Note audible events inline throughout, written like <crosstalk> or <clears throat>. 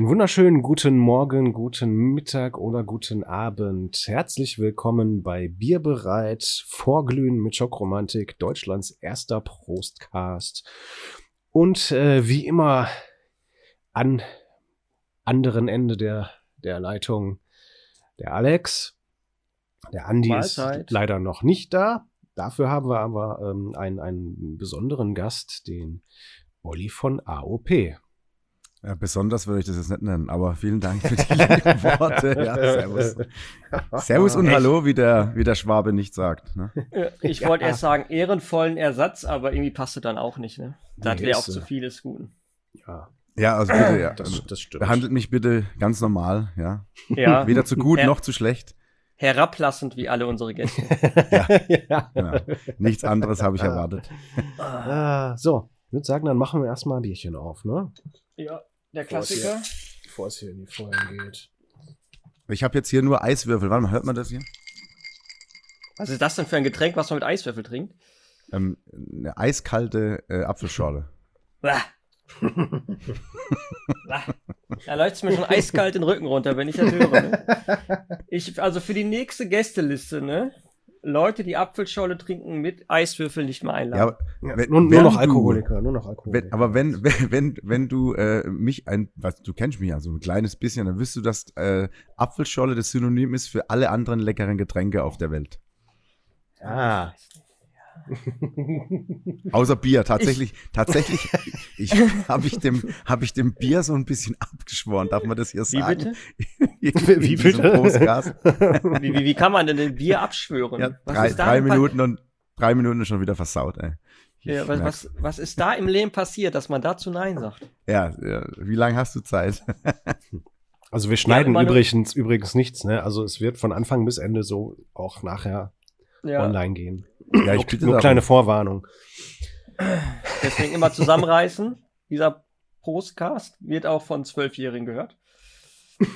Einen wunderschönen guten Morgen, guten Mittag oder guten Abend. Herzlich willkommen bei Bierbereit, Vorglühen mit Schockromantik, Deutschlands erster Prostcast. Und äh, wie immer an anderen Ende der, der Leitung der Alex. Der Andi Mahlzeit. ist leider noch nicht da. Dafür haben wir aber ähm, einen, einen besonderen Gast, den Olli von AOP. Ja, besonders würde ich das jetzt nicht nennen, aber vielen Dank für die lieben <laughs> Worte. Ja, servus. <laughs> Servus und Echt? Hallo, wie der, wie der Schwabe nicht sagt. Ne? Ja, Ich wollte erst sagen, ehrenvollen Ersatz, aber irgendwie passte dann auch nicht, ne? Das wäre auch zu viel des Guten. Ja, Ja, also bitte, ja. das, das stimmt. Behandelt mich bitte ganz normal, ja. Ja, Weder zu gut Ja. noch zu schlecht. herablassend wie alle unsere Gäste. <laughs> ja. Genau. Nichts anderes habe ich erwartet. Ah, so, ich würde sagen, dann machen wir erstmal ein Bierchen auf, ne? Ja, der Klassiker. Bevor es hier in die Vollen geht. Ich habe jetzt hier nur Eiswürfel. Warte mal, hört man das hier? Was ist das denn für ein Getränk, was man mit Eiswürfel trinkt? Ähm, eine eiskalte äh, Apfelschorle. <laughs> Da läuft mir schon eiskalt den Rücken runter, wenn ich das höre. Ne? <laughs> Ich, also für die nächste Gästeliste, ne? Leute, die Apfelscholle trinken, mit Eiswürfel nicht mehr einladen. aber Ja, wenn- nur, nur wenn noch du- Alkoholiker, nur noch Alkoholiker. Wenn, aber wenn, <laughs> wenn, wenn, wenn du äh, mich ein, was du kennst mich ja so ein kleines bisschen, dann wirst du, dass äh, Apfelschorle das Synonym ist für alle anderen leckeren Getränke auf der Welt. ah. <laughs> Außer Bier. Tatsächlich, <laughs> tatsächlich, ich habe ich dem, habe ich dem Bier so ein bisschen abgeschworen. Darf man das hier Wie sagen? bitte? <laughs> Wie In diesem bitte? Wie, wie, wie kann man denn ein Bier abschwören? Ja, was drei, ist da drei Minuten und drei Minuten ist schon wieder versaut. Ey. Ja, was, was, was ist da im Leben passiert, dass man dazu Nein sagt? Ja, ja, wie lange hast du Zeit? Also wir schneiden nur- übrigens, übrigens nichts, ne? Also es wird von Anfang bis Ende so auch nachher Ja, online gehen. Ja, ich bitte nur darum. kleine Vorwarnung. deswegen immer zusammenreißen. Dieser Postcast wird auch von Zwölfjährigen gehört. <laughs>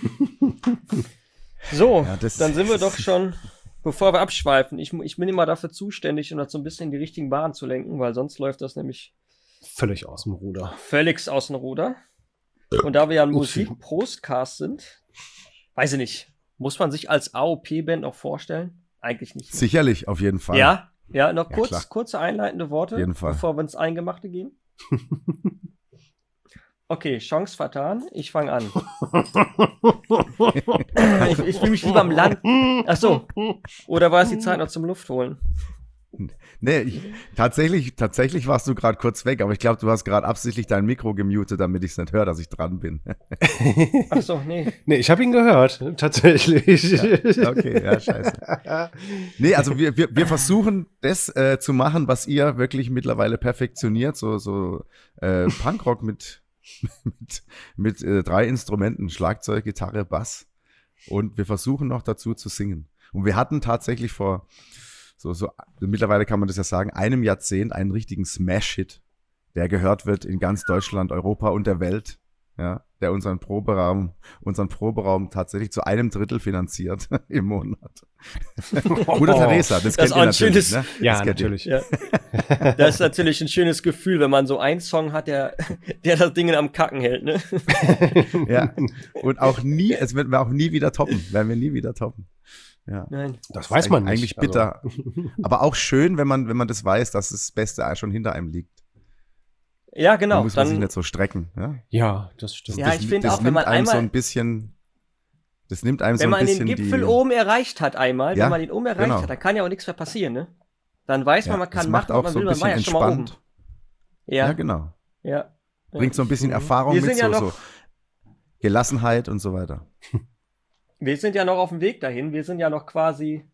So, Ja, das- dann sind wir doch schon, bevor wir abschweifen. Ich, ich bin immer dafür zuständig, um das so ein bisschen in die richtigen Bahnen zu lenken, weil sonst läuft das nämlich Völlig aus dem Ruder. völlig aus dem Ruder. Und da wir ja ein. Musik-Postcast sind, weiß ich nicht, muss man sich als AOP-Band auch vorstellen? Eigentlich nicht. Sicherlich, auf jeden Fall. Ja, ja, noch Ja, kurz, klar. kurze einleitende Worte, bevor wir ins Eingemachte gehen. <laughs> Okay, Chance vertan. Ich fange an. <laughs> ich ich fühle mich wie beim Land. Ach so. Oder war es die Zeit noch zum Luft holen? Nee, ich, tatsächlich, tatsächlich warst du gerade kurz weg, aber ich glaube, du hast gerade absichtlich dein Mikro gemutet, damit ich es nicht höre, dass ich dran bin. <laughs> Ach so, nee. Nee, ich habe ihn gehört, tatsächlich. Okay, ja, scheiße. Nee, also wir, wir, wir versuchen das äh, zu machen, was ihr wirklich mittlerweile perfektioniert, so, so äh, Punkrock mit, mit, mit äh, drei Instrumenten, Schlagzeug, Gitarre, Bass. Und wir versuchen noch dazu zu singen. Und wir hatten tatsächlich vor, so, so, mittlerweile kann man das ja sagen, einem Jahrzehnt einen richtigen Smash-Hit, der gehört wird in ganz Deutschland, Europa und der Welt. Ja, der unseren Proberaum, unseren Proberaum tatsächlich zu einem Drittel finanziert <laughs> im Monat. <laughs> Mutter Teresa, das, Das kennt ist ihr auch ein natürlich, schönes- ne? Ja, Das natürlich. Ja. <laughs> Das ist natürlich ein schönes Gefühl, wenn man so einen Song hat, der, der das Ding am Kacken hält, ne? Ja. Und auch nie, es wird wir auch nie wieder toppen, werden wir nie wieder toppen. Ja. Nein. Das weiß man nicht. Eigentlich bitter. <laughs> Aber auch schön, wenn man, wenn man das weiß, dass das Beste schon hinter einem liegt. Ja, Da genau. muss man sich nicht so strecken. Ja, Also, ja das stimmt. Ja, ich finde das auch, wenn nimmt man einem so einmal- ein bisschen, das nimmt einem so wenn ein man bisschen den Gipfel die, oben erreicht hat einmal, Ja, wenn man den oben erreicht genau. hat, dann kann ja auch nichts mehr passieren, ne? Dann weiß man, ja, man kann macht machen, auch was so man ein will, man war bisschen ja schon mal oben. entspannt. Ja, Ja, genau. ja. Bringt so ein bisschen Erfahrung Wir mit, sind ja so, noch- so Gelassenheit und so weiter. <laughs> Wir sind ja noch auf dem Weg dahin. Wir sind ja noch quasi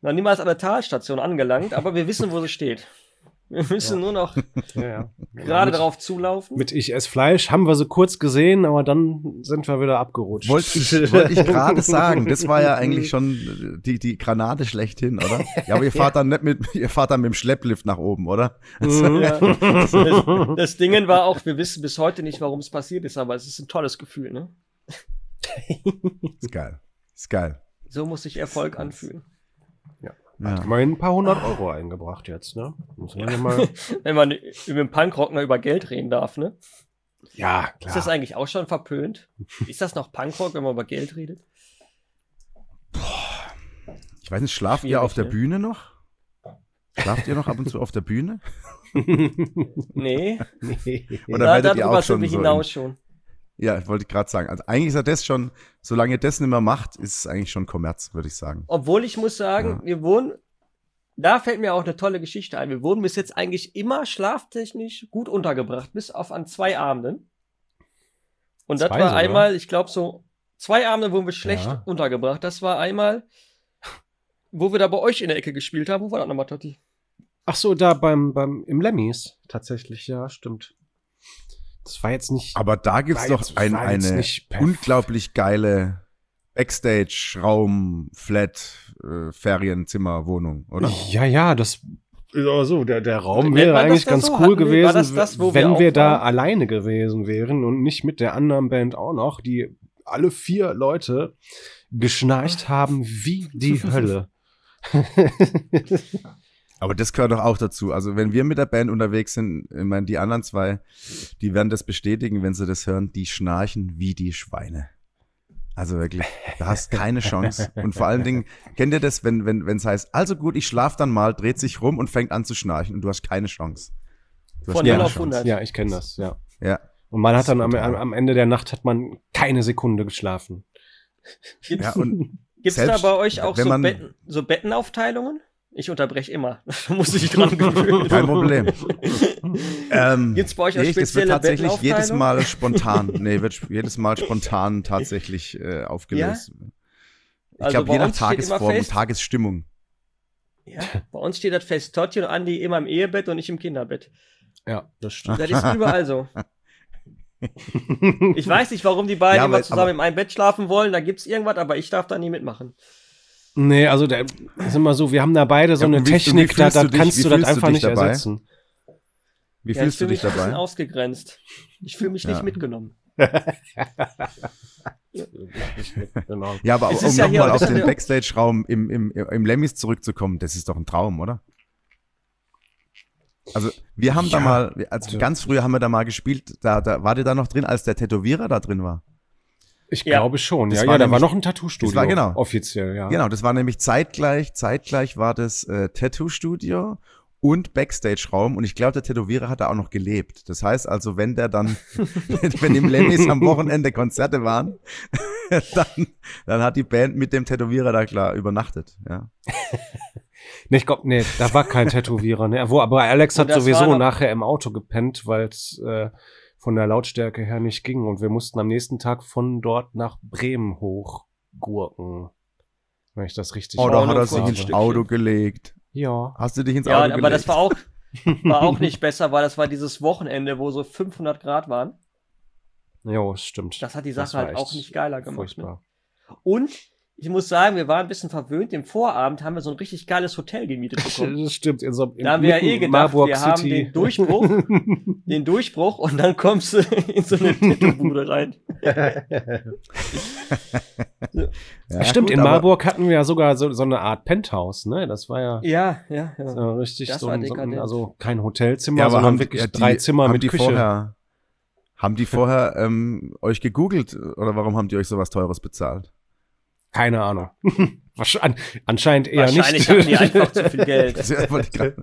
noch niemals an der Talstation angelangt, aber wir wissen, wo sie steht. Wir müssen nur noch <laughs> Ja, ja. gerade mit, drauf zulaufen. Mit Ich ess Fleisch haben wir so kurz gesehen, aber dann sind wir wieder abgerutscht. Wollte ich, wollte ich gerade sagen, das war ja eigentlich schon die, die Granate schlechthin, oder? Ja, aber ihr <laughs> fahrt dann nicht mit, ihr fahrt dann mit dem Schlepplift nach oben, oder? Mhm. Ja. Das, das, <laughs> das Ding war auch, wir wissen bis heute nicht, warum es passiert ist, aber es ist ein tolles Gefühl, ne? Ist geil. Ist geil. So muss sich Erfolg anfühlen. Ja. Immerhin ein paar hundert Euro eingebracht jetzt, ne? Muss man ja mal. <laughs> Wenn man über den Punkrock noch über Geld reden darf, ne? Ja, Ist das eigentlich auch schon verpönt? Ist das noch Punkrock, wenn man über Geld redet? Ich weiß nicht, schlaft ihr Schwierig, auf der ne? Bühne noch? Schlaft ihr noch ab und zu auf der Bühne? <laughs> Nee. <laughs> nee. Oder Da, werdet ihr darüber auch schon sind wir so hinaus schon. Ja, wollte ich gerade sagen. Also eigentlich ist er das schon, solange ihr das nicht mehr macht, ist es eigentlich schon Kommerz, würde ich sagen. Obwohl ich muss sagen, wir wohnen, da fällt mir auch eine tolle Geschichte ein. Wir wurden bis jetzt eigentlich immer schlaftechnisch gut untergebracht, bis auf an zwei Abenden. Und das Zwei war sogar? einmal, ich glaube so, zwei Abende wurden wir schlecht Ja. untergebracht. Das war einmal, wo wir da bei euch in der Ecke gespielt haben. Wo war das nochmal, Totti? Ach so, da beim, beim, im Lemmys. Tatsächlich, ja, stimmt. Das war jetzt nicht. Aber da gibt's War doch jetzt- ein, eine unglaublich geile Backstage-Raum, Flat, äh, Ferienzimmer, Wohnung, oder? Ja, ja, das. Aber so, der, der Raum wäre das eigentlich ganz so? cool Hatten wir- gewesen, das das, wo wir wenn auch wir da alleine gewesen wären und nicht mit der anderen Band auch noch, die alle vier Leute geschnarcht haben wie <laughs> die Hölle. <laughs> Aber das gehört doch auch dazu. Also wenn wir mit der Band unterwegs sind, ich meine, die anderen zwei, die werden das bestätigen, wenn sie das hören, die schnarchen wie die Schweine. Also wirklich, da hast keine Chance. Und vor allen Dingen, kennt ihr das, wenn wenn wenn es heißt, also gut, ich schlaf dann mal, dreht sich rum und fängt an zu schnarchen und du hast keine Chance. Du Von keine 0 auf Chance. 100. ja, ich kenne das, ja. Ja. Und man Das hat dann am, am Ende der Nacht hat man keine Sekunde geschlafen. Gibt's, ja, und <laughs> gibt's da bei euch auch so, man- Betten, so Bettenaufteilungen? Ich unterbreche immer. <laughs> Da muss ich dran gewöhnen. kein Problem. Ähm, Gibt's bei euch auch nee, das wird spezielle tatsächlich jedes? Mal spontan, nee, wird jedes Mal spontan <laughs> tatsächlich äh, aufgelöst. Ich Also glaube, je nach immer Tagesform und Tagesstimmung. Ja, bei uns steht das fest. Totti und Andi immer im Ehebett und ich im Kinderbett. Ja, das stimmt. Das ist überall so. <laughs> Ich weiß nicht, warum die beiden Ja, immer aber- zusammen aber- in einem Bett schlafen wollen. Da gibt's irgendwas, aber ich darf da nie mitmachen. Nee, also der ist immer so, wir haben da beide so Ja, eine wie- und wie Technik, da, da du dich- kannst du das du einfach dich nicht dabei? ersetzen. Wie ja, fühlst ich du dich mich ein bisschen dabei? ausgegrenzt. Ich fühle mich Ja. nicht mitgenommen. genau. <laughs> Ja, aber Es um ist ja nochmal auf den Backstage-Raum im, im, im Lemmys zurückzukommen, das ist doch ein Traum, oder? Also, wir haben da Ja, mal, also also- ganz früher haben wir da mal gespielt, da, da war der da noch drin, als der Tätowierer da drin war. Ich Ja. glaube schon, Das ja. war Ja, da war noch ein Tattoo-Studio. das war genau. Offiziell, ja. Genau, das war nämlich zeitgleich, zeitgleich war das äh, Tattoo-Studio und Backstage-Raum und ich glaube, der Tätowierer hat da auch noch gelebt. Das heißt also, wenn der dann, <laughs> <laughs> wenn im Lemmys am Wochenende Konzerte waren, <laughs> dann, dann hat die Band mit dem Tätowierer da klar übernachtet, ja. Nee, ich glaube, nee, da war kein Tätowierer, ne. Wo, aber Alex hat sowieso nachher im Auto gepennt, weil es äh, von der Lautstärke her nicht ging. Und wir mussten am nächsten Tag von dort nach Bremen hochgurken. Wenn ich das richtig Oder Auto hat er sich ins. Auto gelegt? Ja. Hast du dich ins Ja, Auto aber gelegt? das war auch, <laughs> war auch nicht besser, weil das war dieses Wochenende, wo so 500 Grad waren. Jo, stimmt. Das hat die Sache halt auch nicht geiler gemacht. Ne? Furchtbar. Und ich muss sagen, wir waren ein bisschen verwöhnt. Im Vorabend haben wir so ein richtig geiles Hotel gemietet bekommen. Das <laughs> stimmt. In so, Da haben wir ja eh gedacht, Marburg wir haben City. den Durchbruch. <laughs> den Durchbruch und dann kommst du <laughs> in so eine Tattoo-Bude rein. Ja, Stimmt, gut, in Marburg hatten wir ja sogar so, so eine Art Penthouse, ne? Das war ja, Ja, ja, ja. so richtig Das so war ein, so ein, also kein Hotelzimmer, Ja, aber sondern haben, wirklich ja, die, drei Zimmer haben mit die Küche. Vorher, haben die vorher ähm, euch gegoogelt oder warum haben die euch sowas Teures bezahlt? Keine Ahnung. <laughs> Wahrscheinlich, anscheinend eher Wahrscheinlich nicht. hatten die einfach zu viel Geld. <laughs> <laughs>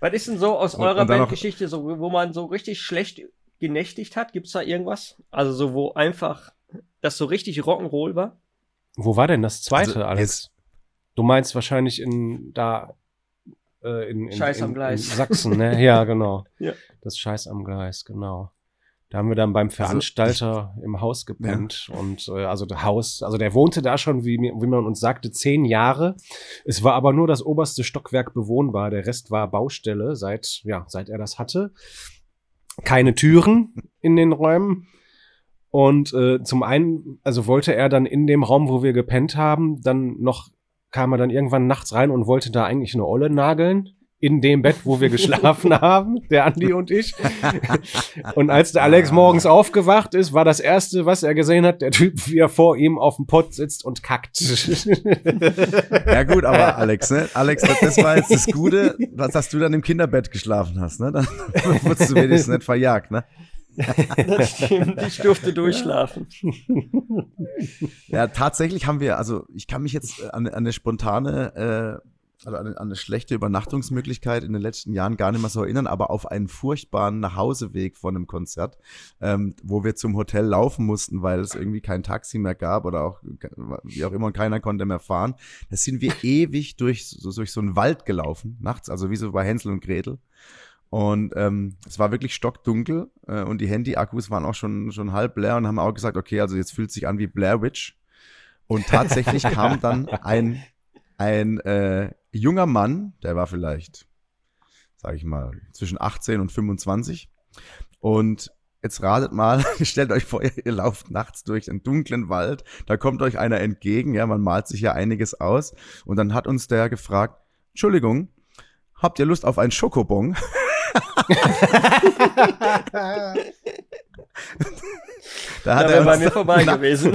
Was ist denn so aus Und- eurer und Bandgeschichte, so, wo man so richtig schlecht genächtigt hat? Gibt's da irgendwas? Also so, wo einfach das so richtig Rock'n'Roll war? Wo war denn das zweite, Also, Alex? Du meinst wahrscheinlich in da äh, in, in, Scheiß in, am Gleis. in Sachsen, ne? Ja, genau. Ja. Das Scheiß am Gleis, genau. Da haben wir dann beim Veranstalter im Haus gepennt und äh, also das Haus, also der wohnte da schon, wie, wie man uns sagte, zehn Jahre. Es war aber nur das oberste Stockwerk bewohnbar, der Rest war Baustelle seit ja seit er das hatte. Keine Türen in den Räumen. Und äh, zum einen, also wollte er dann in dem Raum, wo wir gepennt haben, dann noch kam er dann irgendwann nachts rein und wollte da eigentlich eine Olle nageln in dem Bett, wo wir geschlafen <laughs> haben, der Andi und ich. <laughs> Und als der Alex morgens aufgewacht ist, war das erste, was er gesehen hat, der Typ, wie er vor ihm auf dem Pott sitzt und kackt. Ja gut, aber Alex, ne? Alex, das, war jetzt das Gute, dass, dass du dann im Kinderbett geschlafen hast, ne? Dann <laughs> wurdest du wenigstens nicht verjagt, ne? Das stimmt, ich durfte durchschlafen. Ja, tatsächlich haben wir, also ich kann mich jetzt an, an eine spontane, äh, also an, eine- an eine schlechte Übernachtungsmöglichkeit in den letzten Jahren gar nicht mehr so erinnern, aber auf einen furchtbaren Nachhauseweg von einem Konzert, ähm, wo wir zum Hotel laufen mussten, weil es irgendwie kein Taxi mehr gab oder auch wie auch immer und keiner konnte mehr fahren. Da sind wir <laughs> ewig durch so, durch so einen Wald gelaufen, nachts, also wie so bei Hänsel und Gretel. Und ähm, es war wirklich stockdunkel äh, und die Handy-Akkus waren auch schon, schon halb leer und haben auch gesagt, okay, also jetzt fühlt sich an wie Blair Witch. Und tatsächlich <laughs> kam dann ein, ein äh, junger Mann, der war vielleicht, sag ich mal, zwischen 18 und 25. Und jetzt ratet mal, <laughs> stellt euch vor, ihr lauft nachts durch einen dunklen Wald, da kommt euch einer entgegen, ja, man malt sich ja einiges aus. Und dann hat uns der gefragt, Entschuldigung, habt ihr Lust auf einen Schokobon? <laughs> Da hat wäre er bei mir vorbei na- gewesen.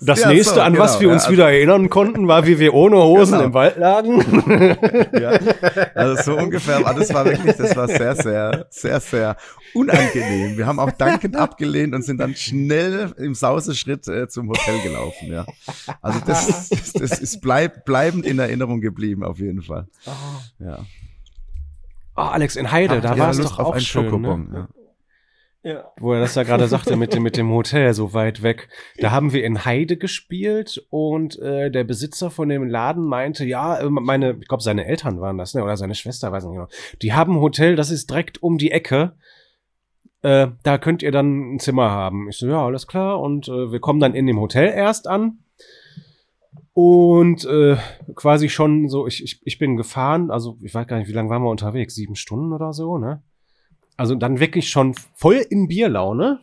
Das Ja, nächste, so, an was genau, wir uns ja, wieder erinnern konnten, war, wie wir ohne Hosen Genau. im Wald lagen. <laughs> Ja, also so ungefähr, aber das war wirklich, das war sehr, sehr, sehr, sehr unangenehm. Wir haben auch dankend <laughs> abgelehnt und sind dann schnell im Sauseschritt äh, zum Hotel gelaufen, ja. Also das, das, das ist bleib, bleibend in Erinnerung geblieben, auf jeden Fall. Ja. Oh, Alex, in Heide, da Habt ihr war es doch auf auch einen schön, ne? Ja. Ja. wo er das ja gerade sagte mit dem, mit dem Hotel so weit weg. Da haben wir in Heide gespielt und äh, der Besitzer von dem Laden meinte, ja, äh, meine, ich glaube, seine Eltern waren das, ne? Oder seine Schwester, weiß nicht genau. Die haben ein Hotel, das ist direkt um die Ecke. Äh, da könnt ihr dann ein Zimmer haben. Ich so, ja, alles klar. Und äh, wir kommen dann in dem Hotel erst an. Und äh, quasi schon so, ich, ich, ich bin gefahren, also ich weiß gar nicht, wie lange waren wir unterwegs? Sieben Stunden oder so, ne? Also dann wirklich schon voll in Bierlaune.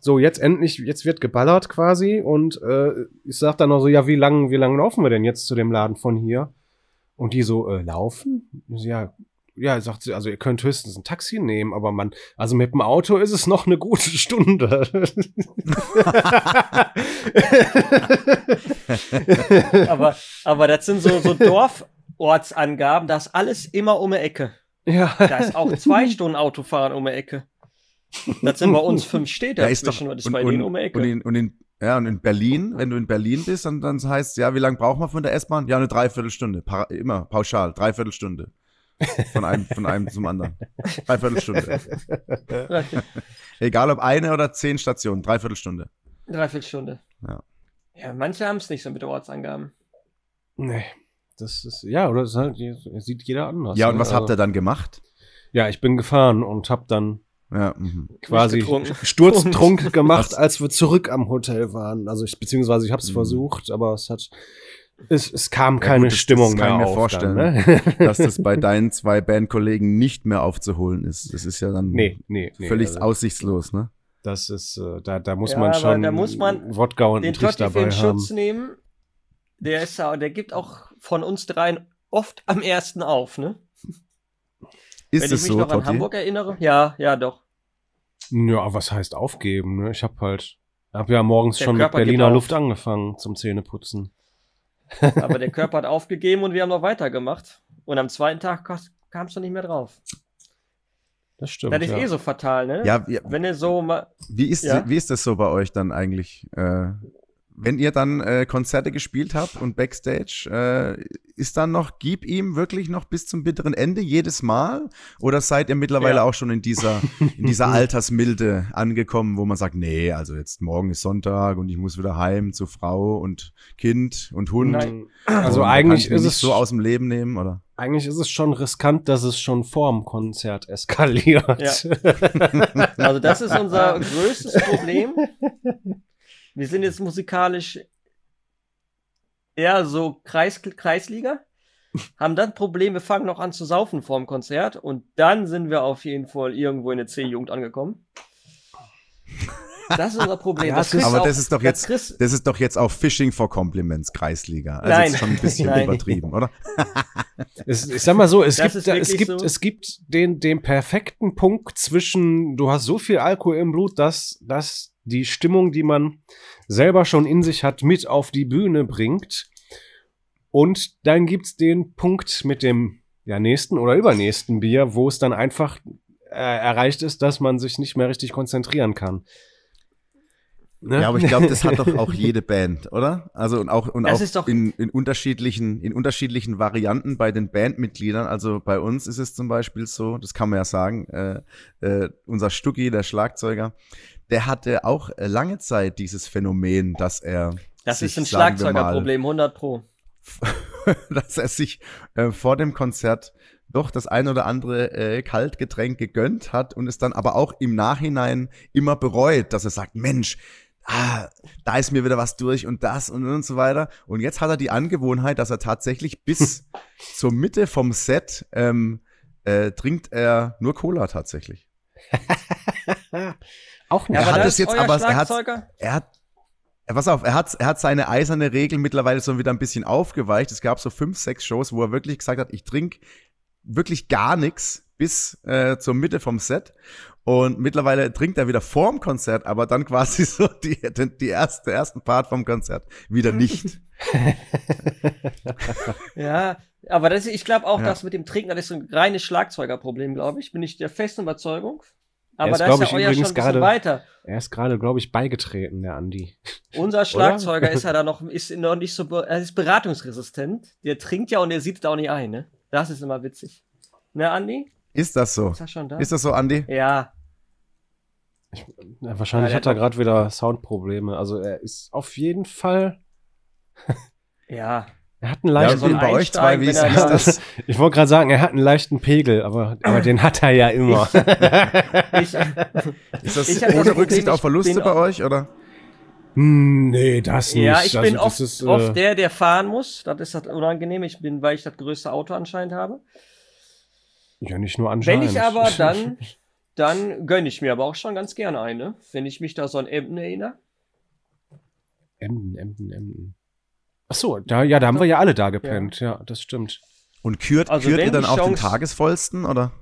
So, jetzt endlich, jetzt wird geballert quasi. Und äh, ich sag dann noch so, ja, wie lang, wie lang laufen wir denn jetzt zu dem Laden von hier? Und die so, äh, laufen? Ja, ja, sagt sie, also ihr könnt höchstens ein Taxi nehmen, aber man, also mit dem Auto ist es noch eine gute Stunde. <laughs> Aber, aber das sind so, so Dorfortsangaben, das ist alles immer um die Ecke. ja. Da ist auch zwei Stunden Autofahren um die Ecke. Das sind bei uns fünf Städte Ja, ist doch, und, bei und, denen um die Ecke. und, in, und, in, ja, und in Berlin, wenn du in Berlin bist, dann, dann heißt ja, wie lange braucht man von der S-Bahn? Ja, eine Dreiviertelstunde. Pa immer pauschal, Dreiviertelstunde. Von einem, von einem zum anderen. Dreiviertelstunde. <laughs> Egal ob eine oder zehn Stationen, Dreiviertelstunde. Dreiviertelstunde. Ja. Ja, manche haben es nicht so mit Ortsangaben. Nee. Das ist, ja, oder das ist halt, sieht jeder anders. Ja, und ne? was habt Also, ihr dann gemacht? Ja, ich bin gefahren und hab dann Ja, mhm. quasi. Sturztrunk <laughs> gemacht, als wir zurück am Hotel waren. Also ich, beziehungsweise ich habe es Mhm. versucht, aber es hat, es, es kam Ja, keine gut, das- Stimmung das kann mehr ich mir auf. vorstellen. Dann, ne? dass das bei deinen zwei Bandkollegen nicht mehr aufzuholen ist. Das ist ja dann nee, nee, nee. völlig also, aussichtslos, ne? das ist, äh, da, da muss Ja, man schon da muss man Wodka und Den einen Trichter dabei den haben. Schutz nehmen. Der ist ja, der gibt auch von uns dreien oft am ersten auf, ne? Ist Wenn ich mich so, noch an Totti? Hamburg erinnere. Ja, ja, doch. Ja, was heißt aufgeben? Ne? Ich habe halt, habe ja morgens Der schon mit Körper gibt Berliner. Luft angefangen zum Zähneputzen. Aber der Körper hat aufgegeben und wir haben noch weitergemacht. Und am zweiten Tag kam es noch nicht mehr drauf. Das stimmt. das ist ja. eh so fatal, ne? Ja, ja, Wenn er so mal. wie ist, Ja. wie ist das so bei euch dann eigentlich? Äh, wenn ihr dann äh, Konzerte gespielt habt und Backstage, äh, ist dann noch, gib ihm wirklich noch bis zum bitteren Ende jedes Mal? Oder seid ihr mittlerweile Ja. auch schon in dieser, in dieser <laughs> Altersmilde angekommen, wo man sagt, nee, also jetzt morgen ist Sonntag und ich muss wieder heim zu Frau und Kind und Hund. Nein. Also Und eigentlich ist nicht es so aus dem Leben nehmen, oder? Eigentlich ist es schon riskant, dass es schon vorm Konzert eskaliert. Ja. <laughs> Also, das ist unser größtes Problem. Wir sind jetzt musikalisch eher so Kreis, Kreisliga. <laughs> Haben dann Probleme, fangen noch an zu saufen vorm Konzert und dann sind wir auf jeden Fall irgendwo in der C-Jugend angekommen. Das ist unser Problem. <laughs> Ja, Das kriegst Aber auch- das ist doch jetzt, kriegst- das ist doch jetzt auch Fishing for Compliments, Kreisliga. Also Nein. ist schon ein bisschen <laughs> Nein. übertrieben, oder? Es, ich sag mal so, es Das gibt, da- es gibt, so. es gibt den, den perfekten Punkt zwischen, du hast so viel Alkohol im Blut, dass, dass die Stimmung, die man selber schon in sich hat, mit auf die Bühne bringt. Und dann gibt's den Punkt mit dem ja, nächsten oder übernächsten Bier, wo es dann einfach äh, erreicht ist, dass man sich nicht mehr richtig konzentrieren kann. Ne? Ja, aber ich glaube, das hat doch auch <laughs> jede Band, oder? Also und auch und Das auch ist doch- in, in unterschiedlichen in unterschiedlichen Varianten bei den Bandmitgliedern. Also bei uns ist es zum Beispiel so, das kann man ja sagen, äh, äh, unser Stucki, der Schlagzeuger, der hatte auch äh, lange Zeit dieses Phänomen, dass er Das sich, ist ein Schlagzeugerproblem, 100 Pro. <laughs> dass er sich äh, vor dem Konzert doch das ein oder andere äh, Kaltgetränk gegönnt hat und es dann aber auch im Nachhinein immer bereut, dass er sagt, Mensch, ah, da ist mir wieder was durch und das und, und so weiter. Und jetzt hat er die Angewohnheit, dass er tatsächlich bis <laughs> zur Mitte vom Set ähm, äh, trinkt er nur Cola tatsächlich. <laughs> auch Ja, Er aber hat es ist jetzt, aber er Schlagzeuger. Er hat, pass auf, er hat, er hat seine eiserne Regel mittlerweile so wieder ein bisschen aufgeweicht. Es gab so fünf, sechs Shows, wo er wirklich gesagt hat, ich trinke wirklich gar nichts bis äh, zur Mitte vom Set. Und mittlerweile trinkt er wieder vorm Konzert, aber dann quasi <laughs> so die, den, die erste, ersten Part vom Konzert wieder nicht. <laughs> Ja, aber das, ich glaube auch, Ja. dass mit dem Trinken, das ist ein reines Schlagzeugerproblem, glaube ich. Bin ich der festen Überzeugung. Aber ist, da ist ja ich, euer schon übrigens ein bisschen gerade- weiter. Er ist gerade, glaube ich, beigetreten, der Andi. <laughs> Unser Schlagzeuger ist ja da <laughs> noch, ist noch nicht so, er ist beratungsresistent. Der trinkt ja und der sieht es auch nicht ein, ne? Das ist immer witzig. Ne, Andi? Ist das so? Ist er schon da? Ist das so, Andi? ja. Ja, wahrscheinlich Ja, hat er gerade wieder Soundprobleme. Also er ist auf jeden Fall. Ja. Er hat einen Ja, leichten. und wie bei euch zwei, wie ist, wenn er ist das? <laughs> ich wollte gerade sagen, er hat einen leichten Pegel, aber, aber den hat er ja immer. Ich, <laughs> Ist das Ich hab das ohne Problem, Rücksicht auf Verluste bei euch, oder? Hm, nee, das nicht. ja, ich Also, bin das oft, ist, äh, oft der, der fahren muss. Das ist das unangenehm. Ich bin, weil ich das größte Auto anscheinend habe. Ja, nicht nur Wenn anscheinend. ich aber <laughs> dann, dann gönne ich mir aber auch schon ganz gerne eine. Wenn ich mich da so an Emden erinnere. Emden, Emden, Emden. Ach so, da, ja, da haben wir ja alle da gepennt. Ja, das stimmt. Und kürt, Also kürt ihr dann auch den tagesvollsten, oder?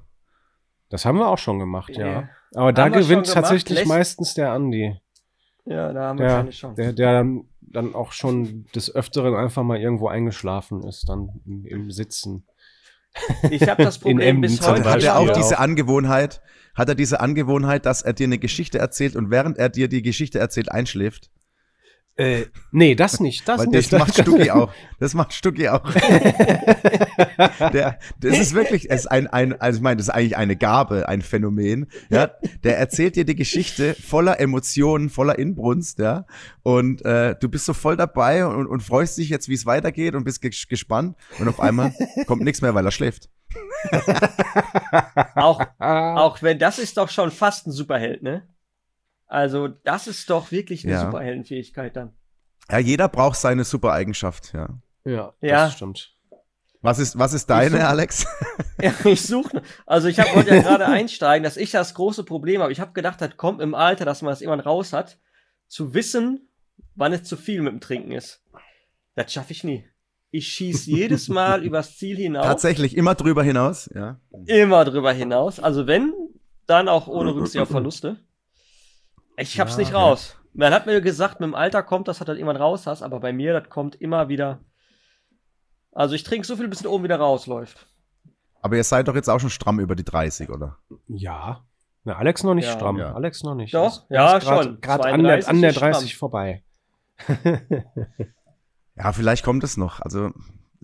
Das haben wir auch schon gemacht, ja. Ja. Aber da Haben schon gewinnt tatsächlich lässt- meistens der Andi. Ja, da haben wir Der, keine Chance. der, der dann, dann auch schon des Öfteren einfach mal irgendwo eingeschlafen ist, dann im, im Sitzen. Ich habe das <laughs> In Problem bis heute. Hat, er auch diese Angewohnheit, hat er diese Angewohnheit, dass er dir eine Geschichte erzählt und während er dir die Geschichte erzählt, einschläft? Äh, nee, das nicht. Das Weil nicht. das macht <laughs> Stucki auch. Das macht Stucki auch. <laughs> der, das ist wirklich, es ist ein, ein, also ich meine, das ist eigentlich eine Gabe, ein Phänomen. Ja, der erzählt dir die Geschichte voller Emotionen, voller Inbrunst, ja. Und äh, du bist so voll dabei und, und freust dich jetzt, wie es weitergeht und bist ges- gespannt. Und auf einmal kommt nichts mehr, weil er schläft. <laughs> Auch, auch wenn das ist doch schon fast ein Superheld, ne? Also, das ist doch wirklich eine Ja. Superheldenfähigkeit dann. Ja, jeder braucht seine super Eigenschaft, ja. ja, Ja. das stimmt. Was ist, was ist deine, such- Alex? <laughs> Ja, ich suche. Also ich hab, wollte ja gerade einsteigen, dass ich das große Problem habe. Ich habe gedacht, das kommt im Alter, dass man das irgendwann raus hat, zu wissen, wann es zu viel mit dem Trinken ist. Das schaffe ich nie. Ich schieß <laughs> jedes Mal übers Ziel hinaus, Tatsächlich immer drüber hinaus, ja. immer drüber hinaus. Also wenn, dann auch ohne <clears throat> Rücksicht auf Verluste. Ich hab's Ja, nicht ja. raus. Man hat mir gesagt, mit dem Alter kommt das, hat dann irgendwann raus hast, aber bei mir, das kommt immer wieder. Also ich trinke so viel, bis es oben wieder rausläuft. Aber ihr seid doch jetzt auch schon stramm über die 30, oder? Ja. Na, Alex noch nicht Ja. stramm. Ja. Alex noch nicht. Doch, ist- ja, ist grad- schon. Gerade an der, 32 an der ist stramm. 30 vorbei. <laughs> Ja, vielleicht kommt es noch. Also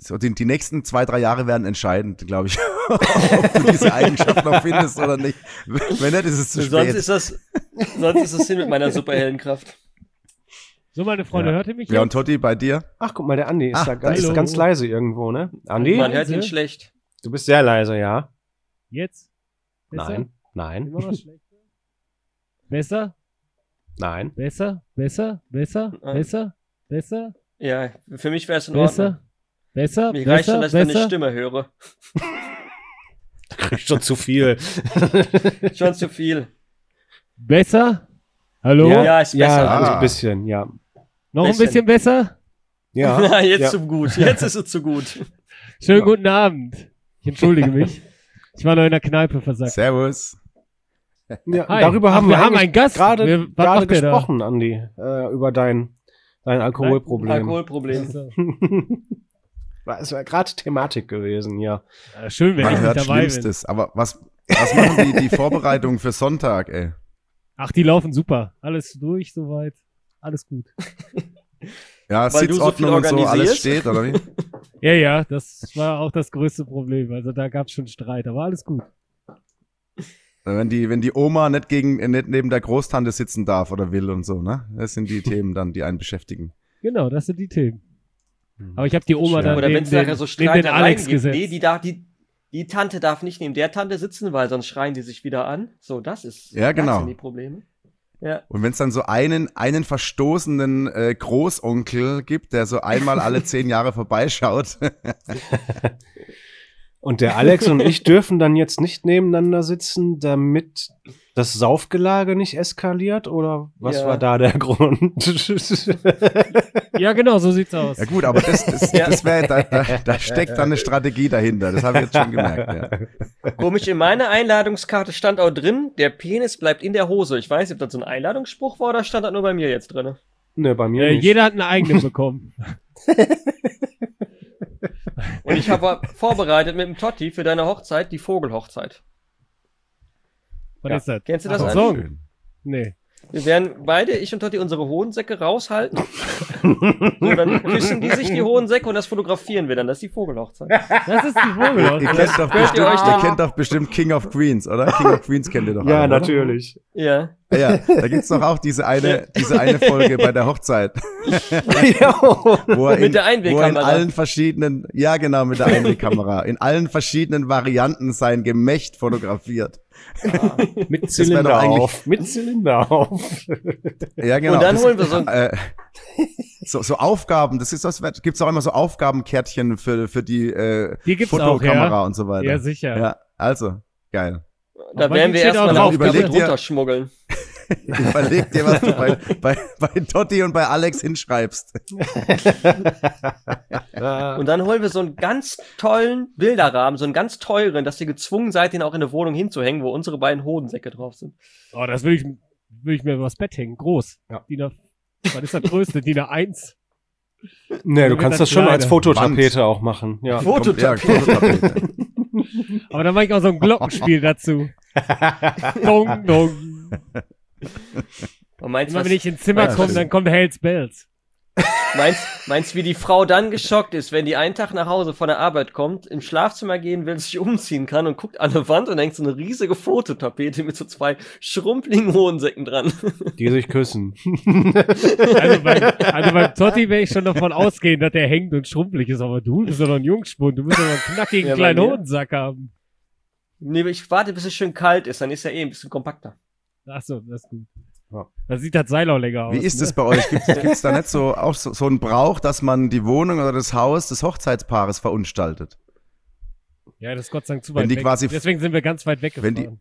so die, die nächsten zwei, drei Jahre werden entscheidend, glaube ich, <laughs> ob du diese Eigenschaft noch findest oder nicht. Wenn nicht, ist es zu Sonst spät. ist das, sonst ist das hin mit meiner Superheldenkraft. So, meine Freunde, Ja. hört ihr mich ja, und jetzt? Totti, bei dir? Ach, guck mal, der Andi ist Ah, da ganz, ist ganz leise irgendwo, ne? Andi, Man hört ihn schlecht. du bist sehr leise, ja? Jetzt? Besser? Nein, nein, Immer noch schlechter? Besser? nein. Besser? Besser? Besser? Nein. Besser? Besser? Ja, für mich wäre es in Ordnung. Besser? Besser? Mir Besser? reicht schon, dass ich deine Besser? Stimme höre. Du <laughs> kriegst schon zu viel. <laughs> Schon zu viel. Besser? Hallo? Ja, Ja, ist ja, besser. also Ah. ein bisschen, ja. Noch ein bisschen. besser? Ja, <laughs> Na, jetzt ja. zu gut. Jetzt ist es zu gut. Schönen Ja. guten Abend. Ich entschuldige mich. Ich war noch in der Kneipe versagt. Servus. ja Hi. darüber Ach, haben wir wir, haben einen Gast. gerade Wir- was gerade da? gesprochen, Andi, äh, über dein, dein Alkoholproblem. Alkoholproblem. War- Es war gerade Thematik gewesen, ja. äh, schön, wenn Man ich hört nicht dabei bin. Schlimmstes. Aber was, was machen die, die Vorbereitungen für Sonntag, ey? Ach, die laufen super. Alles durch soweit. Alles gut. Ja, Weil du so viel Sitzordnung und so, alles steht, oder wie? <laughs> Ja, ja, das war auch das größte Problem. Also da gab es schon Streit, aber alles gut. Wenn die, wenn die Oma nicht, gegen, nicht neben der Großtante sitzen darf oder will und so, ne? Das sind die <laughs> Themen dann, die einen beschäftigen. Genau, das sind die Themen. Aber ich habe die Oma Schön. dann Oder wenn neben den, nachher so neben den Alex gibt. gesetzt. Nee, die, darf, die, die Tante darf nicht neben der Tante sitzen, weil sonst schreien die sich wieder an. So, das ist. Ja, genau. Das sind die Probleme. Ja. Und wenn es dann so einen, einen verstoßenen äh, Großonkel gibt, der so einmal alle <laughs> zehn Jahre vorbeischaut. <laughs> Und der Alex und ich dürfen dann jetzt nicht nebeneinander sitzen, damit das Saufgelage nicht eskaliert? Oder was Ja. war da der <laughs> Grund? Ja, genau, so sieht's aus. ja gut, aber das, das, Ja. das wäre, da, da, da steckt dann eine Strategie dahinter. Das habe ich jetzt schon gemerkt. Ja. Komisch, in meiner Einladungskarte stand auch drin, der Penis bleibt in der Hose. Ich weiß nicht, ob das so ein Einladungsspruch war oder stand das nur bei mir jetzt drin. ne, bei mir Äh, nicht. jeder hat einen eigenen bekommen. Und ich habe vorbereitet mit dem Totti für deine Hochzeit die Vogelhochzeit. Was Ja. ist das? Kennst du das Ach, Ach, so. Schön. Nee. Wir werden beide, ich und Totti, unsere Hodensäcke raushalten. <laughs> so, dann küssen die sich die Hodensäcke und das fotografieren wir dann. Das ist die Vogelhochzeit. Das ist die Vogel. Ihr kennt, doch ihr bestimmt, ihr den- kennt doch bestimmt King of Queens, oder? King of Queens kennt ihr doch ja, alle, oder? natürlich. Ja. Ja, da gibt's doch auch diese eine, diese eine Folge bei der Hochzeit, <laughs> ja. wo er Mit in, der wo er in Einwegkamera. allen verschiedenen, ja genau, mit der Einwegkamera, in allen verschiedenen Varianten sein Gemächt fotografiert. Mit wär Zylinder auf. Mit Zylinder auf. Ja, genau. Und dann Das- holen wir so ein- äh, so, so Aufgaben, das ist das, gibt's auch immer so Aufgabenkärtchen für, für die äh, Die gibt's auch, Fotokamera ja. und so weiter. Ja, sicher. Ja, also, geil. Da Aber werden die wir steht auch erstmal eine Aufgabe drunter schmuggeln. <laughs> Überleg dir, was du bei, bei, bei Totti und bei Alex hinschreibst. <laughs> Und dann holen wir so einen ganz tollen Bilderrahmen, so einen ganz teuren, dass ihr gezwungen seid, den auch in der Wohnung hinzuhängen, wo unsere beiden Hodensäcke drauf sind. Oh, das will ich, will ich mir übers Bett hängen. Groß. Ja. DIN was ist das größte? DIN A1. Ne, du kannst das schon das als kleine? Fototapete auch machen. Ja. Fototapete. Ja, Fototapete. Aber dann mache ich auch so ein Glockenspiel dazu. <laughs> Dong, dong. Und meinst, Immer was, wenn ich ins Zimmer komme, dann kommt Hells Bells. meinst, meinst, wie die Frau dann geschockt ist, wenn die einen Tag nach Hause von der Arbeit kommt, im Schlafzimmer gehen will, sich umziehen kann und guckt an der Wand und denkt so eine riesige Fototapete mit so zwei schrumpeligen Hodensäcken dran. Die sich küssen. <laughs> Also beim, also beim Totti wäre ich schon davon ausgehen, dass der hängt und schrumpelig ist. Aber du bist doch noch ein Jungspund. Du musst doch noch einen knackigen Ja, kleinen mir. Hodensack haben. nee, ich warte, bis es schön kalt ist, dann ist er eh ein bisschen kompakter. Ach so, das ist gut. Ja. Da sieht das Seil auch länger aus. Wie ist ne? es bei euch? Gibt es <laughs> da nicht so auch so, so einen Brauch, dass man die Wohnung oder das Haus des Hochzeitspaares verunstaltet? Ja, das ist Gott sei Dank zu weit die weg. quasi- Deswegen sind wir ganz weit Wenn die- weggefahren.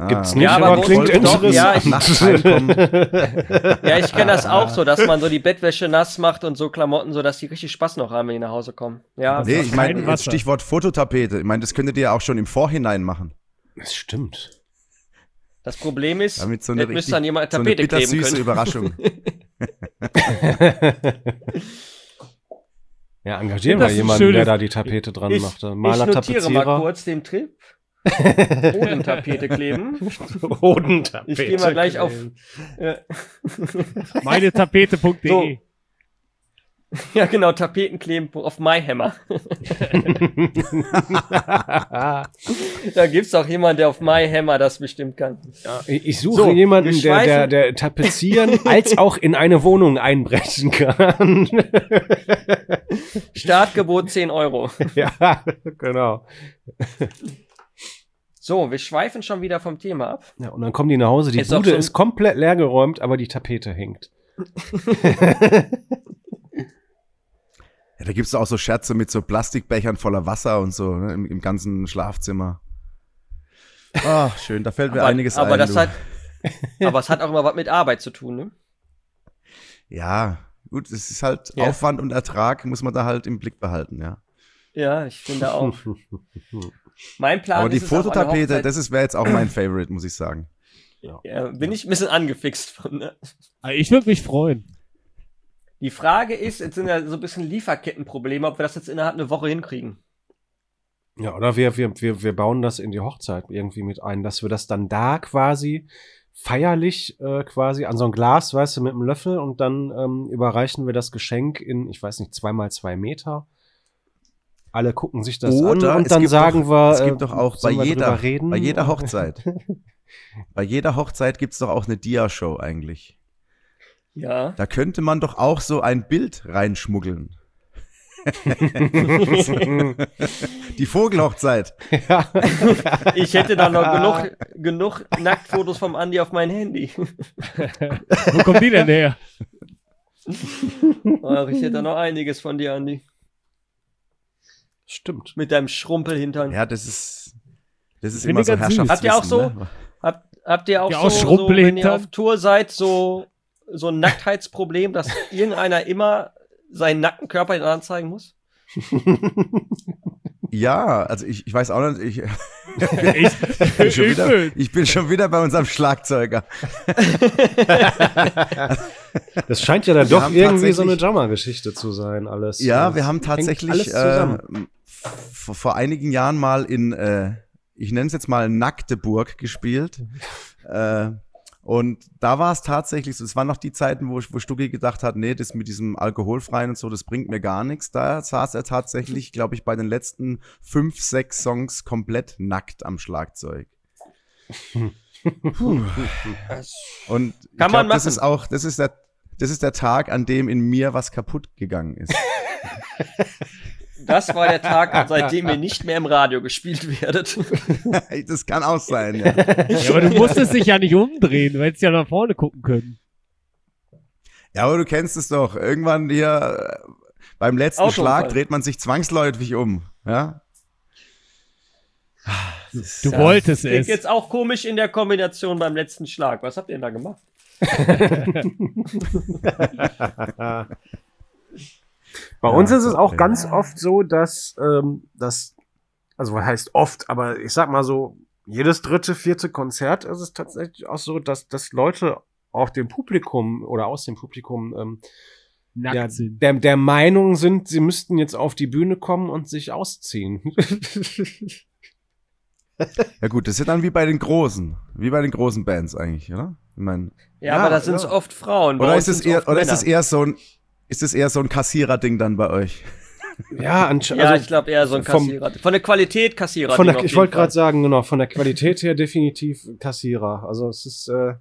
Ah. Gibt's nicht, Ja, aber aber klingt interessant. ja, ich-. <laughs> Ja, ich kenne das auch so, dass man so die Bettwäsche nass macht und so Klamotten, so dass die richtig Spaß noch haben, wenn die nach Hause kommen. Ja, Das Nee, ist ich meine. Stichwort Fototapete. Ich meine, das könntet ihr ja auch schon im Vorhinein machen. Das stimmt. Das Problem ist, Damit so eine jetzt müsste richtig- dann jemand So eine Tapete kleben bittersüße können. Überraschung. <laughs> Ja, engagieren wir jemanden, der da die Tapete dran Ich, macht. ich Maler, notiere mal Tapezierer. kurz den Trip. <laughs> Bodentapete kleben. Hodentapete. Ich gehe mal gleich auf. Ja, Meine Tapete.de. So. <laughs> ja, genau, Tapeten kleben auf MyHammer. <laughs> Da gibt's auch jemanden, der auf MyHammer das bestimmt kann. Ja, ich suche So, jemanden, der, der, der tapezieren <laughs> als auch in eine Wohnung einbrechen kann. Startgebot 10 Euro. ja, genau. So, wir schweifen schon wieder vom Thema ab. Ja, und dann kommen die nach Hause, die Ist Bude ist komplett leergeräumt, aber die Tapete hängt. Ja, da gibt's auch so Scherze mit so Plastikbechern voller Wasser und so ne, im, im ganzen Schlafzimmer. Ach, schön, da fällt mir aber einiges aber ein. das hat, <laughs> Aber es hat auch immer was mit Arbeit zu tun, ne? Ja, gut, es ist halt Ja. Aufwand und Ertrag, muss man da halt im Blick behalten, ja. Ja, ich finde auch. <laughs> Mein Plan Aber die ist es, Fototapete, das ist wäre jetzt auch mein Favorite, muss ich sagen. ja, bin ich ein bisschen angefixt von. Ne? Also Ich würde mich freuen. Die Frage ist, jetzt sind ja so ein bisschen Lieferkettenprobleme, ob wir das jetzt innerhalb einer Woche hinkriegen. Ja, oder wir, wir, wir, wir bauen das in die Hochzeit irgendwie mit ein, dass wir das dann da quasi feierlich äh, quasi an so ein Glas, weißt du, mit einem Löffel und dann ähm, überreichen wir das Geschenk in, ich weiß nicht, zweimal zwei Meter. Alle gucken sich das Oder an und es dann gibt sagen doch, wir, es gibt äh, doch auch bei jeder, bei <laughs> jeder Hochzeit. bei jeder Hochzeit gibt's doch auch eine Dia-Show eigentlich. Ja. Da könnte man doch auch so ein Bild reinschmuggeln. <laughs> Die Vogelhochzeit. ja. Ich hätte da noch genug, genug Nacktfotos vom Andi auf mein Handy. <laughs> Wo kommt die denn her? Ach, ich hätte da noch einiges von dir, Andi. Stimmt. Mit deinem Schrumpelhintern. Ja, das ist, das ist Finde immer so. Herrschaftswissen. Habt ihr auch so- Ne? Habt, habt ihr auch Ja, so, so, wenn ihr auf Tour seid, so, so ein Nacktheitsproblem, dass <laughs> irgendeiner immer seinen nackten Körper in anderen zeigen muss? Ja, also ich, ich weiß auch nicht, ich, <laughs> <laughs> Ich, bin schon wieder, ich bin schon wieder bei unserem Schlagzeuger. Das scheint ja dann Wir doch irgendwie so eine Jammer-Geschichte zu sein, alles. Ja, Das wir haben tatsächlich äh, vor, vor einigen Jahren mal in, äh, ich nenne es jetzt mal Nackteburg gespielt. äh, und da war es tatsächlich so, es waren noch die Zeiten, wo, wo Stucki gedacht hat, nee, das mit diesem Alkoholfreien und so, das bringt mir gar nichts. Da saß er tatsächlich, glaube ich, bei den letzten fünf, sechs Songs komplett nackt am Schlagzeug. Und ich Kann man glaub, das machen. ist auch, das ist der, das ist der Tag, an dem in mir was kaputt gegangen ist. <laughs> Das war der Tag, seitdem ihr nicht mehr im Radio gespielt werdet. <laughs> das kann auch sein, ja. Ja, aber du musstest dich ja nicht umdrehen, du hättest ja nach vorne gucken können. Ja, aber du kennst es doch. Irgendwann hier äh, beim letzten Autounfall. Schlag dreht man sich zwangsläufig um. Ja? Du wolltest Klingt es. jetzt auch komisch in der Kombination beim letzten Schlag. Was habt ihr denn da gemacht? <laughs> <laughs> Bei uns Ja, ist es auch okay. ganz oft so, dass ähm, das, also was heißt oft, aber ich sag mal so, jedes dritte, vierte Konzert ist es tatsächlich auch so, dass, dass Leute auch dem Publikum oder aus dem Publikum ähm, Nackt ja, sind. der, der Meinung sind, sie müssten jetzt auf die Bühne kommen und sich ausziehen. <laughs> Ja gut, das ist ja dann wie bei den großen, wie bei den großen Bands eigentlich, oder? Ich mein, Ja, Ja, aber da sind es ja. oft Frauen. Oder uns ist es eher, oft oder ist es eher so ein, ist es eher so ein Kassierer-Ding dann bei euch? ja, anscheinend. Ja, also ich glaube eher so ein vom- Kassierer. Von der Qualität Kassierer. von der, ich wollte gerade sagen, genau, von der Qualität her definitiv Kassierer. Also es ist, äh,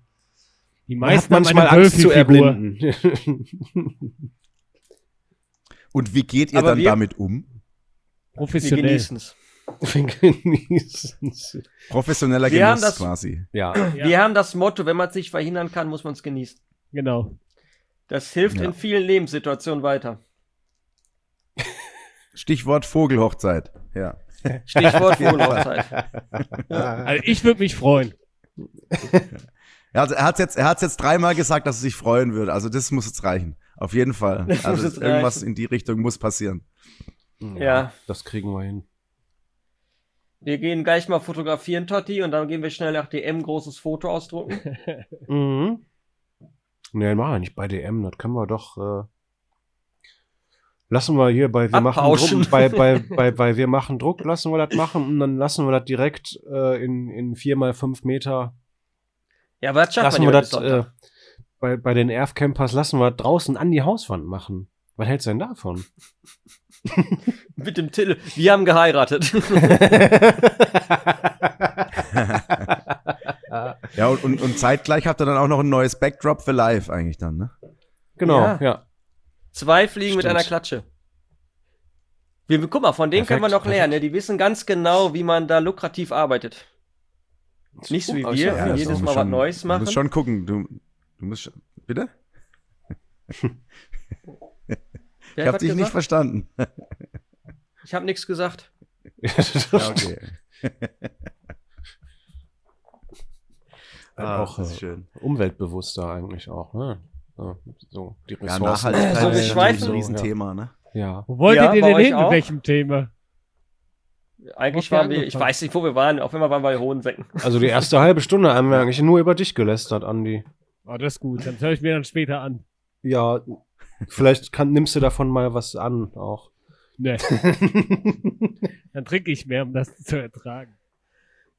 Die man hat meisten manchmal Angst zu erblinden. Und wie geht ihr Aber dann wir- damit um? Wir Professionell. genießen es. Wir genießen's. Professioneller Wir haben Genuss das- quasi. ja. Ja. Wir haben das Motto, wenn man es nicht verhindern kann, muss man es genießen. Genau. Das hilft Ja. in vielen Lebenssituationen weiter. Stichwort Vogelhochzeit. Ja. Stichwort <laughs> Vogelhochzeit. Also ich würde mich freuen. Er hat, er hat's jetzt, er hat's jetzt dreimal gesagt, dass er sich freuen würde. Also das muss jetzt reichen. Auf jeden Fall. Das Also irgendwas reichen. in die Richtung muss passieren. Ja. Das kriegen wir hin. Wir gehen gleich mal fotografieren, Totti, und dann gehen wir schnell nach DM großes Foto ausdrucken. <laughs> Mhm. Nee, machen wir nicht bei DM, das können wir doch. Äh, lassen wir hier bei wir machen Abpauschen. Druck, bei, bei, <laughs> bei, bei wir machen Druck, lassen wir das machen und dann lassen wir das direkt äh, in, in vier mal fünf Meter. Ja, aber das man wir das äh, bei, bei den Erf-Campers lassen wir das draußen an die Hauswand machen. Was hältst du denn davon? <laughs> Mit dem Titel. Wir haben geheiratet. <laughs> Ja, und, und, und zeitgleich habt ihr dann auch noch ein neues Backdrop für live eigentlich dann, ne? genau, Ja. ja. Zwei Fliegen mit Stimmt. einer Klatsche. Wir, guck mal, von denen können wir Perfekt, noch lernen. Ne? Die wissen ganz genau, wie man da lukrativ arbeitet. Nicht so wie wir, ja, die ja, jedes du Mal musst was schon- Neues Du machen. musst schon gucken. Du, du musst schon, bitte? <laughs> Ich habe dich nicht gesagt? verstanden. Ich habe nichts gesagt. <laughs> Ja, okay. <laughs> Ah, auch das ist äh, schön. umweltbewusster eigentlich auch, ne? So, so die Ja, Ressourcen. Nachhaltigkeit So, wir ist ein Riesenthema, ne? Ja. Wo wollt Ja, ihr denn hin? auch? Mit welchem Thema? Eigentlich waren wir, ich weiß nicht, wo wir waren. Auf einmal waren wir bei Hohensecken. Also die erste halbe Stunde haben wir eigentlich nur über dich gelästert, Andi. Oh, das ist gut. Dann höre ich mir dann später an. Ja, vielleicht kann, nimmst du davon mal was an auch. Ne, <laughs> dann trinke ich mehr, um das zu ertragen.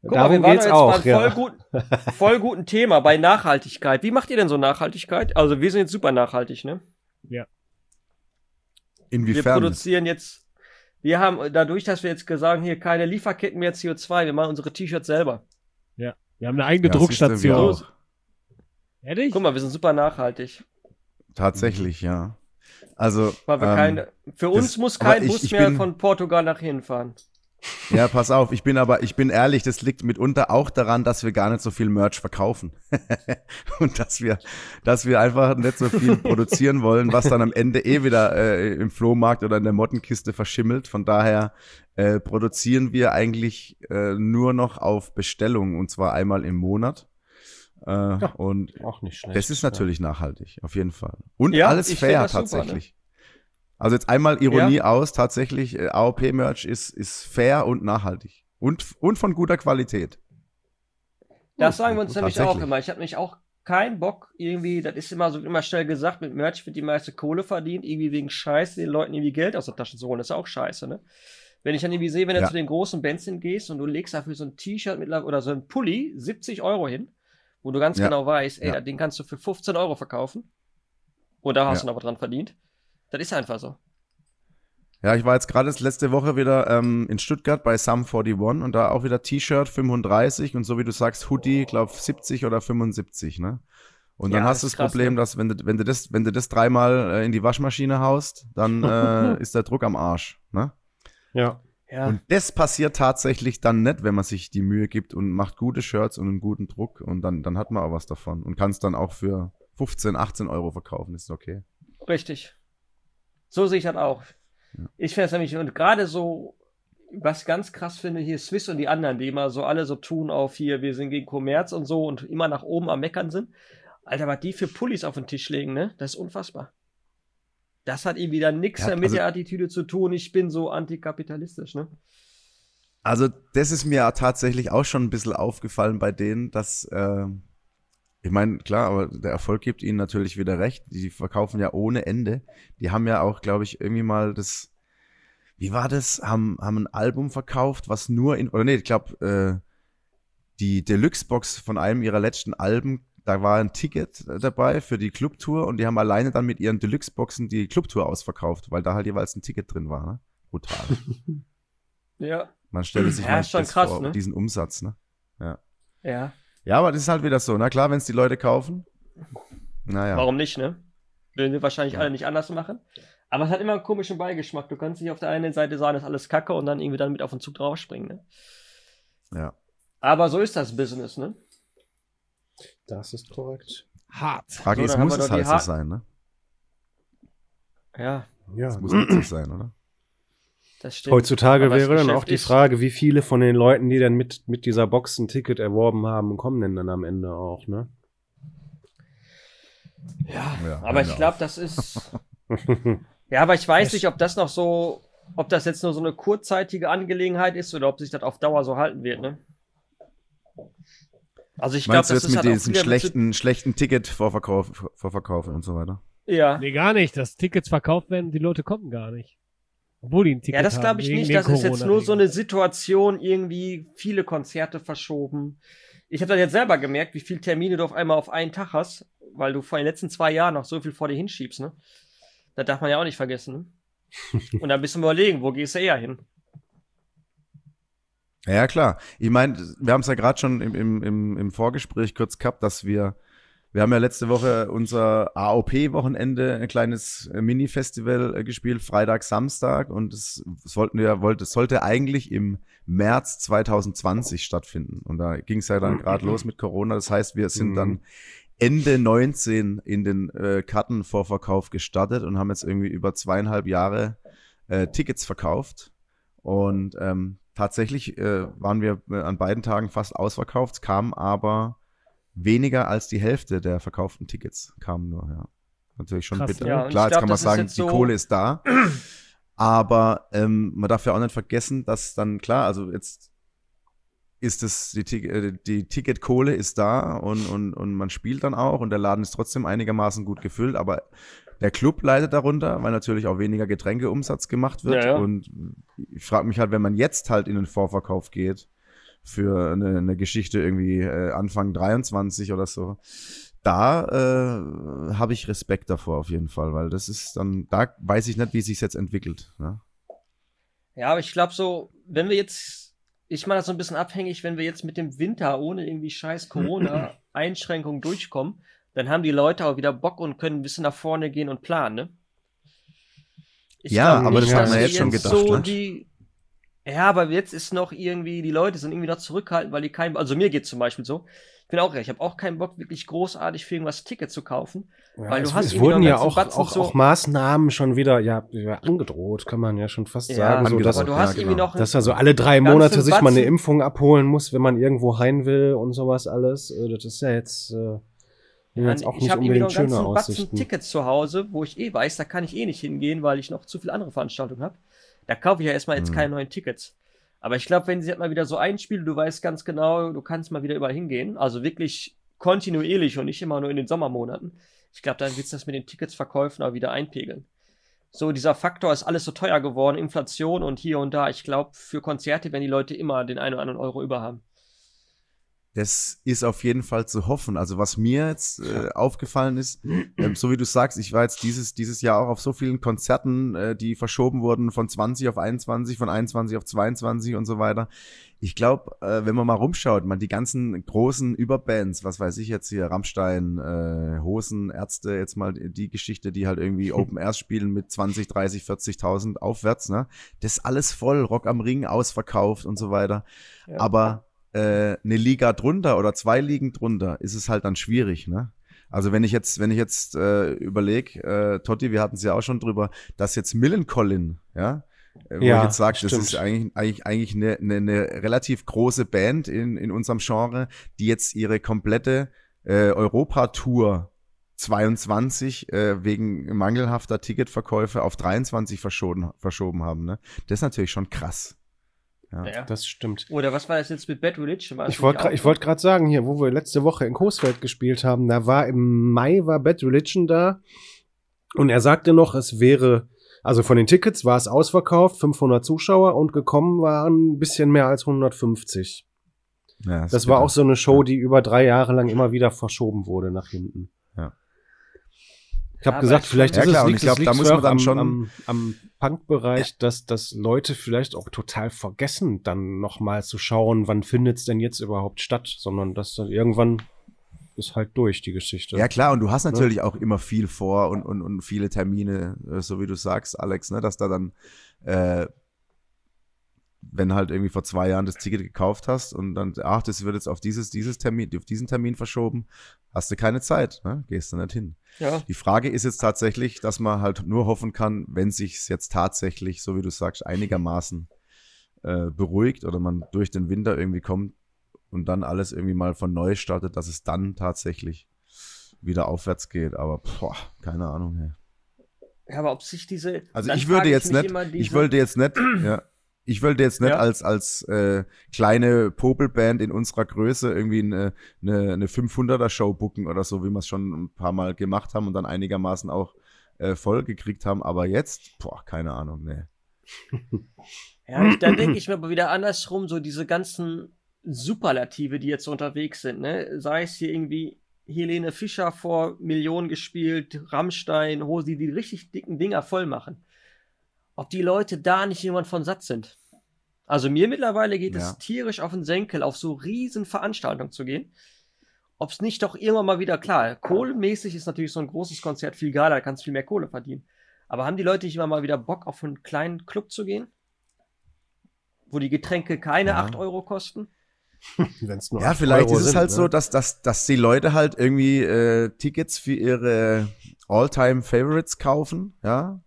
Guck mal, Darum wir waren geht's doch jetzt auch, einem ja. voll, gut, voll guten Thema bei Nachhaltigkeit. Wie macht ihr denn so Nachhaltigkeit? Also wir sind jetzt super nachhaltig, ne? Wir Inwiefern? produzieren jetzt, wir haben dadurch, dass wir jetzt gesagt haben, hier keine Lieferketten mehr CO2, wir machen unsere T-Shirts selber. Wir haben eine eigene Ja, wir Druckstation. auch. Ehrlich? Guck mal, wir sind super nachhaltig. Tatsächlich, ja. Also, Weil wir ähm, keine, für uns das- muss kein ich- Bus ich mehr bin- von Portugal nach hier fahren. Ja, pass auf, ich bin aber, ich bin ehrlich, das liegt mitunter auch daran, dass wir gar nicht so viel Merch verkaufen. <laughs> und dass wir, dass wir einfach nicht so viel produzieren wollen, was dann am Ende eh wieder äh, im Flohmarkt oder in der Mottenkiste verschimmelt. Von daher äh, produzieren wir eigentlich äh, nur noch auf Bestellung und zwar einmal im Monat. Äh, und Auch nicht schlecht. das ist natürlich nachhaltig, auf jeden Fall. Und Ja, alles fair ne? tatsächlich. Also jetzt einmal Ironie aus, tatsächlich, äh, AOP-Merch ist, ist fair und nachhaltig. Und, und von guter Qualität. Das sagen wir uns nämlich auch immer. Ich habe nämlich auch keinen Bock, irgendwie, das ist immer so immer schnell gesagt, mit Merch wird die meiste Kohle verdient, irgendwie wegen Scheiße, den Leuten irgendwie Geld aus der Tasche zu holen, das ist auch scheiße, ne? Wenn ich dann irgendwie sehe, wenn du Ja. zu den großen Bands hingehst und du legst dafür so ein T-Shirt mit oder so ein Pulli 70 Euro hin, wo du ganz Ja. genau weißt, ey, Ja. den kannst du für 15 Euro verkaufen. Oder hast Ja. du noch was dran verdient. Das ist einfach so. Ja, ich war jetzt gerade letzte Woche wieder ähm, in Stuttgart bei Sum 41 und da auch wieder T-Shirt 35 und so wie du sagst, Hoodie, glaub 70 oder 75, ne? Und dann Ja, hast du das krass, Problem, ne? dass wenn du, wenn du das, wenn du das dreimal äh, in die Waschmaschine haust, dann <laughs> äh, ist der Druck am Arsch, ne? Ja. Ja. Und das passiert tatsächlich dann nicht, wenn man sich die Mühe gibt und macht gute Shirts und einen guten Druck und dann, dann hat man auch was davon und kann es dann auch für 15, 18 Euro verkaufen, ist okay. Richtig. So sehe ich das auch. Ja. Ich finde es nämlich, und gerade so, was ganz krass finde, hier Swiss und die anderen, die immer so alle so tun auf hier, wir sind gegen Kommerz und so und immer nach oben am Meckern sind. Alter, was die für Pullis auf den Tisch legen, ne? Das ist unfassbar. Das hat irgendwie dann nichts Ja, mehr mit also- der Attitüde zu tun, ich bin so antikapitalistisch, ne? Also, das ist mir tatsächlich auch schon ein bisschen aufgefallen bei denen, dass, äh, ich meine, klar, aber der Erfolg gibt ihnen natürlich wieder recht. Die verkaufen ja ohne Ende. Die haben ja auch, glaube ich, irgendwie mal das, wie war das? Haben, haben ein Album verkauft, was nur in, oder nee, ich glaube, äh, die Deluxe-Box von einem ihrer letzten Alben, da war ein Ticket äh, dabei für die Clubtour und die haben alleine dann mit ihren Deluxe-Boxen die Clubtour ausverkauft, weil da halt jeweils ein Ticket drin war, ne? Brutal. <laughs> Ja. Man stelle sich Ja, mal schon krass, vor, ne? diesen Umsatz, ne? Ja. Ja, aber das ist halt wieder so. Na klar, wenn es die Leute kaufen. Naja. Warum nicht, ne? Würden wir wahrscheinlich Ja. alle nicht anders machen. Aber es hat immer einen komischen Beigeschmack. Du kannst nicht auf der einen Seite sagen, das ist alles Kacke und dann irgendwie dann mit auf den Zug draufspringen, ne? Ja. Aber so ist das Business, ne? Das ist korrekt. Hart. Frage So, ist, muss es halt so sein, ne? Ja, Ja. Es muss witzig sein, oder? Das stimmt. Heutzutage Aber wäre dann auch die Frage, wie viele von den Leuten, die dann mit, mit dieser Box ein Ticket erworben haben, kommen denn dann am Ende auch, ne? Ja, Ja, aber ich glaube, das ist. <laughs> Ja, aber ich weiß nicht, ob das noch so, ob das jetzt nur so eine kurzzeitige Angelegenheit ist oder ob sich das auf Dauer so halten wird, ne? Also ich glaube, das jetzt ist mit halt mit schlechten, schlechten Ticket-Vorverkauf Vorverkaufen und so weiter? ja. Nee, gar nicht. Dass Tickets verkauft werden, die Leute kommen gar nicht. Obwohl die ein Ticket Ja, das glaube ich nicht. Das ist jetzt nur so eine. Situation, irgendwie viele Konzerte verschoben. Ich habe das jetzt selber gemerkt, wie viele Termine du auf einmal auf einen Tag hast, weil du vor den letzten zwei Jahren noch so viel vor dir hinschiebst, ne? Das darf man ja auch nicht vergessen, ne? <laughs> Und dann bist du überlegen, wo gehst du eher hin? Ja, klar. Ich meine, wir haben es ja gerade schon im, im, im, im Vorgespräch kurz gehabt, dass wir, wir haben ja letzte Woche unser AOP-Wochenende, ein kleines äh, Mini-Festival äh, gespielt, Freitag, Samstag und es, es wollten wir, wollte, es sollte eigentlich im März 2020 stattfinden. Und da ging es ja dann gerade los mit Corona. Das heißt, wir sind Mhm. dann Ende 19 in den äh, Kartenvorverkauf gestartet und haben jetzt irgendwie über zweieinhalb Jahre äh, Tickets verkauft. Und ähm, tatsächlich äh, waren wir äh, an beiden Tagen fast ausverkauft, es kamen aber weniger als die Hälfte der verkauften Tickets kamen nur, ja. Natürlich schon Krass, bitter. ja. Klar, jetzt glaub, kann man sagen, jetzt die so- Kohle ist da. Aber ähm, man darf ja auch nicht vergessen, dass dann, klar, also jetzt ist es, die, äh, die Ticketkohle ist da und, und, und man spielt dann auch und der Laden ist trotzdem einigermaßen gut gefüllt, aber der Club leidet darunter, weil natürlich auch weniger Getränkeumsatz gemacht wird. Ja, ja. Und ich frage mich halt, wenn man jetzt halt in den Vorverkauf geht für eine, eine Geschichte irgendwie äh, Anfang 23 oder so, da äh, habe ich Respekt davor auf jeden Fall, weil das ist dann, da weiß ich nicht, wie sich jetzt entwickelt. Ne? Ja, aber ich glaube so, wenn wir jetzt, ich mache das so ein bisschen abhängig, wenn wir jetzt mit dem Winter ohne irgendwie scheiß Corona-Einschränkungen <clears throat> durchkommen, dann haben die Leute auch wieder Bock und können ein bisschen nach vorne gehen und planen, ne? Ich Ja, aber das nicht, dass man wir jetzt schon gedacht, So ne? die, ja, aber jetzt ist noch irgendwie, die Leute sind irgendwie noch zurückhaltend, weil die kein, also mir geht zum Beispiel so, ich bin auch recht, ich habe auch keinen Bock, wirklich großartig für irgendwas Ticket zu kaufen. Ja, Weil du es, hast es irgendwie wurden ja auch, Batzen auch, so- auch Maßnahmen schon wieder ja, ja, angedroht, kann man ja schon fast Ja, sagen. So, dass, du ja, hast genau. irgendwie noch dass er so alle drei Monate sich mal eine Batzen- Impfung abholen muss, wenn man irgendwo heim will und sowas alles. Äh, Das ist ja jetzt, äh, Ja, jetzt auch ich nicht habe unbedingt einen schöne ganzen Batzen Aussichten. Tickets zu Hause, wo ich eh weiß, da kann ich eh nicht hingehen, weil ich noch zu viele andere Veranstaltungen habe. Da kaufe ich ja erstmal jetzt Mhm. keine neuen Tickets. Aber ich glaube, wenn sie halt mal wieder so einspielen, du weißt ganz genau, du kannst mal wieder überall hingehen, also wirklich kontinuierlich und nicht immer nur in den Sommermonaten, ich glaube, dann wird es das mit den Ticketsverkäufen auch wieder einpegeln. So, dieser Faktor ist alles so teuer geworden, Inflation und hier und da. Ich glaube, für Konzerte werden die Leute immer den einen oder anderen Euro über haben. Das ist auf jeden Fall zu hoffen. Also was mir jetzt äh, aufgefallen ist, <clears throat> ähm, so wie du sagst, ich war jetzt dieses, dieses Jahr auch auf so vielen Konzerten, äh, die verschoben wurden von 20 auf 21, von 21 auf 22 und so weiter. Ich glaube, äh, wenn man mal rumschaut, man die ganzen großen Überbands, was weiß ich jetzt hier, Rammstein, äh, Hosen, Ärzte, jetzt mal die, Geschichte, die halt irgendwie <laughs> Open Airs spielen mit 20, 30, 40.000 aufwärts, ne? Das ist alles voll, Rock am Ring ausverkauft und so weiter. Ja. Aber äh, eine Liga drunter oder zwei Ligen drunter ist es halt dann schwierig, ne? Also wenn ich jetzt, wenn ich jetzt äh, überlege, äh, Totti, wir hatten es ja auch schon drüber, dass jetzt Millencolin, ja, äh, wo Ja, ich jetzt sage, das ist eigentlich, eigentlich, eigentlich eine, eine, eine relativ große Band in, in unserem Genre, die jetzt ihre komplette äh, Europa-Tour 22 äh, wegen mangelhafter Ticketverkäufe auf 23 verschoben, verschoben haben. Ne? Das ist natürlich schon krass. Ja. Ja. Das stimmt. Oder was war das jetzt mit Bad Religion? War das Ich wollte gerade sagen, hier, wo wir letzte Woche in Coesfeld gespielt haben, da war im Mai war Bad Religion da und er sagte noch, es wäre, also von den Tickets war es ausverkauft, 500 Zuschauer und gekommen waren ein bisschen mehr als 150. Ja, ist Das war auch so eine Show, die über drei Jahre lang immer wieder verschoben wurde nach hinten. Ja. Ich habe Ja, gesagt, vielleicht Ja, ist klar, es liegt, ich glaub, es da muss man dann schon- am, am Punkbereich, dass, dass Leute vielleicht auch total vergessen, dann nochmal zu schauen, wann findet es denn jetzt überhaupt statt, sondern dass dann irgendwann ist halt durch die Geschichte. Ja klar, und du hast natürlich auch immer viel vor und, und, und viele Termine, äh, so wie du sagst, Alex, ne, dass da dann, äh, wenn halt irgendwie vor zwei Jahren das Ticket gekauft hast und dann, ach, das wird jetzt auf dieses, dieses Termin, auf diesen Termin verschoben, hast du keine Zeit, ne? gehst du nicht hin. Ja. Die Frage ist jetzt tatsächlich, dass man halt nur hoffen kann, wenn sich's jetzt tatsächlich, so wie du sagst, einigermaßen äh, beruhigt oder man durch den Winter irgendwie kommt und dann alles irgendwie mal von neu startet, dass es dann tatsächlich wieder aufwärts geht. Aber boah, keine Ahnung. Hey. Ja, aber ob sich diese. Also ich würde jetzt nicht, ich wollte jetzt nicht, <clears throat> ja, ich wollte jetzt nicht Ja. als als äh, kleine Popelband in unserer Größe irgendwie eine, eine, eine 500er Show booken oder so, wie wir es schon ein paar Mal gemacht haben und dann einigermaßen auch äh, voll gekriegt haben. Aber jetzt, boah, keine Ahnung, nee. <laughs> Ja, ich, dann denke ich mir aber wieder andersrum, so diese ganzen Superlative, die jetzt so unterwegs sind, ne? Sei es hier irgendwie Helene Fischer vor Millionen gespielt, Rammstein, Hosi, die richtig dicken Dinger voll machen. Ob die Leute da nicht jemand von satt sind. Also mir mittlerweile geht Ja. es tierisch auf den Senkel, auf so riesen Veranstaltungen zu gehen. Ob es nicht doch irgendwann mal wieder, klar, kohlemäßig ist natürlich so ein großes Konzert viel geiler, da kannst du viel mehr Kohle verdienen. Aber haben die Leute nicht immer mal wieder Bock, auf einen kleinen Club zu gehen? Wo die Getränke keine Ja. 8 Euro kosten? <laughs> Wenn's nur Ja, vielleicht Euro ist es sind, halt ne? so, dass, dass, dass die Leute halt irgendwie äh, Tickets für ihre All-Time-Favorites kaufen, ja.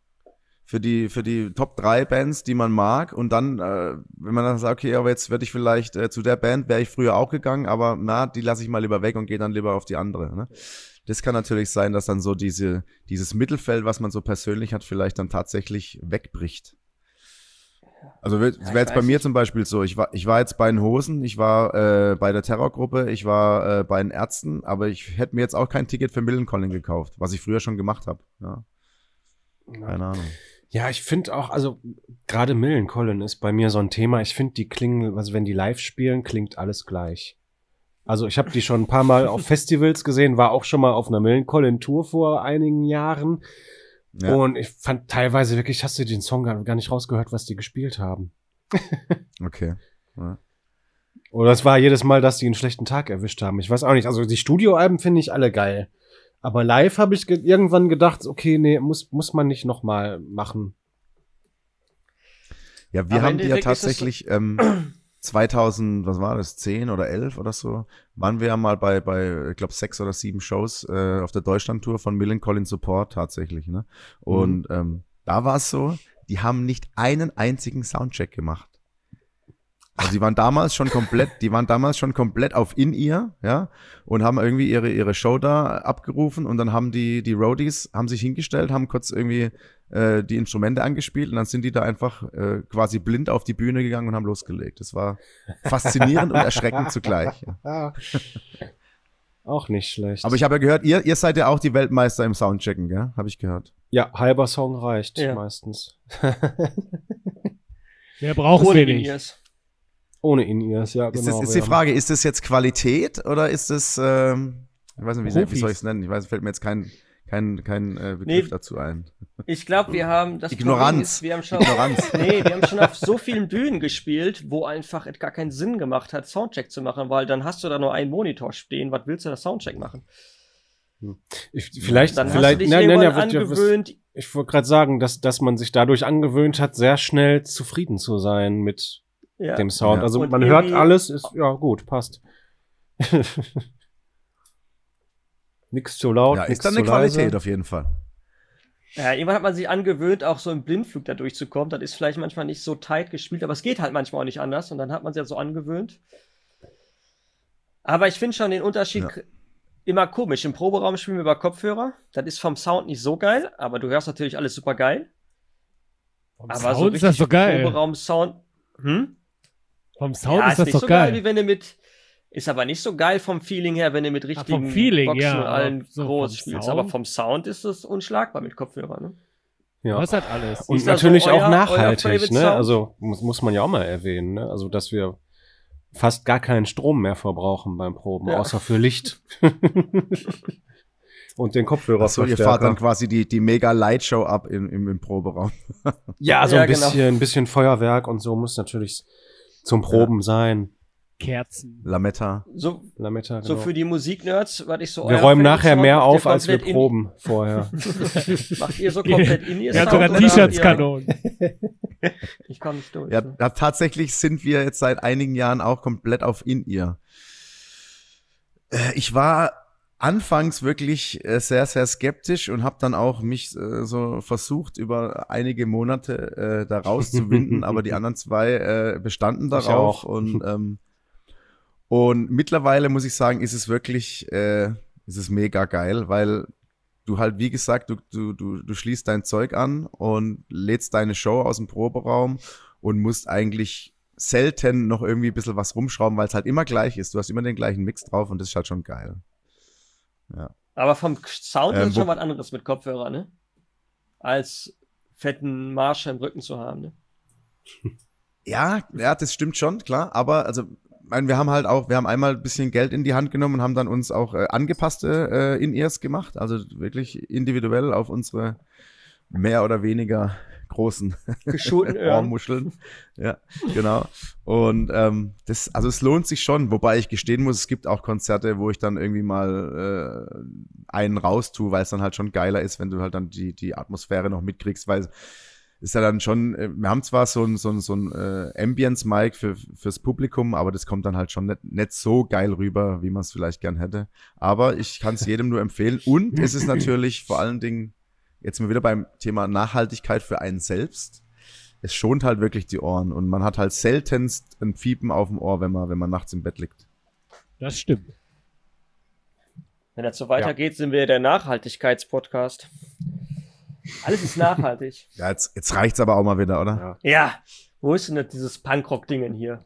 Für die, für die Top 3 Bands, die man mag. Und dann, äh, wenn man dann sagt, okay, aber jetzt werde ich vielleicht äh, zu der Band, wäre ich früher auch gegangen, aber na, die lasse ich mal lieber weg und gehe dann lieber auf die andere. Ne? Das kann natürlich sein, dass dann so diese, dieses Mittelfeld, was man so persönlich hat, vielleicht dann tatsächlich wegbricht. Also wäre Ja, jetzt bei mir nicht. zum Beispiel so, ich war, ich war jetzt bei den Hosen, ich war äh, bei der Terrorgruppe, ich war äh, bei den Ärzten, aber ich hätte mir jetzt auch kein Ticket für Millencolin gekauft, was ich früher schon gemacht habe. Ja, keine Ahnung. Ja, ich finde auch, also gerade Millencolin ist bei mir so ein Thema. Ich finde, die klingen, also wenn die live spielen, klingt alles gleich. Also ich habe die schon ein paar Mal auf <laughs> Festivals gesehen, war auch schon mal auf einer Millencolin-Tour vor einigen Jahren. Ja. Und ich fand teilweise wirklich, hast du den Song gar, gar nicht rausgehört, was die gespielt haben. <laughs> Okay. Ja. Oder es war jedes Mal, dass die einen schlechten Tag erwischt haben. Ich weiß auch nicht. Also die Studioalben finde ich alle geil. Aber live habe ich ge irgendwann gedacht, okay, nee, muss, muss man nicht noch mal machen. Ja, wir Aber haben die ja tatsächlich ähm, <clears throat> 2000, was war das, 10 oder 11 oder so, waren wir ja mal bei, bei ich glaube, sechs oder sieben Shows äh, auf der Deutschlandtour von Millen Collins Support tatsächlich. Ne? Und ähm, da war es so, die haben nicht einen einzigen Soundcheck gemacht. Also die waren damals schon komplett, die waren damals schon komplett auf In-Ear, ja, und haben irgendwie ihre, ihre Show da abgerufen und dann haben die, die Roadies, haben sich hingestellt, haben kurz irgendwie äh, die Instrumente angespielt und dann sind die da einfach äh, quasi blind auf die Bühne gegangen und haben losgelegt. Das war faszinierend und erschreckend zugleich. Ja. <laughs> Auch nicht schlecht. Aber ich habe ja gehört, ihr, ihr seid ja auch die Weltmeister im Soundchecken, gell? Habe ich gehört. ja, halber Song reicht Ja. meistens. Mehr brauchen Ohne wir nicht. In-Ears. Ohne In-Ears, ja, Ist, genau. das, ist die. Frage, ist das jetzt Qualität oder ist das, ähm, ich weiß nicht, wie, wie soll ich es nennen? Ich weiß, fällt mir jetzt kein, kein, kein äh, Begriff Nee. dazu ein. Ich glaube, wir haben das Ignoranz. Problem Ist, wir haben schon, Ignoranz. <laughs> nee, wir haben schon auf so vielen Bühnen gespielt, wo einfach es gar keinen Sinn gemacht hat, Soundcheck zu machen, weil dann hast du da nur einen Monitor stehen. Was willst du da Soundcheck machen? Ich, vielleicht, Dann vielleicht, hast du dich nein, nein, wird ja was- angewöhnt. ich wollte gerade sagen, dass, dass man sich dadurch angewöhnt hat, sehr schnell zufrieden zu sein mit Ja. dem Sound. Ja. Also Und man hört alles, ist ja gut, passt. <laughs> nix zu laut, Ja, nix ist dann zu eine Qualität leise. auf jeden Fall. Ja, irgendwann hat man sich angewöhnt, auch so im Blindflug da durchzukommen. Das ist vielleicht manchmal nicht so tight gespielt, aber es geht halt manchmal auch nicht anders und dann hat man sich ja so angewöhnt. Aber ich finde schon den Unterschied Ja. immer komisch. Im Proberaum spielen wir über Kopfhörer. Das ist vom Sound nicht so geil, aber du hörst natürlich alles super geil. Vom Aber Sound so ist das so geil. Proberaum-Sound. Hm? Vom Sound ja, ist das nicht doch so geil. geil. wie wenn du mit. Ist aber nicht so geil vom Feeling her, wenn du mit richtigen Feeling, Boxen ja, und allen so groß vom spielst. Sound? Aber vom Sound ist es unschlagbar mit Kopfhörern. Ne? Ja. Was hat alles? Und Ist das so natürlich euer- auch euer nachhaltig, ne? Also muss, muss man ja auch mal erwähnen, ne? Also dass wir fast gar keinen Strom mehr verbrauchen beim Proben, Ja. außer für Licht. <laughs> Und den Kopfhörer. Achso, ihr fahrt dann quasi die, die mega Lightshow ab im, im, im Proberaum. Ja, so Ja, ein genau. bisschen, ein bisschen Feuerwerk und so muss natürlich zum Proben sein. Kerzen. Lametta. So, Lametta, so genau. für die Musiknerds, was ich so. wir räumen nachher Sound, mehr ihr auf, als wir in- proben vorher. <laughs> <laughs> Macht ihr so komplett in ihr Er hat Sound sogar oder T-Shirts ihr- Kanon. <laughs> Ich komme nicht durch. Ja, ne? tatsächlich sind wir jetzt seit einigen Jahren auch komplett auf In-Ear. Äh, Ich war anfangs wirklich äh, sehr, sehr skeptisch und habe dann auch mich äh, so versucht, über einige Monate äh, da rauszuwinden, <laughs> aber die anderen zwei äh, bestanden darauf. Und, <laughs> ähm, und mittlerweile muss ich sagen, ist es wirklich, äh, ist es mega geil, weil du halt, wie gesagt, du, du, du, du schließt dein Zeug an und lädst deine Show aus dem Proberaum und musst eigentlich selten noch irgendwie ein bisschen was rumschrauben, weil es halt immer gleich ist. Du hast immer den gleichen Mix drauf und das ist halt schon geil. Aber vom Sound Ähm, ist schon was anderes mit Kopfhörer, ne? Als fetten Marsch im Rücken zu haben, ne? <laughs> Ja, ja, das stimmt schon, klar. Aber also, meine, wir haben halt auch, wir haben einmal ein bisschen Geld in die Hand genommen und haben dann uns auch äh, angepasste äh, In-Ears gemacht. Also wirklich individuell auf unsere mehr oder weniger großen Geschulten. <laughs> Ohrmuscheln. Ja, genau. Und ähm, das, also es lohnt sich schon, wobei ich gestehen muss, es gibt auch Konzerte, wo ich dann irgendwie mal äh, einen raustue, weil es dann halt schon geiler ist, wenn du halt dann die, die Atmosphäre noch mitkriegst, weil ist ja dann schon, äh, wir haben zwar so ein, so ein, so ein äh, Ambience-Mic für, fürs Publikum, aber das kommt dann halt schon nicht, nicht so geil rüber, wie man es vielleicht gern hätte. Aber ich kann es jedem nur empfehlen. Und es ist natürlich vor allen Dingen jetzt mal wieder beim Thema Nachhaltigkeit für einen selbst. Es schont halt wirklich die Ohren und man hat halt seltenst ein Fiepen auf dem Ohr, wenn man, wenn man nachts im Bett liegt. Das stimmt. Wenn das so weitergeht, sind wir der Nachhaltigkeitspodcast. Alles ist nachhaltig. <laughs> Ja, jetzt, jetzt reicht's aber auch mal wieder, oder? Ja. ja. Wo ist denn das, dieses Punkrock-Dingen hier?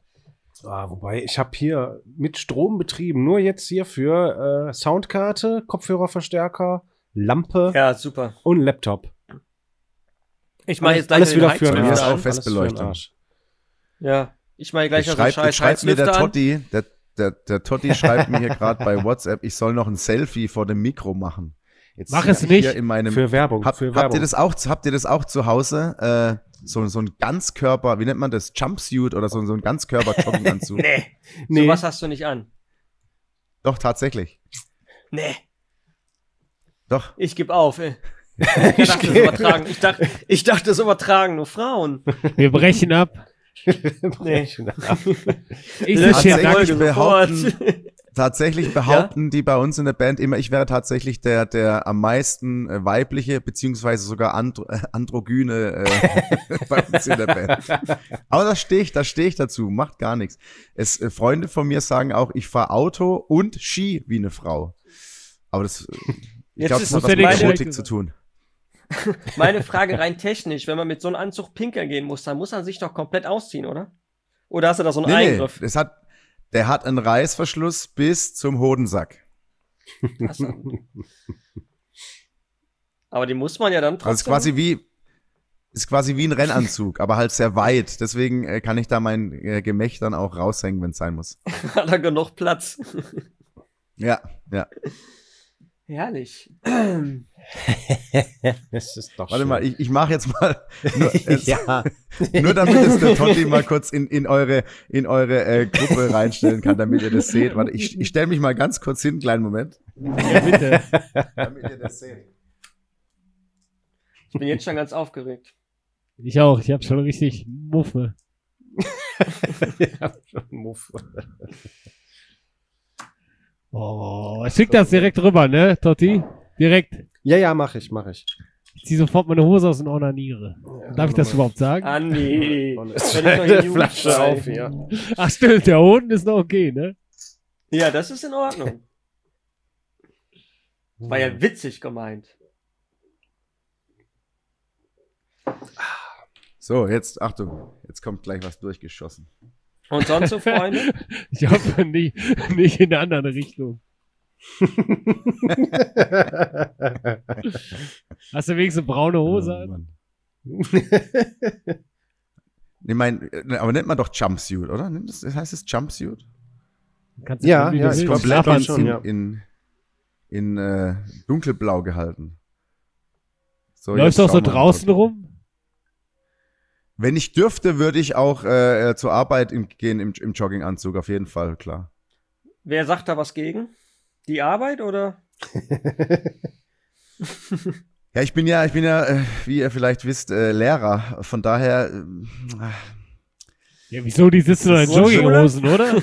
Ah, wobei, ich habe hier mit Strom betrieben, nur jetzt hier für äh, Soundkarte, Kopfhörerverstärker, Lampe Ja, super. und Laptop. Ich mache jetzt gleich alles wieder für ist Arsch. auch Festbeleuchtung. Ja. Ich mache gleich Jetzt noch so einen scheiß schreibt mir der. Totti, der, der, der Totti schreibt mir hier gerade bei WhatsApp, ich soll noch ein Selfie vor dem Mikro machen. Jetzt Mach es ich nicht. Hier in meinem, Für Werbung. Hab, für habt, Werbung. ihr das auch, habt ihr das auch zu Hause? Äh, so, so ein Ganzkörper, wie nennt man das? Jumpsuit oder so, so ein Ganzkörper-Jogginganzug? <laughs> Nee. Nee. So was hast du nicht an. Doch, tatsächlich. Nee. Doch. Ich gebe auf, ey. <laughs> Ich dachte, das übertragen. Ich dachte, <laughs> ich dachte, das übertragen nur Frauen. Wir brechen ab. Nee. <laughs> Ich Lösch sitze Tatsächlich behaupten- Tatsächlich behaupten die bei uns in der Band immer, ich wäre tatsächlich der, der am meisten äh, weibliche, beziehungsweise sogar andro äh, androgyne äh, bei uns in der Band. Aber da stehe ich, da stehe ich dazu, macht gar nichts. Es, äh, Freunde von mir sagen auch, ich fahre Auto und Ski wie eine Frau. Aber das, äh, ich Jetzt glaube, ist das hat was mit Erotik zu tun. <laughs> Meine Frage rein technisch, wenn man mit so einem Anzug pinkeln gehen muss, dann muss man sich doch komplett ausziehen, oder? Oder hast du da so einen Nee, nee, Eingriff? das hat, der hat einen Reißverschluss bis zum Hodensack. So. Aber die muss man ja dann Also es ist trotzdem. quasi wie ist quasi wie ein Rennanzug, aber halt sehr weit. Deswegen äh, kann ich da mein äh, Gemächt dann auch raushängen, wenn es sein muss. <laughs> hat er genug Platz. Ja, ja. Herrlich. <clears throat> Das ist doch Warte schön. mal, ich, ich mache jetzt mal <laughs> nur, äh, ja. nur damit es der Totti mal kurz in, in eure in eure äh, Gruppe <laughs> reinstellen kann, damit ihr das seht. Warte, ich, ich stelle mich mal ganz kurz hin, kleinen Moment. Ja, bitte. <laughs> Damit ihr das seht. Ich bin jetzt schon ganz aufgeregt. Ich auch. Ich habe schon richtig Muffe. ja, schon Muff. Oh, schick das direkt rüber, ne, Totti? Direkt. ja, ja, mach ich, mach ich. Ich zieh sofort meine Hose aus und ornaniere. Darf ich das überhaupt sagen? Andi. Flasche auf hier. Ach stimmt, der Hoden ist noch okay, ne? Ja, das ist in Ordnung. War ja witzig gemeint. So, jetzt Achtung, jetzt kommt gleich was durchgeschossen. Und sonst so, Freunde? <laughs> Ich hoffe nicht, nicht in eine andere Richtung. <laughs> Hast du wenigstens eine braune Hose Oh, an? Mann. <laughs> Ich meine, aber nennt man doch Jumpsuit, oder? Nennt das, heißt es Jumpsuit? Kannst du Ja, ja, ich glaub, komplett in, schon, ja. in, in äh, dunkelblau gehalten. So, Läufst du auch so draußen rum? Wenn ich dürfte, würde ich auch äh, äh, zur Arbeit im, gehen im, im Jogginganzug, auf jeden Fall, klar. Wer sagt da was gegen? Die Arbeit oder? <laughs> Ja, ich bin ja, ich bin ja, äh, wie ihr vielleicht wisst, äh, Lehrer. Von daher, äh, Ja, wieso? Die sitzen doch in? Jogginghosen, oder?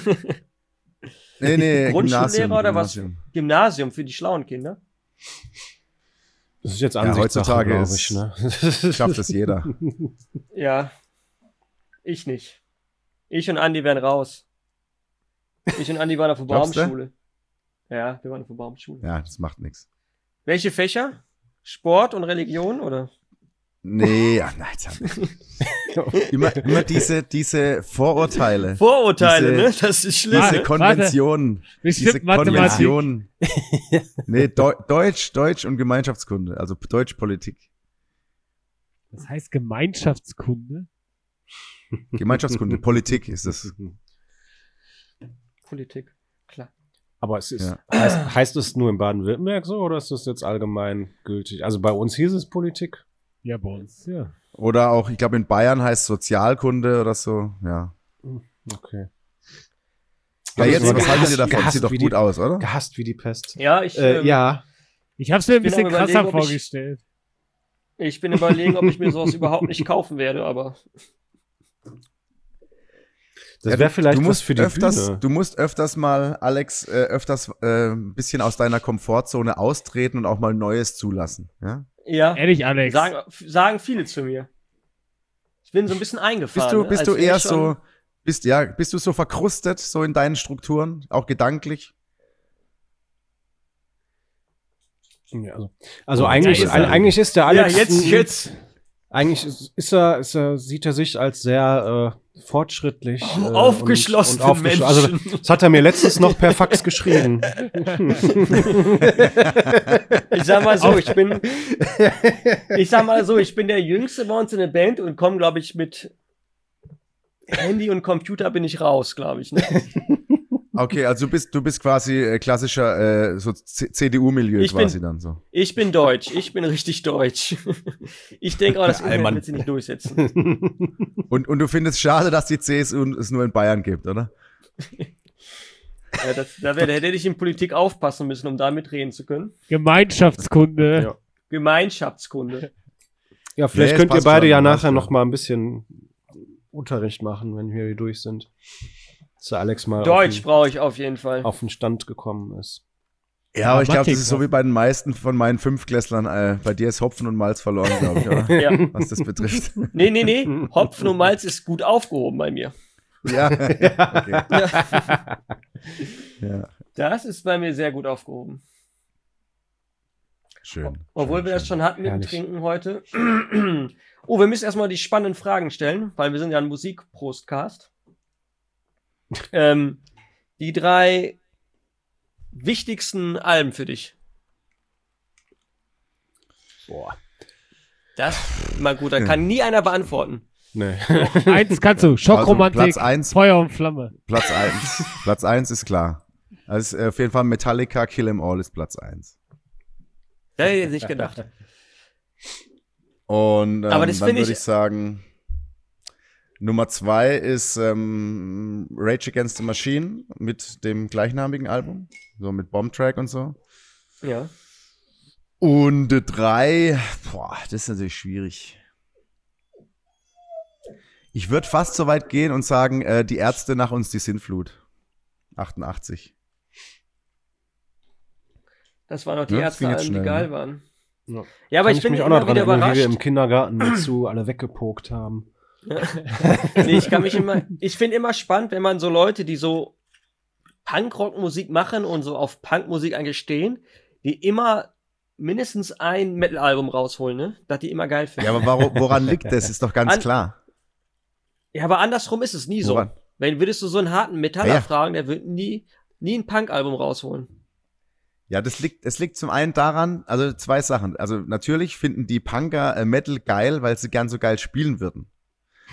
nee, nee, Grundschullehrer Gymnasium, oder was? Gymnasium. Gymnasium für die schlauen Kinder. Das ist jetzt Ja, Ansichtssache, heutzutage glaub ist- ich, ne? <laughs> Schafft es jeder. <laughs> Ja. Ich nicht. Ich und Andi wären raus. Ich und Andi waren auf der? Baumschule. Ja, wir waren auf der Baumschule. Ja, das macht nichts. Welche Fächer? Sport und Religion oder? Nee, ja, nein, <laughs> immer, immer diese, diese Vorurteile. Vorurteile, Diese- ne? Das ist schlimm. Diese ne? Konvention. Diese Bestimmt Mathematik. Konvention. <laughs> Nee, Deu Deutsch, Deutsch und Gemeinschaftskunde, also Deutschpolitik. Das heißt Gemeinschaftskunde. Gemeinschaftskunde, <laughs> Politik ist das. Politik. Klar. Aber es ist, Ja. heißt, heißt es nur in Baden-Württemberg so oder ist das jetzt allgemein gültig? Also bei uns hieß es Politik. Ja, bei uns, ja. Oder auch, ich glaube, in Bayern heißt Sozialkunde oder so. Ja. Okay. Ja, Also jetzt, was haltet ihr gehasst- davon? gehasst Sieht doch gut die- aus, oder? Gehasst wie die Pest. Ja, ich, Äh, ähm, ja. Ich hab's mir ein bisschen krasser ob ich- vorgestellt. ich bin überlegen, ob ich mir sowas überhaupt nicht kaufen werde, aber Das wäre vielleicht du was musst für die öfters, Bühne. Du musst öfters mal, Alex, äh, öfters äh, ein bisschen aus deiner Komfortzone austreten und auch mal Neues zulassen. Ja? Ja. Ehrlich, Alex. Sagen, sagen viele zu mir. Ich bin so ein bisschen eingefahren. Bist du, ne? bist du eher so, bist, ja, bist du so verkrustet, so in deinen Strukturen, auch gedanklich? Ja, also, also Oh, eigentlich, ja, eig- eigentlich ist der Alex. ja, jetzt, jetzt. Eigentlich ist, ist er, ist er, sieht er sich als sehr fortschrittlich. Äh, Aufgeschlossen und, und aufgeschl- Also, Menschen. das hat er mir letztens noch per Fax geschrieben. <laughs> Ich sag mal so, ich bin, <laughs> ich sag mal so, ich bin der Jüngste bei uns in der Band und komme, glaube ich, mit Handy und Computer bin ich raus, glaube ich. Ne? <laughs> Okay, also du bist, du bist quasi äh, klassischer äh, so CDU-Milieu Ich quasi bin- dann so. Ich bin deutsch, ich bin richtig deutsch. <laughs> Ich denke auch, das Internet wird sie nicht durchsetzen. <laughs> Und, und du findest schade, dass die CSU es nur in Bayern gibt, oder? <laughs> Ja, das, da, wär, da hätte ich in Politik aufpassen müssen, um da mitreden zu können. Gemeinschaftskunde. Ja. Gemeinschaftskunde. Ja, vielleicht Nee, es könnt ihr beide ja nachher noch mal ein bisschen Unterricht machen, wenn wir hier durch sind. Der Alex mal Deutsch auf, brauche ich auf jeden Fall. den, auf den Stand gekommen ist. Ja, aber ich glaube, das ist so wie bei den meisten von meinen Fünfklässlern. Äh, bei dir ist Hopfen und Malz verloren, glaube ich, oder? <laughs> Ja. Was das betrifft. <laughs> Nee, nee, nee. Hopfen und Malz ist gut aufgehoben bei mir. ja. <laughs> Okay. Ja, ja. das ist bei mir sehr gut aufgehoben. Schön. Obwohl schön, wir das schön. schon hatten mit dem. Trinken heute. <clears throat> Oh, wir müssen erstmal die spannenden Fragen stellen, weil wir sind ja ein Musikprostcast. Ähm, die drei wichtigsten Alben für dich. Boah. Das, mal gut, da kann nie einer beantworten. Nee. Eins kannst du. <laughs> Schockromantik, Also, Platz eins. Feuer und Flamme. Platz 1. Platz 1 ist klar. Also äh, auf jeden Fall Metallica Kill 'Em All ist Platz 1. Da hätte ich nicht gedacht. Und ähm, Aber das dann würde ich- ich sagen, Nummer 2 ist ähm, Rage Against the Machine mit dem gleichnamigen Album. So mit Bombtrack und so. Ja. Und 3, boah, das ist natürlich schwierig. Ich würde fast so weit gehen und sagen, äh, die Ärzte nach uns die Sintflut. 88. Das waren noch die Ja, ging jetzt Alben, die schnell, geil ne? waren. Ja. Ja, aber Kann ich bin mich auch immer noch dran wieder erinnern, wie wir im Kindergarten dazu alle weggepokt haben. Nee, ich kann mich immer, ich finde immer spannend, wenn man so Leute, die so Punkrock-Musik machen und so auf Punkmusik eigentlich stehen, die immer mindestens ein Metal-Album rausholen, ne? Das die immer geil finden. Ja, aber warum, woran liegt das? Ist doch ganz An- klar. Ja, aber andersrum ist es nie so. Woran? Wenn würdest du so einen harten Metaller Ja, ja. fragen, der wird nie, nie ein Punk-Album rausholen. Ja, das liegt, es liegt zum einen daran, also zwei Sachen. Also natürlich finden die Punker äh, Metal geil, weil sie gern so geil spielen würden.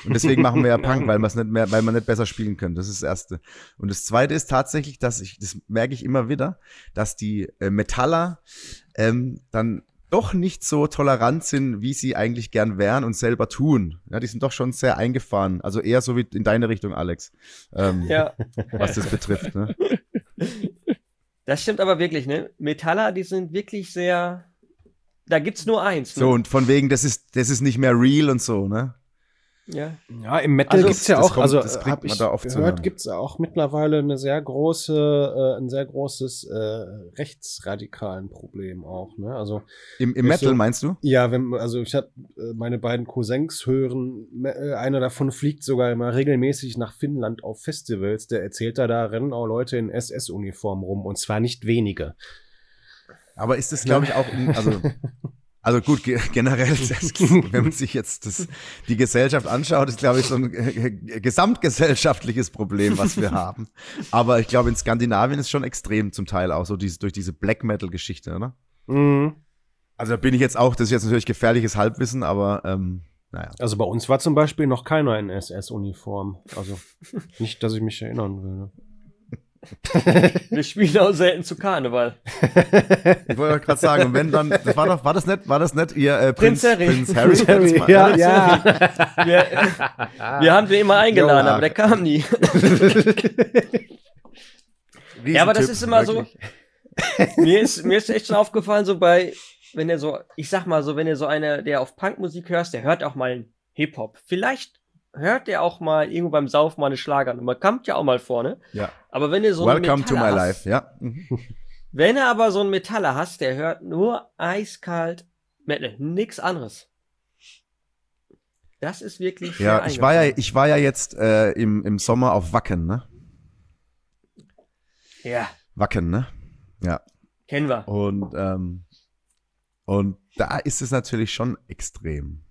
Und deswegen machen wir ja Punk, weil, <laughs> nicht mehr, weil man nicht besser spielen können. Das ist das Erste. Und das Zweite ist tatsächlich, dass ich, das merke ich immer wieder, dass die äh, Metaller ähm, dann doch nicht so tolerant sind, wie sie eigentlich gern wären und selber tun. Ja, die sind doch schon sehr eingefahren. Also eher so wie in deine Richtung, Alex, ähm, Ja, was das betrifft. Ne? das stimmt aber wirklich, ne? Metaller, die sind wirklich sehr. Da gibt's nur eins. Ne? So, und von wegen, das ist, das ist nicht mehr real und so, ne? Ja. Ja, im Metal Also, gibt's ja auch, kommt- also das kriegt habe ich da gehört, gibt's auch mittlerweile eine sehr große, äh, ein sehr großes äh, rechtsradikalen Problem auch. Ne? Also Im, im Metal so- meinst du? ja, wenn also ich habe äh, meine beiden Cousins hören, äh, einer davon fliegt sogar immer regelmäßig nach Finnland auf Festivals. Der erzählt da, da rennen auch Leute in SS-Uniform rum und zwar nicht wenige. Aber ist das, glaube ich, auch, <laughs> also, also gut, ge <laughs> generell, <laughs> das, wenn man sich jetzt das, die Gesellschaft anschaut, ist, glaube ich, so ein äh, gesamtgesellschaftliches Problem, was wir haben. Aber ich glaube, in Skandinavien ist schon extrem zum Teil auch so diese, durch diese Black Metal-Geschichte, oder? Mhm. Also da bin ich jetzt auch, das ist jetzt natürlich gefährliches Halbwissen, aber ähm, naja. Also bei uns war zum Beispiel noch keiner in SS-Uniform. Also nicht, dass ich mich erinnern würde. <laughs> Wir spielen auch selten zu Karneval. Ich wollte auch gerade sagen, und wenn dann, das war doch, war das nicht, war das nicht ihr äh, Prinz, Prinz Harry. Prinz Harry? Prinz Harry, ja, das- ja. Wir, wir haben den immer eingeladen, Jo, aber der kam nie. Ja, aber das ist immer so- wirklich. mir ist, mir ist echt schon aufgefallen, so bei, wenn er so, ich sag mal so, wenn er so einer, der auf Punkmusik hörst, der hört auch mal Hip-Hop. Vielleicht hört der auch mal irgendwo beim Saufen mal eine Schlagernummer. Kommt ja auch mal vorne. Ja. Aber wenn er so Welcome to my life, hast, ja. Mhm. <laughs> wenn er aber so einen Metaller hast, der hört nur eiskalt Metal, nix anderes. Das ist wirklich. Ja, ich war ja, ich war ja jetzt äh, im, im Sommer auf Wacken, ne? Ja, Wacken, ne? Ja. kennen wir. Und, ähm, und da ist es natürlich schon extrem.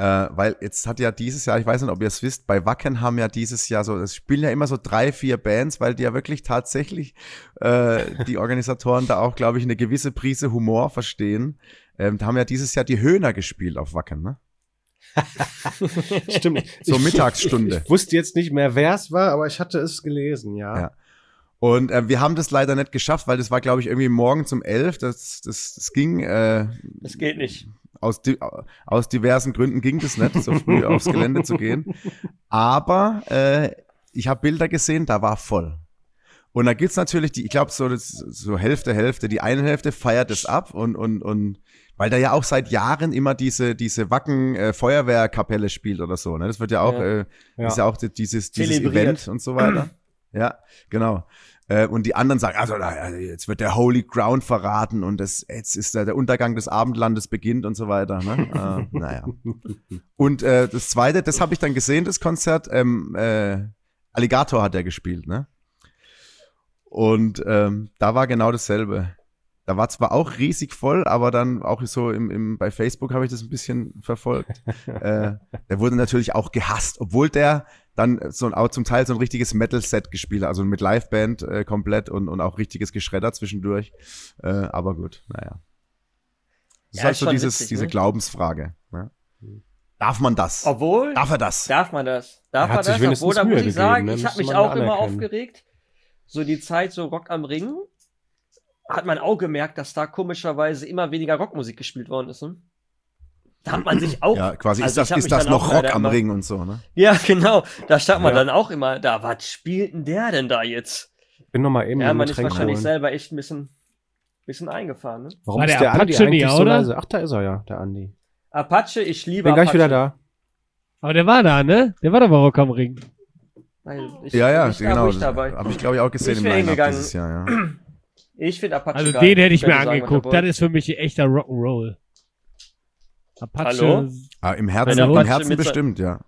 Äh, weil jetzt hat ja dieses Jahr, ich weiß nicht, ob ihr es wisst, bei Wacken haben ja dieses Jahr so, es spielen ja immer so drei, vier Bands, weil die ja wirklich tatsächlich äh, die Organisatoren da auch, glaube ich, eine gewisse Prise Humor verstehen. Ähm, da haben ja dieses Jahr die Höhner gespielt auf Wacken, ne? <laughs> Stimmt. <laughs> So Ich- Mittagsstunde. Ich, <laughs> ich wusste jetzt nicht mehr, wer es war, aber ich hatte es gelesen, ja. Ja. Und äh, wir haben das leider nicht geschafft, weil das war, glaube ich, irgendwie morgen um elf. Das, das, das ging äh, Das geht nicht. Aus, di aus diversen Gründen ging das nicht, so früh aufs Gelände zu gehen. Aber äh, ich habe Bilder gesehen, da war voll. Und da gibt's natürlich die, ich glaube, so, so Hälfte, Hälfte. Die eine Hälfte feiert es ab und, und, und weil da ja auch seit Jahren immer diese, diese Wacken äh, Feuerwehrkapelle spielt oder so. Ne? Das wird ja auch, Ja. Äh, Ja. ist ja auch die- dieses, dieses. Event und so weiter. ja, genau. Äh, und die anderen sagen, also jetzt wird der Holy Ground verraten und das, jetzt ist der, der Untergang des Abendlandes beginnt und so weiter. Ne? <laughs> äh, naja. Und äh, das zweite, das habe ich dann gesehen, das Konzert. Ähm, äh, Alligator hat er gespielt, ne? Und ähm, da war genau dasselbe. Da war zwar auch riesig voll, aber dann auch so im, im, bei Facebook habe ich das ein bisschen verfolgt. äh, der wurde natürlich auch gehasst, obwohl der dann so ein, auch zum Teil so ein richtiges Metal-Set gespielt also mit Liveband äh, komplett und, und auch richtiges Geschredder zwischendurch. Äh, aber gut, naja. Das Ja, ist halt ist so schon dieses, witzig, diese ne? Glaubensfrage. Ne? Darf man das? Obwohl, Darf er das? darf man das? Darf Er hat man sich das? wenigstens Obwohl, da muss Mühe ich sagen, gegeben, ne? ich habe mich auch immer aufgeregt. So die Zeit, so Rock am Ring, hat man auch gemerkt, dass da komischerweise immer weniger Rockmusik gespielt worden ist. Ne? Da hat man sich auch. Ja, quasi Also ist das, hab ist das noch Rock am immer- Ring und so, ne? Ja, genau. Da stand man Ja. dann auch immer da. Was spielt denn der denn da jetzt? Bin noch mal eben Ja, man ist wahrscheinlich holen. selber echt ein bisschen, bisschen eingefahren. Ne? Warum War ist der der Andi Apache eigentlich nie, so oder? leise? Ach, da ist er ja, der Andi. Apache, ich liebe Bin gleich Apache. wieder da. Aber der war da, ne? Der war doch bei Rock am Ring. Ich, Ja, ja, genau. dabei. Habe ich, glaube ich, auch gesehen Ich im Line-Up dieses Jahr, ja. Ich finde Apache Also geil. den hätte ich mir angeguckt. Das ist für mich echter Rock'n'Roll. Apache. Hallo? Ah, Im Herzen, Wenn der im Apache Herzen mit bestimmt, ja.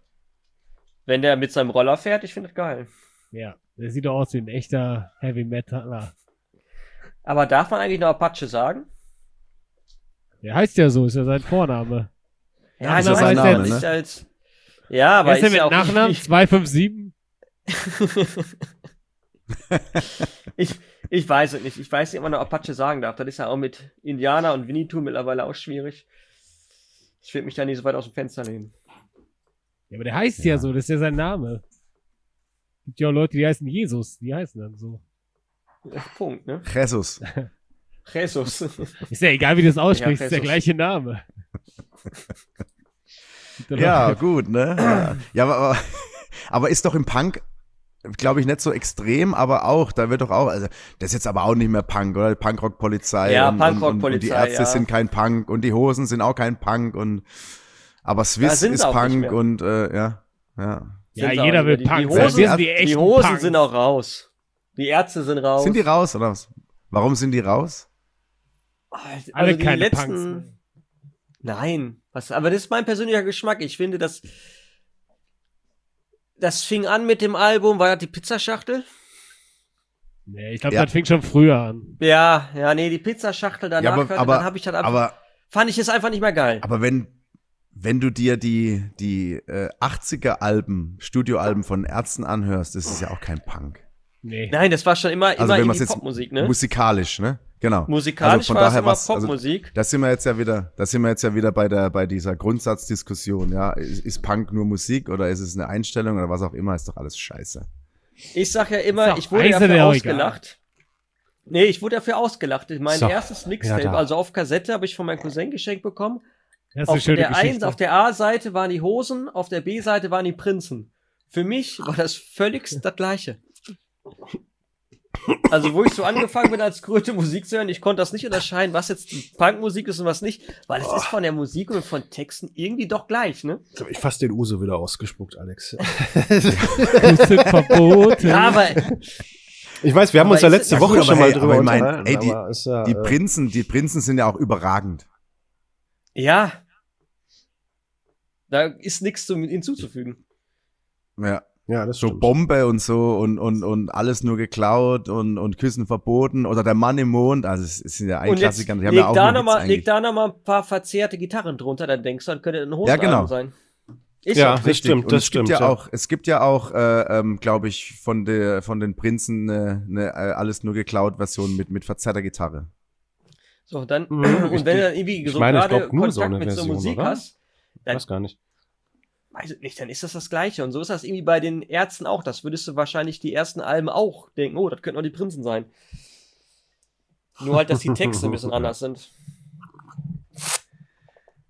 Wenn der mit seinem Roller fährt, ich finde das geil. Ja, der sieht doch aus wie ein echter Heavy Metaler. Aber darf man eigentlich noch Apache sagen? Der heißt ja so, ist ja sein Vorname. Ja, das ich heißt weiß der- ja nicht als. Ja, aber ist der ist mit ja auch Nachnamen? nicht- 257? <laughs> ich, ich weiß es nicht. Ich weiß nicht, ob man noch Apache sagen darf. Das ist ja auch mit Indianer und Winnetou mittlerweile auch schwierig. Ich will mich da nicht so weit aus dem Fenster lehnen. Ja, aber der heißt ja. Ja. so, das ist ja sein Name. Gibt ja auch Leute, die heißen Jesus, die heißen dann so. Punkt, ne? Jesus. <laughs> Jesus. Ist ja egal, wie du das aussprichst, Ja, ist der gleiche Name. Ja, <laughs> gut, ne? Ja, aber, aber ist doch im Punk, glaube ich, nicht so extrem, aber auch, da wird doch auch, also das ist jetzt aber auch nicht mehr Punk, oder? Punkrock-Polizei. Ja, und die Punkrock-Polizei, Ärzte ja. sind kein Punk und die Hosen sind auch kein Punk und aber Swiss sind's ist Punk und äh, ja, ja. Ja, Sind jeder will. Punk. Die. Hosen, die, echten die Hosen Punks. sind auch raus. Die Ärzte sind raus. Sind die raus oder was? Warum sind die raus? Also Alle die keine letzten, Punks. mehr. Nein, was, aber das ist mein persönlicher Geschmack. Ich finde, das, das fing an mit dem Album, war das die Pizzaschachtel? Nee, ich glaube, Ja. das fing schon früher an. Ja, ja, nee, die Pizzaschachtel danach, Ja, aber- hörte, aber- dann habe ich das ab, Aber fand ich es einfach nicht mehr geil. Aber wenn, wenn du dir die, die äh, 80er-Alben, Studioalben von Ärzten anhörst, das ist ja auch kein Punk. Nee. Nein, das war schon immer, Also immer wenn jetzt Popmusik, ne? Musikalisch, ne? Genau. Musikalisch also von war es daher immer was- also- Popmusik. Da sind wir jetzt ja wieder, da sind wir jetzt ja wieder bei der, bei dieser Grundsatzdiskussion, ja. Ist, ist Punk nur Musik oder ist es eine Einstellung oder was auch immer, ist doch alles scheiße. ich sag ja immer, ich wurde dafür ausgelacht. Nee, ich wurde dafür ausgelacht. Mein So, erstes Mixtape, ja, also auf Kassette, habe ich von meinem Cousin geschenkt bekommen. Das Auf der, eins, auf der A-Seite waren die Hosen, auf der B-Seite waren die Prinzen. Für mich war das völlig das Gleiche. Also, wo ich so angefangen bin, als Kröte Musik zu hören, ich konnte das nicht unterscheiden, was jetzt Punkmusik ist und was nicht, weil es ist von der Musik und von Texten irgendwie doch gleich, ne? Jetzt hab ich fast den Uso wieder ausgespuckt, Alex. Verboten. Ja, aber Ich weiß, wir haben Aber uns ja letzte Woche gut, schon mal hey, drüber ich mein, unterhalten, ey, die- aber ist ja, Die äh, Prinzen, die Prinzen sind ja auch überragend. Ja. Da ist nichts zu, hinzuzufügen. Ja. Ja, das So stimmt. Bombe und so und, und, und alles nur geklaut und, und Küssen verboten oder der Mann im Mond. Also es es sind ja ein Klassiker. Die leg, haben ja auch da einen noch Witz mal, eigentlich. leg da noch mal ein paar verzerrte Gitarren drunter, dann denkst du, dann könnte ein Ja, genau. Sein. Ist Ja. so. das Richtig. stimmt, Und das es gibt stimmt, ja, ja. auch, es gibt ja auch, äh, ähm, glaube ich, von der von den Prinzen eine ne, äh, alles nur geklaut Version mit mit verzerrter Gitarre. So, dann, Mhm, und ich- wenn du dann irgendwie ich so meine, ich gerade glaub, nur Kontakt so eine mit so Version, Musik oder? hast, Ich weiß gar nicht. Weiß ich nicht, dann ist das das Gleiche. Und so ist das irgendwie bei den Ärzten auch. Das würdest du wahrscheinlich die ersten Alben auch denken, oh, das könnten auch die Prinzen sein. Nur halt, dass die Texte ein bisschen <laughs> anders sind.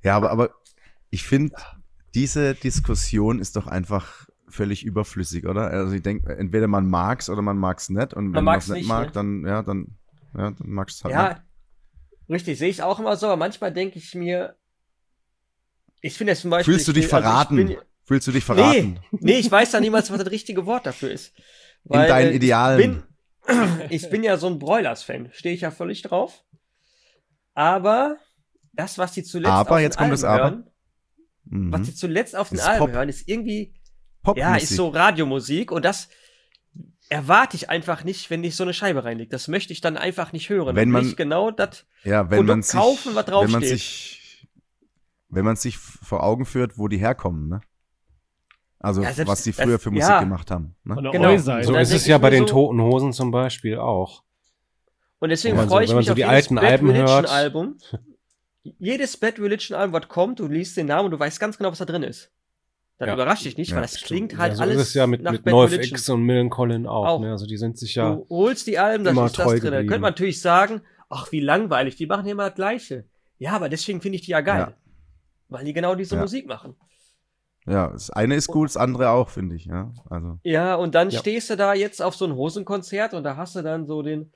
Ja, aber aber ich finde diese Diskussion ist doch einfach völlig überflüssig, oder? Also ich denke, entweder man mag's oder man mag's nicht und wenn man es nicht mag, ne? dann ja, dann ja, dann magst du halt Ja, nicht. richtig, sehe ich auch immer so, aber manchmal denke ich mir, ich finde jetzt zum Beispiel. Fühlst du ich dich also ich verraten? bin- Fühlst du dich verraten? Nee, nee, ich weiß da niemals, was das richtige Wort dafür ist. Weil, deinen äh, Idealen. Ich bin, <clears throat> ich bin ja so ein Broilers-Fan, stehe ich ja völlig drauf. Aber das, was die zuletzt Aber, auf jetzt den kommt Alben das Aber. hören, Mhm. was die zuletzt auf den Ist Alben Pop. hören, ist irgendwie, Popmusik. ja, ist so Radiomusik und das erwarte ich einfach nicht, wenn ich so eine Scheibe reinlege. Das möchte ich dann einfach nicht hören. Wenn man- ich genau das, Ja, wenn Produkt man sich, kaufen, was wenn man draufsteht. sich, wenn man sich vor Augen führt, wo die herkommen, ne? Also Ja, selbst- was die das- früher für Musik ja. gemacht haben. Ne? Genau. So ist es ja bei mir den so- Toten Hosen zum Beispiel auch. Und deswegen man so- freue ich wenn man mich so auf die jedes alten Bad Alben Religion hört. Album. <laughs> Jedes Bad Religion Album, was kommt, du liest den Namen und du weißt ganz genau, was da drin ist. Das Ja. überrascht dich nicht, Ja, weil das klingt halt ja, so alles ist es ja mit, nach mit Bad North Religion. X und Millen Collin auch, Auch. Ne? Also die sind sich ja. Du holst die Alben, da immer ist das treu drin. Da könnte man natürlich sagen, ach, wie langweilig, die machen immer das Gleiche. Ja, aber deswegen finde ich die ja geil. Weil die genau diese Ja. Musik machen. Ja, das eine ist gut, das andere auch, finde ich. Ja, also Ja, und dann Ja. stehst du da jetzt auf so ein Hosenkonzert und da hast du dann so den.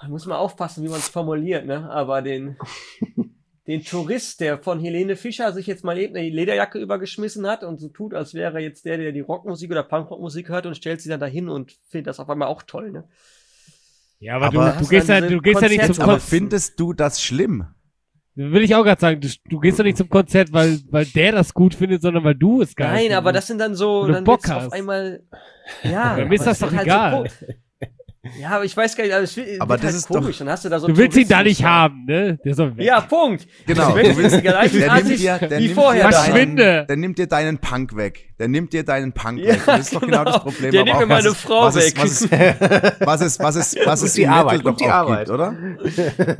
Da muss man aufpassen, wie man es formuliert, ne? Aber den, <laughs> den Tourist, der von Helene Fischer sich jetzt mal eben eine Lederjacke übergeschmissen hat und so tut, als wäre er jetzt der, der die Rockmusik oder Punkrockmusik hört und stellt sie dann dahin und findet das auf einmal auch toll, ne? Ja, aber, Aber du, du gehst ja, du gehst ja nicht zum Konzerte- aber Konzert. findest du das schlimm? Will ich auch gerade sagen, du, du gehst ja nicht zum Konzert, weil, weil der das gut findet, sondern weil du es geil Nein, findest. aber das sind dann so, dann Bock wird's auf hast. einmal. <laughs> Ja, mir ist das es doch halt egal. So ja, aber ich weiß gar nicht, also es Aber wird das halt ist doch- komisch. Dann hast du da so Du willst ihn da nicht haben, ne? Der soll weg. Ja, Punkt. Genau, du willst- die gleichen der nimmt dir, der wie nimmt vorher dir da. Verschwinde. deinen, der nimmt dir deinen Punk weg. Der nimmt dir deinen Punk Ja, weg. Das ist doch genau, das genau. Problem. Der aber nimmt mir meine was es- Frau was weg. Was es, <laughs> was es, was es, was es die im Metal Arbeit, doch und die auch Arbeit. gibt, oder?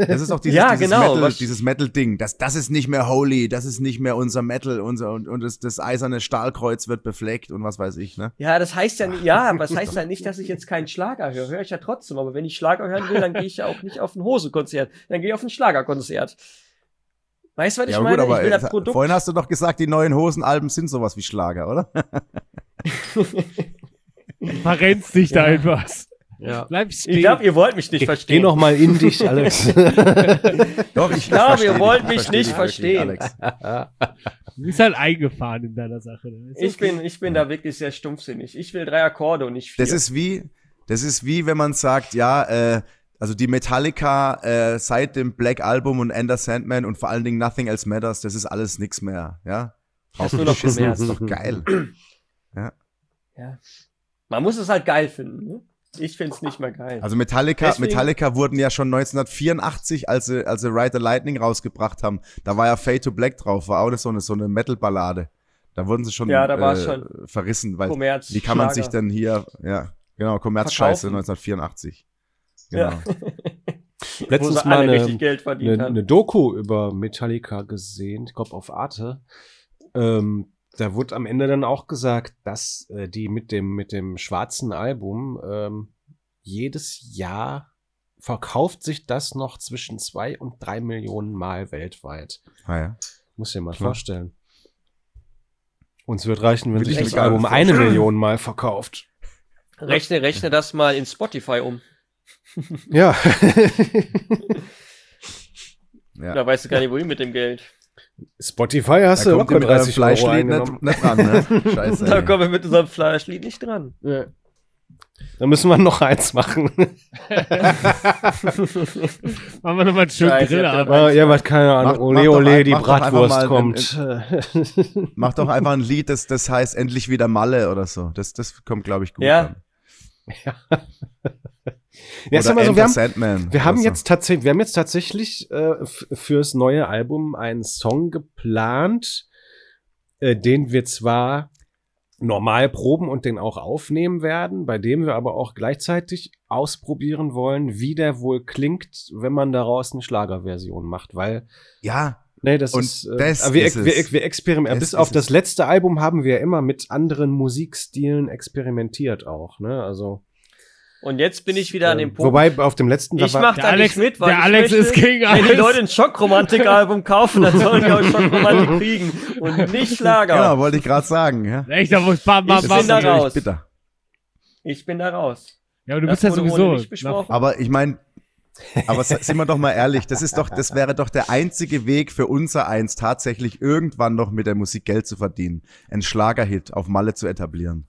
Das ist doch dieses, Ja, dieses genau, Metal, was- dieses Metal-Ding. Das, das ist nicht mehr holy, das ist nicht mehr unser Metal, unser, und, und das, das eiserne Stahlkreuz wird befleckt und was weiß ich, ne? Ja, das heißt ja, nicht- ja, aber das heißt ja nicht, dass ich jetzt keinen Schlager höre. Höre ich ja trotzdem. Aber wenn ich Schlager hören will, dann gehe ich ja auch nicht auf ein Hosenkonzert. Dann gehe ich auf ein Schlagerkonzert. Weißt du, was ich ja, meine? gut, aber ich will das äh, Produkt. vorhin hast du doch gesagt, die neuen Hosenalben sind sowas wie Schlager, oder? <laughs> Verrennst dich da Ja. etwas. Ja. Bleib stehen. Ich glaube, ihr wollt mich nicht Geh, verstehen. geh noch mal in dich, <laughs> Alex. Doch, ich glaube, versteh ihr wollt ich mich nicht verstehen. Alex. <laughs> du bist halt eingefahren in deiner Sache. Ich okay. bin, ich bin da wirklich sehr stumpfsinnig. Ich will drei Akkorde und nicht vier. Das ist wie, das ist wie, wenn man sagt, ja, äh, also die Metallica äh, seit dem Black Album und Ender Sandman und vor allen Dingen Nothing Else Matters, das ist alles nix mehr, ja. Das ist nur noch Geschissen, Kommerz. ist doch geil. <clears throat> ja. Man muss es halt geil finden. Ne? Ich find's nicht mehr geil. Also Metallica, Deswegen- Metallica wurden ja schon 1984, als sie, als sie Ride the Lightning rausgebracht haben, da war ja Fade to Black drauf, war auch so eine, so eine Metal-Ballade. Da wurden sie schon, Ja, da äh, schon. verrissen, weil Kommerz. wie kann man sich denn hier, ja, genau, Kommerzscheiße Verkaufen. 1984. Genau. Ja. <laughs> Letztens mal alle eine, richtig Geld verdient eine, haben. eine Doku über Metallica gesehen, ich glaube auf Arte. Ähm, da wurde am Ende dann auch gesagt, dass äh, die mit dem, mit dem schwarzen Album ähm, jedes Jahr verkauft sich das noch zwischen zwei und drei Millionen Mal weltweit. Ah, ja. Muss dir mal Klar. vorstellen. Uns wird reichen, wenn Würde sich ich das Album eine. Million Mal verkauft. Rechne, rechne das mal in Spotify um. Ja. ja. Da weißt du gar nicht, wohin mit dem Geld. Spotify hast Da du kommt locker im äh, 30 Euro Fleischlied nicht, nicht ran, ne? <laughs> Scheiße. Da ey. kommen wir mit unserem Fleischlied nicht dran. Ja. Dann müssen wir noch eins machen. <laughs> Machen wir nochmal ein Stück Scheiße, Grill habt ihr ab. dabei- Ah, ja, was keine Ahnung. Mach- Ole, mach doch ole, ein- die mach doch einfach Bratwurst mal kommt. Mach doch einfach ein Lied, das, das heißt endlich wieder Malle oder so. Das, das kommt, glaube ich, gut Ja. an. <laughs> Ja, immer so, wir haben, Sandman. wir haben oder so. jetzt tatsächlich, wir haben jetzt tatsächlich äh, fürs neue Album einen Song geplant, äh, den wir zwar normal proben und den auch aufnehmen werden, bei dem wir aber auch gleichzeitig ausprobieren wollen, wie der wohl klingt, wenn man daraus eine Schlagerversion macht, weil Ja, Nee, das Und ist. Äh, das wir, ist wir, wir experimentieren. Bis auf das letzte Album haben wir immer mit anderen Musikstilen experimentiert auch. Ne? Also. Und jetzt bin ich wieder an dem Punkt. Wobei auf dem letzten. ich mach da Alex, nicht mit, weil der ich Alex möchte, ist gegen wenn die alles. Leute ein Schockromantik-Album kaufen, dann sollen die auch <laughs> Schockromantik kriegen und nicht Schlager. genau, wollte ich gerade sagen. Ja. Echt, da muss bam, bam, Ich bin da raus. bitter. Ich bin da raus. Ja, aber du Das bist ja sowieso. Aber ich meine, aber sind wir doch mal ehrlich, das ist doch, das wäre doch der einzige Weg für unser Eins, tatsächlich irgendwann noch mit der Musik Geld zu verdienen, einen Schlagerhit auf Malle zu etablieren.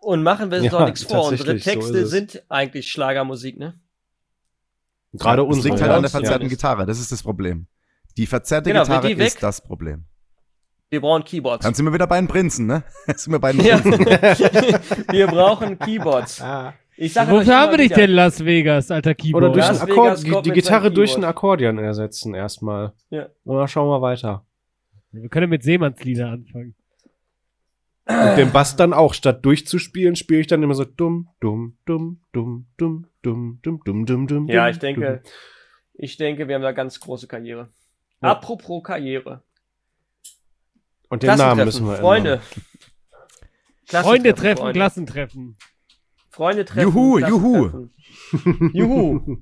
Und machen wir uns Ja, doch nichts vor. Unsere so Texte es. sind eigentlich Schlagermusik, ne? Gerade Das unsere. liegt halt an der Ja. verzerrten Gitarre, das ist das Problem. Die verzerrte Genau, Gitarre die weg- ist das Problem. Wir brauchen Keyboards. Dann sind wir wieder bei den Prinzen, ne? <laughs> sind wir bei den Ja. Prinzen. <laughs> wir brauchen Keyboards. Ah. Ich euch Wofür haben wir dich denn Las Vegas, alter Keyboard? Oder durch Las ein Vegas Akkord, die, die Gitarre durch ein. Akkordeon ersetzen erstmal. Ja. Und dann schauen wir weiter. wir können mit Seemannslieder anfangen. Und den Bass dann auch. Statt durchzuspielen, spiele ich dann immer so dumm, dumm, dumm, dumm, dumm, dumm, dumm, dumm, dumm, dumm. Ja, dumm, ich denke, ich denke, wir haben da ganz große Karriere. Ja. Apropos Karriere. Und den Namen müssen wir Freunde. Freunde treffen, Freunde. Klassentreffen. Freunde treffen. Juhu, Klassentreffen. Juhu.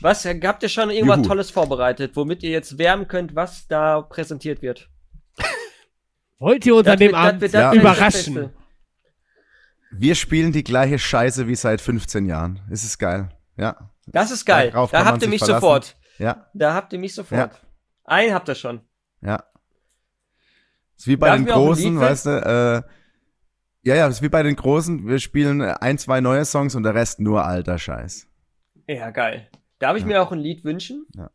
Was, habt ihr schon irgendwas Juhu. Tolles vorbereitet, womit ihr jetzt wärmen könnt, was da präsentiert wird? Wollt ihr uns an dem wird- Abend Ja. wird das überraschen? Beste. Wir spielen die gleiche Scheiße wie seit 15 Jahren. Es ist geil. Ja. Das ist geil. Darauf Da habt ihr mich verlassen. sofort. Ja, Da habt ihr mich sofort. Einen habt ihr schon. ja. Ist wie bei Darf den Großen, weißt du, äh, ja, ja, ist wie bei den Großen, wir spielen ein, zwei neue Songs und der Rest nur alter Scheiß. Ja, geil. Darf ich Ja. mir auch ein Lied wünschen? Ja.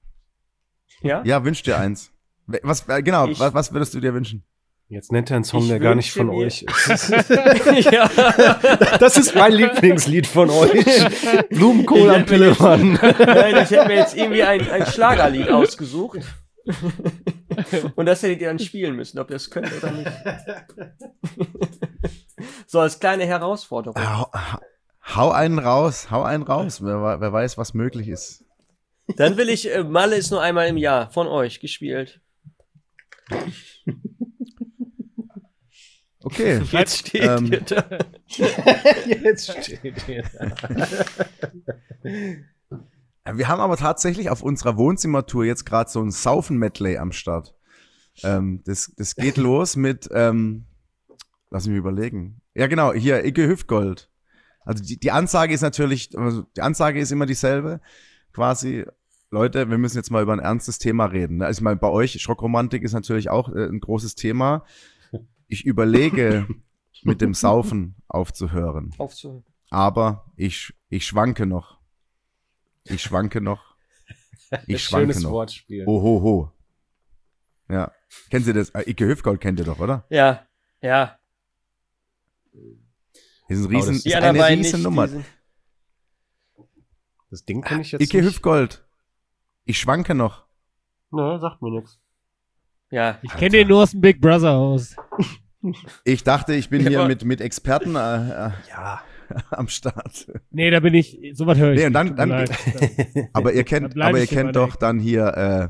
Ja? Ja, wünsch dir eins. Was, äh, genau, Ich- was, was würdest du dir wünschen? Jetzt nennt er einen Song, Ich der gar nicht von mir- euch ist. <laughs> ja. Das ist mein Lieblingslied von euch. Blumenkohl am Pillemann. Nein, ich hätte mir jetzt irgendwie ein, ein Schlagerlied ausgesucht. Und das hättet ihr dann spielen müssen, ob ihr es könnt oder nicht. So als kleine Herausforderung. Hau, hau einen raus, hau einen raus. Wer, wer weiß, was möglich ist. Dann will ich, äh, Malle ist nur einmal im Jahr von euch gespielt. Okay. <laughs> Jetzt steht Ähm, ihr da. <laughs> Jetzt steht hier. Wir haben aber tatsächlich auf unserer Wohnzimmertour jetzt gerade so ein Saufen-Medley am Start. Ähm, das, das geht <laughs> los mit, ähm, lass mich überlegen. Ja, genau, hier, Icke Hüftgold. Also die, die Ansage ist natürlich, also die Ansage ist immer dieselbe. Quasi, Leute, wir müssen jetzt mal über ein ernstes Thema reden. ne? Also ich meine, bei euch, Schrockromantik ist natürlich auch äh, ein großes Thema. Ich überlege, <laughs> mit dem Saufen aufzuhören. Aufzuhören. Aber ich, ich schwanke noch. Ich schwanke noch. Ich schwanke Schönes noch. Wortspiel. Oh, ho, ho. Ja. Kennen Sie das? Äh, Icke Hüftgold kennt ihr doch, oder? Ja, ja. Ist, ein riesen, das- ist eine riesen. Nummer. Das Ding kann ich jetzt Icke nicht. Hüftgold. Ich schwanke noch. Ne, sagt mir nichts. Ja. Ich kenne den nur aus dem Big Brother Haus. <laughs> Ich dachte, ich bin Ja, hier mit, mit Experten äh, äh, Ja. <laughs> am Start. Nee, da bin ich, sowas höre ich. Nee, und nicht, dann- dann- leid. Aber ihr Da kennt, aber ihr kennt doch dann hier, äh,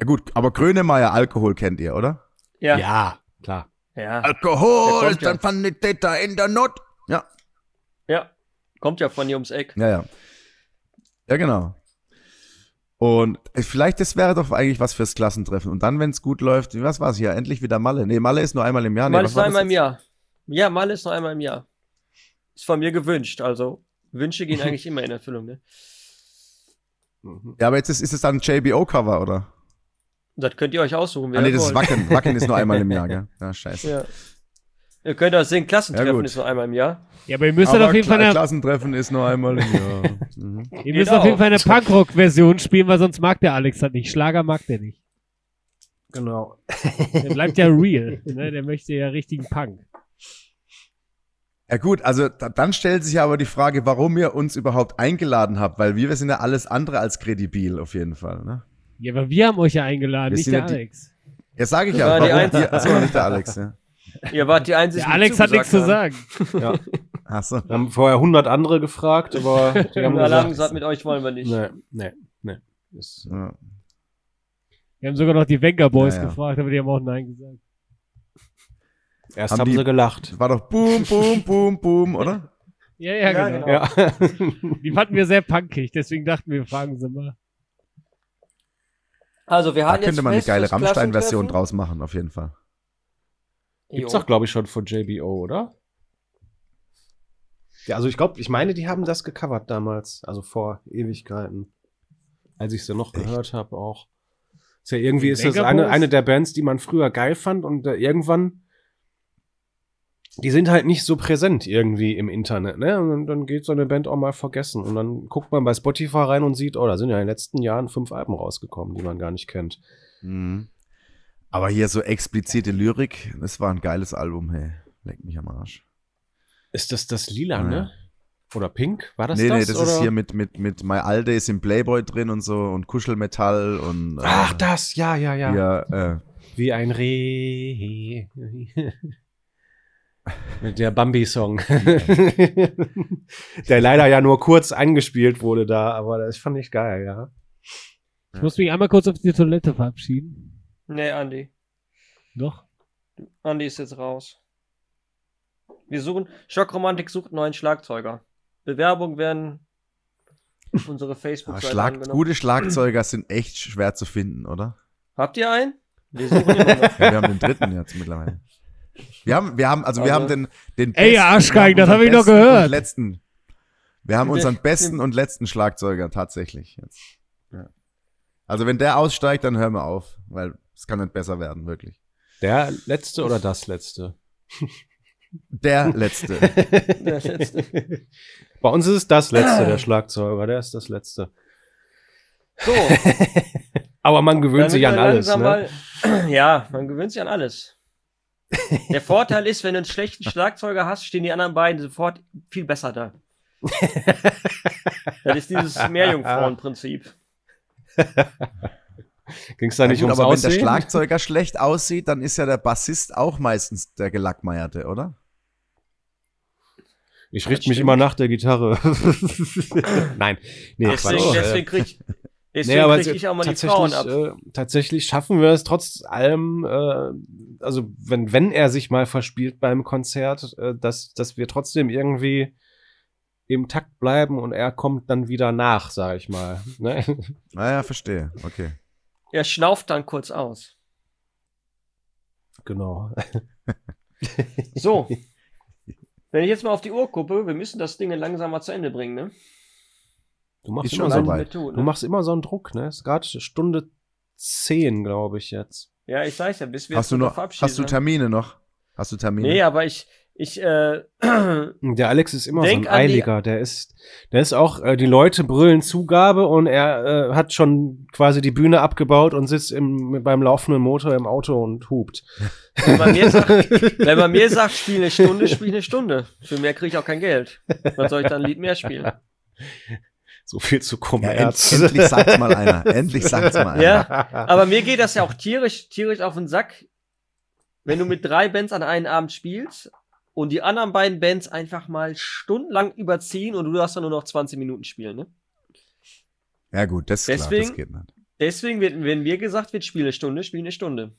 ja gut, aber Grönemeyer Alkohol kennt ihr, oder? Ja. Ja. Ja, klar. Ja. Alkohol ja. ein Sanitäter in der Not. Ja, Kommt ja von hier ums Eck. ja, ja. Ja, genau. Und vielleicht, das wäre doch eigentlich was fürs Klassentreffen. Und dann, wenn es gut läuft, was war's hier? Endlich wieder Malle. Nee, Malle ist nur einmal im Jahr. Nee, Mal was ist war nur einmal im? Jahr. Ja, mal ist nur einmal im Jahr. Ist von mir gewünscht. Also, Wünsche gehen <laughs> eigentlich immer in Erfüllung, ne? Mhm. Ja, aber jetzt ist, ist es dann ein JBO-Cover, oder? Das könnt ihr euch aussuchen, Ah, nee, ihr das ist wollt. Wacken. Wacken ist nur <laughs> einmal im Jahr, gell? Ja, scheiße. Ja. Ihr könnt auch sehen, Klassentreffen Ja, ist nur einmal im Jahr. Ja, aber ihr müsst Aber auf jeden Fall Kla eine, Klassentreffen ist nur einmal im Jahr. <laughs> Mhm. ihr müsst Geht auf jeden auch. Fall eine Punkrock-Version spielen, weil sonst mag der Alex das nicht. Schlager mag der nicht. Genau. Der bleibt ja real. Ne? Der möchte ja richtigen Punk. Ja gut, also da, dann stellt sich aber die Frage, warum ihr uns überhaupt eingeladen habt, weil wir, wir sind ja alles andere als kredibil auf jeden Fall. Ne? Ja, aber wir haben euch ja eingeladen, Wir nicht der ja die- Alex. Ja, sage ich Das ja. war die Warum einzige- ihr, achso, nicht der Alex. Ja. Ihr wart die einzigen, Der Alex hat nichts zu sagen. Ja. Achso. Wir haben vorher 100 andere gefragt, aber <laughs> die haben. haben haben gesagt, gesagt, mit euch wollen wir nicht. nee, nee, nee. Ist, Ja. Wir haben sogar noch die Wenger Boys Ja, ja. gefragt, aber die haben auch Nein gesagt. erst Haben haben, die- sie gelacht. War doch boom, boom, boom, boom, oder? Ja, ja, Ja, genau. genau. Ja. <laughs> Die fanden wir sehr punkig, deswegen dachten wir, fragen sie mal. Also, wir Da hatten jetzt könnte man eine geile Rammstein-Version draus machen, auf jeden Fall. Gibt's doch, glaube ich, schon von JBO, oder? Ja, also ich glaube, ich meine, die haben das gecovert damals, also vor Ewigkeiten. Als ich sie noch Echt? gehört habe auch. Ist ja irgendwie ist das eine, eine der Bands, die man früher geil fand und äh, irgendwann die sind halt nicht so präsent irgendwie im Internet, ne? Und dann, dann geht so eine Band auch mal vergessen. Und dann guckt man bei Spotify rein und sieht, oh, da sind ja in den letzten Jahren fünf Alben rausgekommen, die man gar nicht kennt. Mhm. Aber hier so explizite Lyrik, das war ein geiles Album, hey. Leck mich am Arsch. Ist das das Lila, Ja. ne? Oder Pink? War das nee, das? nee, das oder? ist hier mit, mit, mit My Alde ist im Playboy drin und so und Kuschelmetall und. äh, Ach, das, ja, ja, ja. Hier, äh, Wie ein Reh. Mit der Bambi-Song. <laughs> der leider ja nur kurz angespielt wurde da, aber das fand ich geil, ja. Ich muss mich einmal kurz auf die Toilette verabschieden. Nee, Andi. Doch? Andi ist jetzt raus. Wir suchen, Schockromantik sucht neuen Schlagzeuger. Bewerbungen werden auf unsere aber Facebook-Seite Schlag, angenommen. gute Schlagzeuger sind echt schwer zu finden, oder? Habt ihr einen? Wir suchen <laughs> immer noch. Ja, wir haben den dritten jetzt mittlerweile. Wir haben, wir haben, also wir Also- haben den, den Ey, ihr Arschgeigen, wir das hab ich besten gehört. Und letzten, wir haben unseren besten und letzten Schlagzeuger tatsächlich jetzt. Ja. Also wenn der aussteigt, dann hören wir auf, weil es kann nicht besser werden, wirklich. Der letzte oder das letzte? Der letzte. <laughs> Der letzte. Bei uns ist es das letzte, der Schlagzeuger, der ist das letzte. So, Aber man gewöhnt sich an alles, ne? Mal, <clears throat> ja, man gewöhnt sich an alles. Der Vorteil ist, wenn du einen schlechten Schlagzeuger hast, stehen die anderen beiden sofort viel besser da. <laughs> Das ist dieses Meerjungfrauenprinzip. <laughs> Ging's da Ja, nicht gut, ums aber wenn der Aussehen? Schlagzeuger schlecht aussieht, dann ist ja der Bassist auch meistens der Gelackmeierte, oder? Ich richte mich immer nach der Gitarre. <laughs> Nein, nee, Deswegen, Quatsch. deswegen krieg, Nee, deswegen aber krieg ich auch mal die Frauen tatsächlich, ab. äh, tatsächlich schaffen wir es trotz allem, äh, also wenn, wenn er sich mal verspielt beim Konzert, äh, dass, dass wir trotzdem irgendwie im Takt bleiben und er kommt dann wieder nach, sag ich mal. Ne? Naja, verstehe. Okay. Er schnauft dann kurz aus. genau. <laughs> So. Wenn ich jetzt mal auf die Uhr gucke, wir müssen das Ding langsam mal zu Ende bringen, ne? Du machst, Ist immer schon so, soweit. Wir tun, du ne? machst immer so einen Druck, ne? Ist gerade Stunde 10, glaube ich, jetzt. Ja, ich sag's ja, bis wir Hast du uns noch, verabschieden. hast du ne? Termine noch? Hast du Termine? Nee, aber ich, ich, äh, <clears throat> Der Alex ist immer so ein Eiliger. Der ist, der ist auch, äh, die Leute brüllen Zugabe und er äh, hat schon quasi die Bühne abgebaut und sitzt im, beim laufenden Motor im Auto und hupt. wenn man mir sagt, <laughs> wenn man mir sagt, spiel eine Stunde, spiel eine Stunde. Für mehr kriege ich auch kein Geld. Was soll ich dann ein Lied mehr spielen? <laughs> So viel zu Ja, Kommerz. end, endlich sagt's mal einer. Endlich sagt's mal einer. Ja, aber mir geht das ja auch tierisch, tierisch auf den Sack, wenn du mit drei Bands an einem Abend spielst und die anderen beiden Bands einfach mal stundenlang überziehen und du darfst dann nur noch 20 Minuten spielen, ne? Ja, gut, das ist klar, Deswegen- das geht nicht. Deswegen, wird, wenn mir gesagt wird, spiele eine Stunde, spiele eine Stunde.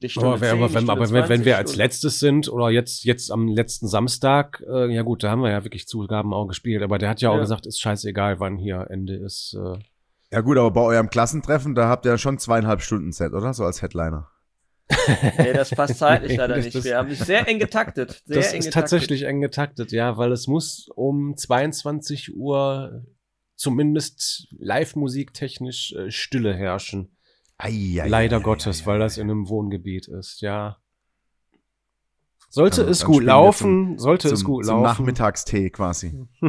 Die Stunde Aber, wenn, 10, aber, wenn, Stunde aber wenn, wenn 20 wir als letztes sind oder jetzt, jetzt am letzten Samstag, äh, ja gut, da haben wir ja wirklich Zugaben auch gespielt, aber der hat ja auch Ja. gesagt, gesagt, ist scheißegal, wann hier Ende ist. Äh. Ja, gut, aber bei eurem Klassentreffen, da habt ihr ja schon zweieinhalb Stunden Set, oder? So als Headliner. Nee, das passt <laughs> zeitlich leider Das- nicht. das- Wir haben es sehr eng getaktet. Sehr Das eng ist getaktet. tatsächlich eng getaktet, ja, weil es muss um 22 Uhr zumindest live-musik technisch äh, Stille herrschen. Ei, ei, Leider ei, Gottes, ei, weil ei, das in einem Wohngebiet ist, ja. Sollte Also, es gut laufen, sollte es zum, gut zum laufen. Nachmittagstee quasi. <laughs>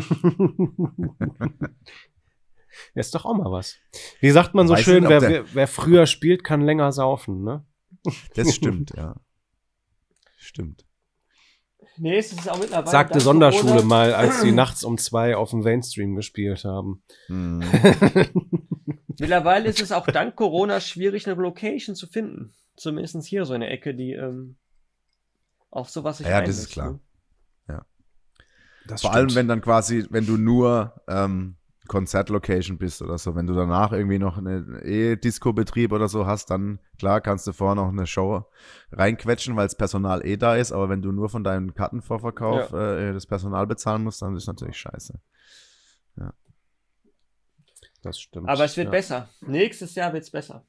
Ja, ist doch auch mal was. Wie sagt man so Weiß schön, wer, wer früher spielt, kann länger saufen, ne? Das stimmt, ja. Stimmt. Nee, es ist auch mittlerweile. Sagte Sonderschule Corona- mal, als sie <clears throat> nachts um zwei auf dem Mainstream gespielt haben. Hm. <laughs> Mittlerweile ist es auch dank Corona schwierig, eine Location zu finden. Zumindest hier so eine Ecke, die ähm, auf sowas sich Ja, das ist klar. ne? Das Vor allem, wenn dann quasi, wenn du nur ähm, Konzertlocation bist oder so, wenn du danach irgendwie noch eine E-Disco-Betrieb oder so hast, dann klar kannst du vorher noch eine Show reinquetschen, weil das Personal eh da ist, aber wenn du nur von deinem Kartenvorverkauf äh, das Personal bezahlen musst, dann ist natürlich scheiße. Das stimmt. Aber es wird ja. besser. Nächstes Jahr wird es besser.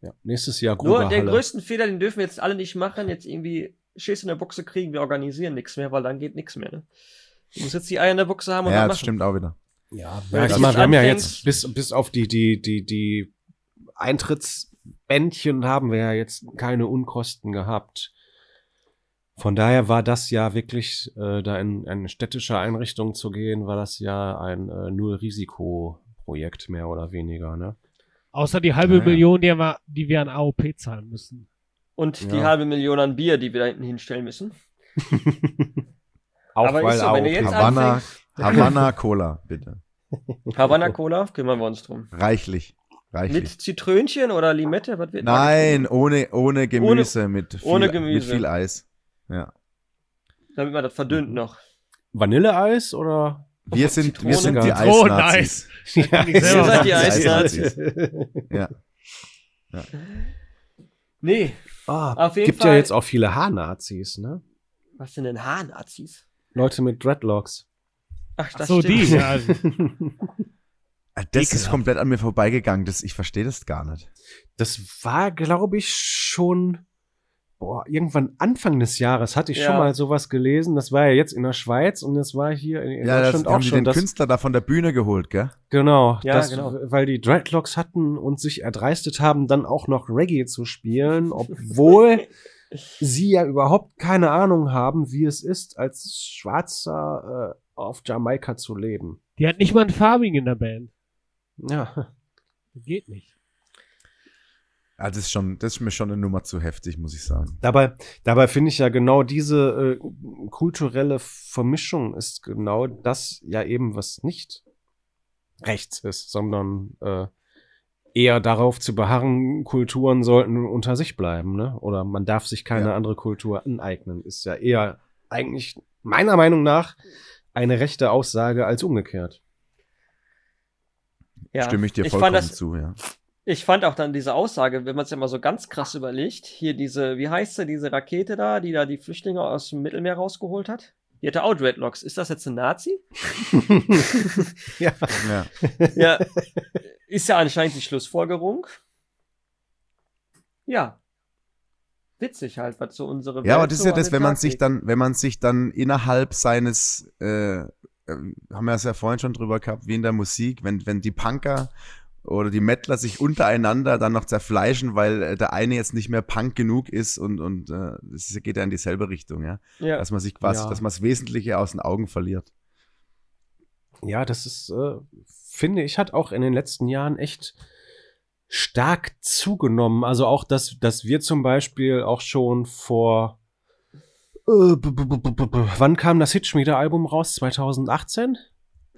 Ja. Nächstes Jahr Nur den größten Fehler, den dürfen wir jetzt alle nicht machen, jetzt irgendwie Schiss in der Buchse kriegen, wir organisieren nichts mehr, weil dann geht nichts mehr. Ne? Du musst jetzt die Eier in der Buchse haben und Ja, dann das machen. stimmt auch wieder. Ja, ja du ich meine, wir haben ja jetzt bis, bis auf die, die, die, die Eintrittsbändchen haben wir ja jetzt keine Unkosten gehabt. Von daher war das ja wirklich, äh, da in eine städtische Einrichtung zu gehen, war das ja ein äh, Null-Risiko-Projekt mehr oder weniger, ne? Außer die halbe Ja, ja. Million, die wir, die wir an AOP zahlen müssen. Und die Ja. halbe Million an Bier, die wir da hinten hinstellen müssen. <laughs> Auch Aber ist weil so, wenn du AOP jetzt anfängst- Havanna Cola, bitte. Havanna Cola, kümmern wir uns drum. Reichlich. Reichlich. Mit Zitrönchen oder Limette? Was wird Nein, ohne, ohne Gemüse, mit, viel, ohne mit Gemüse. viel Eis. Ja. Damit man das verdünnt noch. Vanilleeis oder? Wir sind, wir sind die Zitrone- Oh, Eisnazis. nice. Ihr seid die Eisnazis. Eisnazis. Ja. Nee, Ah, Auf jeden gibt Fall- ja jetzt auch viele Haarnazis, ne? was sind denn Haarnazis? Leute mit Dreadlocks. Ach, Ach das so, stimmt. die. Ja. <laughs> Ah, Das ist komplett an mir vorbeigegangen. Das, ich verstehe das gar nicht. Das war, glaube ich, schon boah, irgendwann Anfang des Jahres hatte ich Ja. schon mal sowas gelesen. Das war ja jetzt in der Schweiz und das war hier in, in ja, das Deutschland haben auch die schon. den Das, Künstler da von der Bühne geholt, gell? genau, Ja, das, genau. weil die Dreadlocks hatten und sich erdreistet haben, dann auch noch Reggae zu spielen, obwohl <laughs> sie ja überhaupt keine Ahnung haben, wie es ist, als Schwarzer äh, auf Jamaika zu leben. Die hat nicht mal ein Farming in der Band. Ja. Das geht nicht. Ja, das ist schon, das ist mir schon eine Nummer zu heftig, muss ich sagen. Dabei, dabei finde ich ja genau diese äh, kulturelle Vermischung ist genau das ja eben, was nicht rechts ist, sondern äh, eher darauf zu beharren, Kulturen sollten unter sich bleiben, ne? Oder man darf sich keine Ja. andere Kultur aneignen. Ist ja eher eigentlich meiner Meinung nach eine rechte Aussage als umgekehrt. Ja. Stimme ich dir ich vollkommen fand das, zu, ja. Ich fand auch dann diese Aussage, wenn man es ja mal so ganz krass überlegt, hier diese, wie heißt sie, diese Rakete da, die da die Flüchtlinge aus dem Mittelmeer rausgeholt hat? Die hatte auch Dreadlocks. Ist das jetzt ein Nazi? <laughs> ja. ja. Ja. Ist ja anscheinend die Schlussfolgerung. Ja. Witzig halt, was so unsere Ja, aber Welt das ist so ja an das, wenn man sich dann, wenn man sich dann innerhalb seines, äh, äh, haben wir es ja vorhin schon drüber gehabt, wie in der Musik, wenn, wenn die Punker oder die Mettler sich untereinander dann noch zerfleischen, weil äh, der eine jetzt nicht mehr Punk genug ist und, und äh, das ist- geht ja in dieselbe Richtung, ja. Ja. Dass man sich quasi, Ja. dass man das Wesentliche aus den Augen verliert. Ja, das ist, äh, finde ich, hat auch in den letzten Jahren echt stark zugenommen. Also auch, dass, dass wir zum Beispiel auch schon vor äh, b- b- b- b- b- wann kam das Hitschmiede-Album raus? 2018?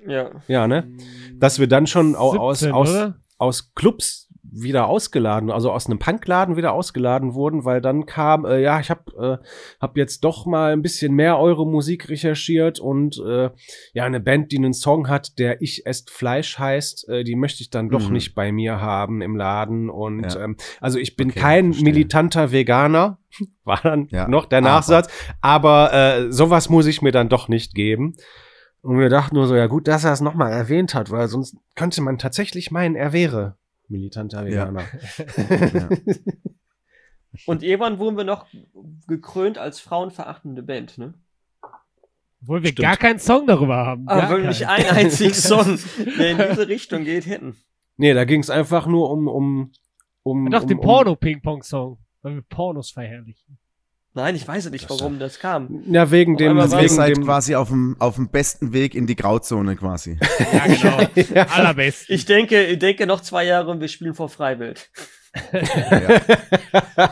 ja. Ja, ne? Dass wir dann schon au- aus, 17, aus, oder? aus Clubs wieder ausgeladen, also aus einem Punkladen wieder ausgeladen wurden, weil dann kam, äh, ja, ich habe äh, hab jetzt doch mal ein bisschen mehr eure Musik recherchiert und äh, ja, eine Band, die einen Song hat, der Ich esst Fleisch heißt, äh, die möchte ich dann doch Mhm. nicht bei mir haben im Laden und Ja. ähm, also ich bin Okay, kein verstehe. militanter Veganer, <laughs> war dann Ja, noch der aber. Nachsatz, aber äh, sowas muss ich mir dann doch nicht geben. Und wir dachten nur so, ja gut, dass er es nochmal erwähnt hat, weil sonst könnte man tatsächlich meinen, er wäre militanter Ja. Veganer. <laughs> Ja. <laughs> Und irgendwann wurden wir noch gekrönt als frauenverachtende Band, ne? Obwohl wir Stimmt. gar keinen Song darüber haben. Aber Gar nicht keinen. einen einzigen <laughs> Song, der in diese Richtung geht, hätten. nee, da ging es einfach nur um, um, um. Doch, um, den um, Porno-Ping-Pong-Song, weil wir Pornos verherrlichen. Nein, ich weiß nicht, warum das kam. Ja, wegen dem, Also wegen seid dem quasi auf dem, auf dem besten Weg in die Grauzone quasi. <laughs> Ja, genau. Allerbest. Ich denke, ich denke noch zwei Jahre und wir spielen vor Freiwild.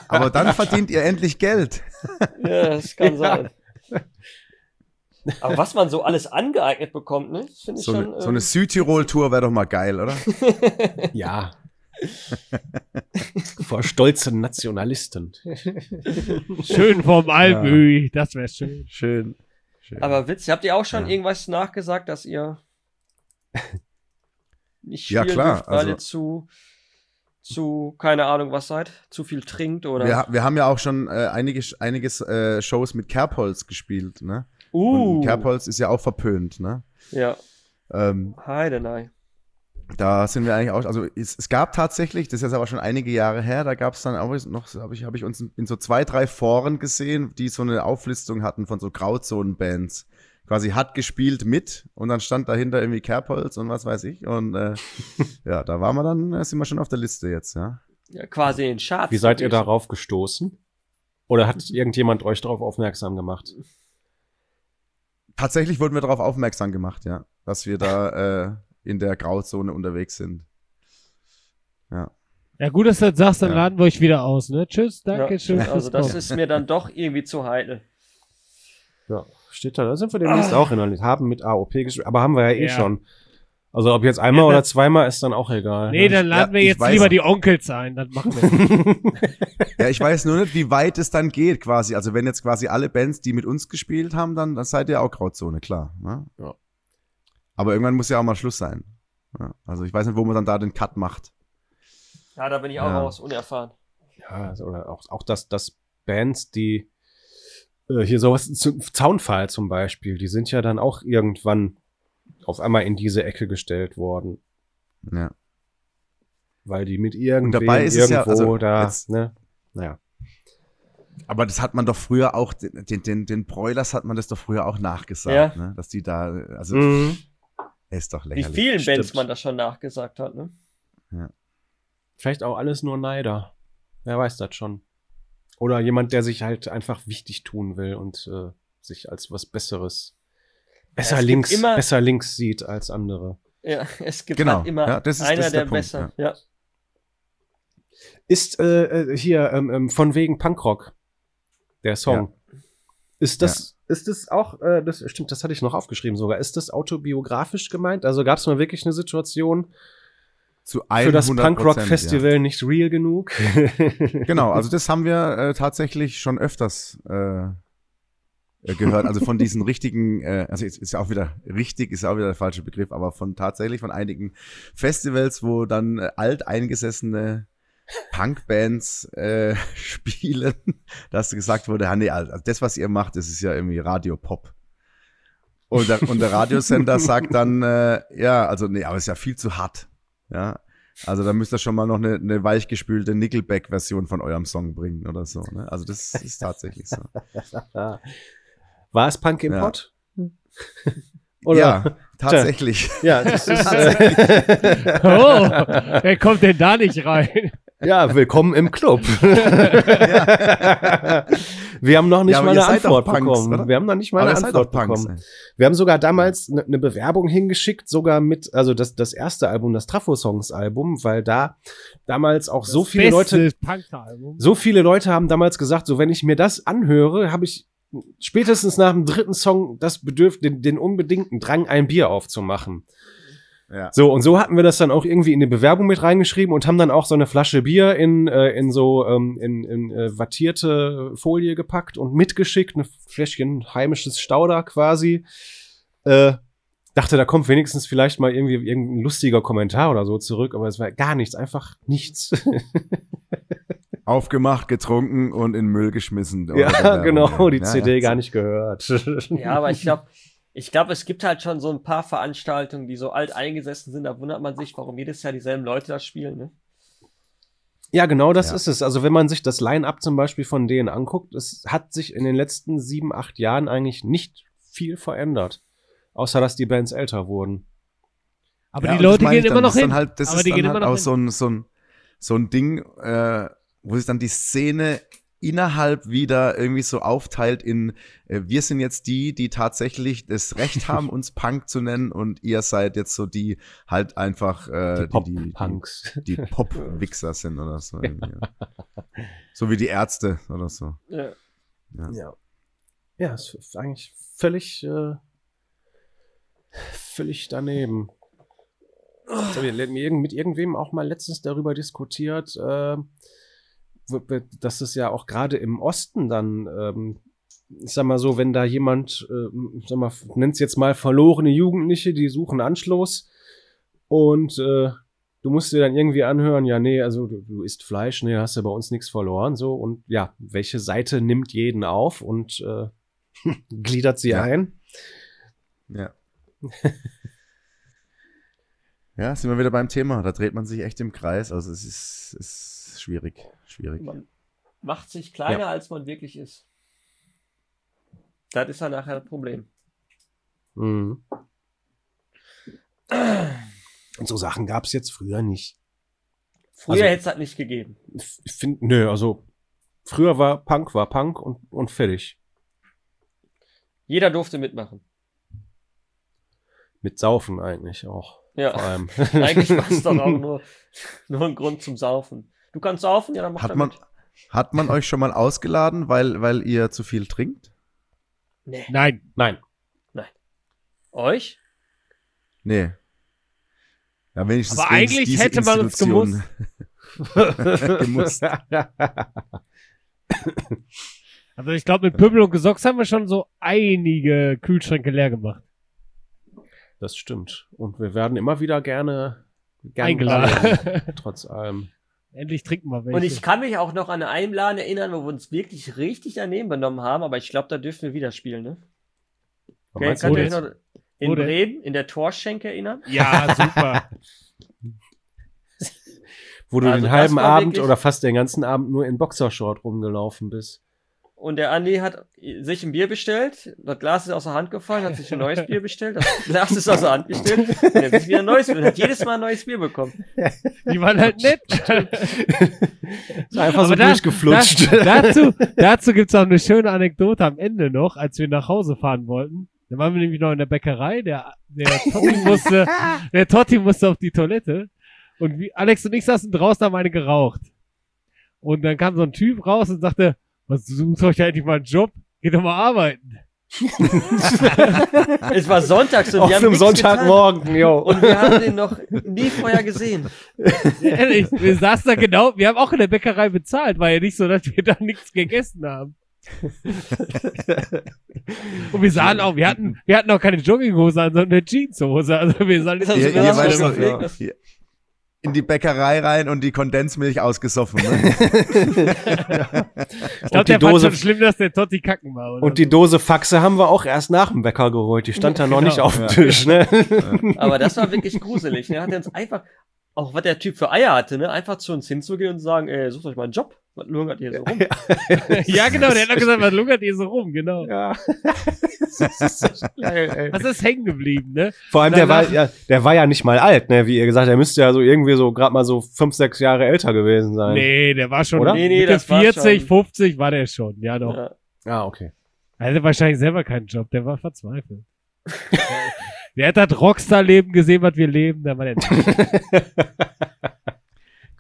Aber dann <laughs> verdient ihr endlich Geld. Ja, das kann <laughs> Ja. sein. Aber was man so alles angeeignet bekommt, ne? Finde ich So schon. eine, so ähm, eine Südtirol-Tour wäre doch mal geil, oder? Ja. <laughs> Vor stolzen Nationalisten. Schön vom Almöhi, das wäre schön. Schön. Schön. aber witzig, habt ihr auch schon Ja. irgendwas nachgesagt, dass ihr <laughs> nicht Ja, klar, dürft, weil also- ihr zu, zu, keine Ahnung was seid? Zu viel trinkt oder? wir, wir haben ja auch schon äh, einige, einiges äh, Shows mit Kerbholz gespielt, ne? uh, Und Kerbholz ist ja auch verpönt, ne? ja, Ähm, Heidenei. Da sind wir eigentlich auch, also es, es gab tatsächlich, das ist jetzt aber schon einige Jahre her, da gab es dann auch noch, habe ich, hab ich uns in so zwei, drei Foren gesehen, die so eine Auflistung hatten von so Grauzonen-Bands. Quasi hat gespielt mit und dann stand dahinter irgendwie Kerbholz und was weiß ich. Und äh, <laughs> ja, da waren wir dann, äh, sind wir schon auf der Liste jetzt, ja. Ja, quasi in Charts. Wie seid ihr darauf gestoßen? Oder hat irgendjemand euch darauf aufmerksam gemacht? Tatsächlich wurden wir darauf aufmerksam gemacht, ja, dass wir da äh, in der Grauzone unterwegs sind. Ja. Ja, gut, dass du das sagst, dann Ja. laden wir euch wieder aus, ne? Tschüss, danke Ja, schön. also das ist mir dann doch irgendwie zu heikel. Ja, steht da. Da sind wir demnächst auch in der Liste. Haben mit AOP gespielt. Aber haben wir ja eh Ja. schon. Also ob jetzt einmal Ja, oder zweimal ist dann auch egal. Nee, dann Ja, laden wir jetzt lieber die Onkels ein, das machen wir. <laughs> Ja, ich weiß nur nicht, wie weit es dann geht, quasi. Also, wenn jetzt quasi alle Bands, die mit uns gespielt haben, dann, dann seid ihr auch Grauzone, klar. Ne? Ja. Aber irgendwann muss ja auch mal Schluss sein. Ja, also, ich weiß nicht, wo man dann da den Cut macht. Ja, da bin ich auch Ja. raus, unerfahren. Ja, also, oder auch, auch dass, dass Bands, die äh, hier sowas, zu- Zaunfall zum Beispiel, die sind ja dann auch irgendwann auf einmal in diese Ecke gestellt worden, Ja. weil die mit irgendwem dabei ist irgendwo ja, also da, jetzt- ne? Naja. Aber das hat man doch früher auch, den, den, den, den Broilers hat man das doch früher auch nachgesagt, Ja. ne? dass die da, also, Mhm. Ist doch Wie lächerlich. vielen Bands man das schon nachgesagt hat, ne? Vielleicht auch alles nur Neider. Wer weiß das schon. Oder jemand, der sich halt einfach wichtig tun will und äh, sich als was Besseres, besser es gibt links, immer- besser links sieht als andere. Ja, es gibt Genau, halt immer ja, das ist- einer, das ist der, der Punkt, besser. Ja. Ist äh, äh, hier ähm, ähm, von wegen Punkrock der Song. Ist das ist das auch äh, das stimmt, das hatte ich noch aufgeschrieben sogar. Ist das autobiografisch gemeint? Also gab es mal wirklich eine Situation Zu für das 100%, Punkrock ja. Nicht real genug? <laughs> Genau, also das haben wir äh, tatsächlich schon öfters äh, äh, gehört. Also von diesen richtigen, äh, also ist, ist ja auch wieder richtig, ist ja auch wieder der falsche Begriff, aber von tatsächlich von einigen Festivals, wo dann äh, alteingesessene Punkbands äh, <laughs> spielen, dass gesagt wurde, ja, nee, also das, was ihr macht, das ist ja irgendwie Radio-Pop. Und der, und der Radiosender <laughs> sagt dann, äh, ja, also nee, aber ist ja viel zu hart. Ja, also da müsst ihr schon mal noch eine, eine weichgespülte Nickelback-Version von eurem Song bringen oder so. Ne? Also das ist tatsächlich so. <laughs> War es Punk Ja. Import? Ja, tatsächlich. Ja, das ist, äh, Oh, wer kommt denn da nicht rein? Ja, willkommen im Club. <laughs> Wir haben noch nicht Ja, mal eine Antwort Punks, bekommen. oder? Wir haben noch nicht mal Aber eine Antwort bekommen. Wir haben sogar damals eine ne Bewerbung hingeschickt, sogar mit, also das, das erste Album, das Trafo-Songs-Album, weil da damals auch so viele Leute, so viele Leute haben damals gesagt, so wenn ich mir das anhöre, habe ich spätestens nach dem dritten Song das Bedürf den, den unbedingten Drang, ein Bier aufzumachen. Ja. So, und so hatten wir das dann auch irgendwie in die Bewerbung mit reingeschrieben und haben dann auch so eine Flasche Bier in, äh, in so ähm, in, in äh, wattierte Folie gepackt und mitgeschickt, ein Fläschchen heimisches Stauder quasi. Äh, dachte, da kommt wenigstens vielleicht mal irgendwie irgendein lustiger Kommentar oder so zurück, aber es war gar nichts, einfach nichts. <laughs> Aufgemacht, getrunken und in Müll geschmissen. ja, <laughs> genau, die ja, CD ja. gar nicht gehört. Ja, aber ich glaube, <laughs> ich glaube, es gibt halt schon so ein paar Veranstaltungen, die so alt eingesessen sind. Da wundert man sich, warum jedes Jahr dieselben Leute das spielen. Ne? Ja, genau das Ja. ist es. Also wenn man sich das Line-Up zum Beispiel von denen anguckt, es hat sich in den letzten sieben, acht Jahren eigentlich nicht viel verändert. Außer dass die Bands älter wurden. Aber Ja, die Leute gehen dann, immer noch das ist hin. Halt, das aber ist die dann gehen halt immer noch auch hin. so ein, so ein, so ein Ding, äh, wo sich dann die Szene innerhalb wieder irgendwie so aufteilt in, äh, wir sind jetzt die, die tatsächlich das Recht haben, <laughs> uns Punk zu nennen und ihr seid jetzt so die halt einfach äh, Die die, die, Pop-Punks. die, die Pop-Wichser sind oder so. <laughs> ja. So wie die Ärzte oder so. Ja. Ja. Ja, ist f- eigentlich völlig, äh, völlig daneben. Ich habe mit irgend- mit irgendwem auch mal letztens darüber diskutiert, äh, dass es ja auch gerade im Osten dann, ähm, ich sag mal so, wenn da jemand, äh, ich sag mal, nennt's jetzt mal verlorene Jugendliche, die suchen Anschluss und äh, du musst dir dann irgendwie anhören, ja, nee, also du, du isst Fleisch, nee, hast ja bei uns nichts verloren, so und ja, welche Seite nimmt jeden auf und äh, <laughs> gliedert sie Ja. ein? Ja. <laughs> ja, sind wir wieder beim Thema. Da dreht man sich echt im Kreis. Also es ist, ist schwierig. Schwierig. Man macht sich kleiner, als man wirklich ist. Das ist dann nachher das Problem. Mhm. <clears throat> Und so Sachen gab es jetzt früher nicht. Früher Also- hätte es das nicht gegeben. Ich finde, nö, also früher war Punk, war Punk und, und fertig. Jeder durfte mitmachen. Mit Saufen eigentlich auch. Vor Ja, allem. <laughs> eigentlich war es doch auch <laughs> nur, nur ein Grund zum Saufen. Du kannst saufen, ja, dann mach Hat man, mit. hat man euch schon mal ausgeladen, weil, weil ihr zu viel trinkt? Nee. Nein. Nein. Euch? Nee. Ja, wenigstens, Aber eigentlich diese hätte man uns Institution gemusst. <laughs> <laughs> <laughs> Also ich glaube, mit Pöbel und Gesocks haben wir schon so einige Kühlschränke leer gemacht. Das stimmt. Und wir werden immer wieder gerne, gerne Eingeladen. Trotz allem. Endlich trinken wir welche. Und ich kann mich auch noch an einen Laden erinnern, wo wir uns wirklich richtig daneben benommen haben, aber ich glaube, da dürfen wir wieder spielen, ne? Okay, euch jetzt? noch in Wo denn? Bremen, in der Torschenke erinnern? ja, super. <laughs> Wo du Also den halben Abend wirklich- oder fast den ganzen Abend nur in Boxershort rumgelaufen bist. Und der Andi hat sich ein Bier bestellt, das Glas ist aus der Hand gefallen, hat sich ein neues Bier bestellt, das <laughs> Glas ist aus der Hand gestellt, und er hat sich wieder ein neues Bier, hat jedes Mal ein neues Bier bekommen. Die waren halt nett. <laughs> Ist einfach so Aber da- durchgeflutscht. Da, dazu dazu gibt es auch eine schöne Anekdote am Ende noch, als wir nach Hause fahren wollten. Da waren wir nämlich noch in der Bäckerei. Der, der, Totti, <laughs> musste, der Totti musste auf die Toilette. Und wie, Alex und ich saßen draußen, haben eine geraucht. Und dann kam so ein Typ raus und sagte, was sucht euch eigentlich mal einen Job? Geht doch mal arbeiten. <laughs> Es war sonntags und Auf wir haben einem. Sonntagmorgen, jo. Und wir haben den noch nie vorher gesehen. <laughs> Ehrlich, wir saßen da genau, wir haben auch in der Bäckerei bezahlt, war ja nicht so, dass wir da nichts gegessen haben. Und wir sahen auch, wir hatten, wir hatten auch keine Jogginghose an, sondern eine Jeanshose. Also wir sahen nicht Also ihr, ihr doch, gepflegt, ihr- in die Bäckerei rein und die Kondensmilch ausgesoffen. Ne? Ich glaube, Und die der fand Dose- schon schlimm, dass der Totti kacken war. Oder Und die so. Dose Faxe haben wir auch erst nach dem Bäcker geholt. Die stand da noch Genau, nicht auf dem ja. Tisch, ne? Aber das war wirklich gruselig. Ne? Hat er uns einfach, auch was der Typ für Eier hatte, ne? einfach zu uns hinzugehen und sagen, ey, sucht euch mal einen Job. Was lungert ihr so <laughs> rum? <laughs> ja, genau, der hat noch gesagt, was lungert ihr so rum, genau. Ja. Das ist so geil, ey. Was ist hängen geblieben, ne? Vor allem, der war, ja, der war ja nicht mal alt, ne? Wie ihr gesagt, der müsste ja so irgendwie so gerade mal so fünf, sechs Jahre älter gewesen sein. Nee, der war schon Oder? Nee, nee, Mitte das war 40, schon- 50 war der schon, ja doch. Ja. Ah, okay. Er hatte wahrscheinlich selber keinen Job, der war verzweifelt. <laughs> der hat das Rockstar-Leben gesehen, was wir leben, da war der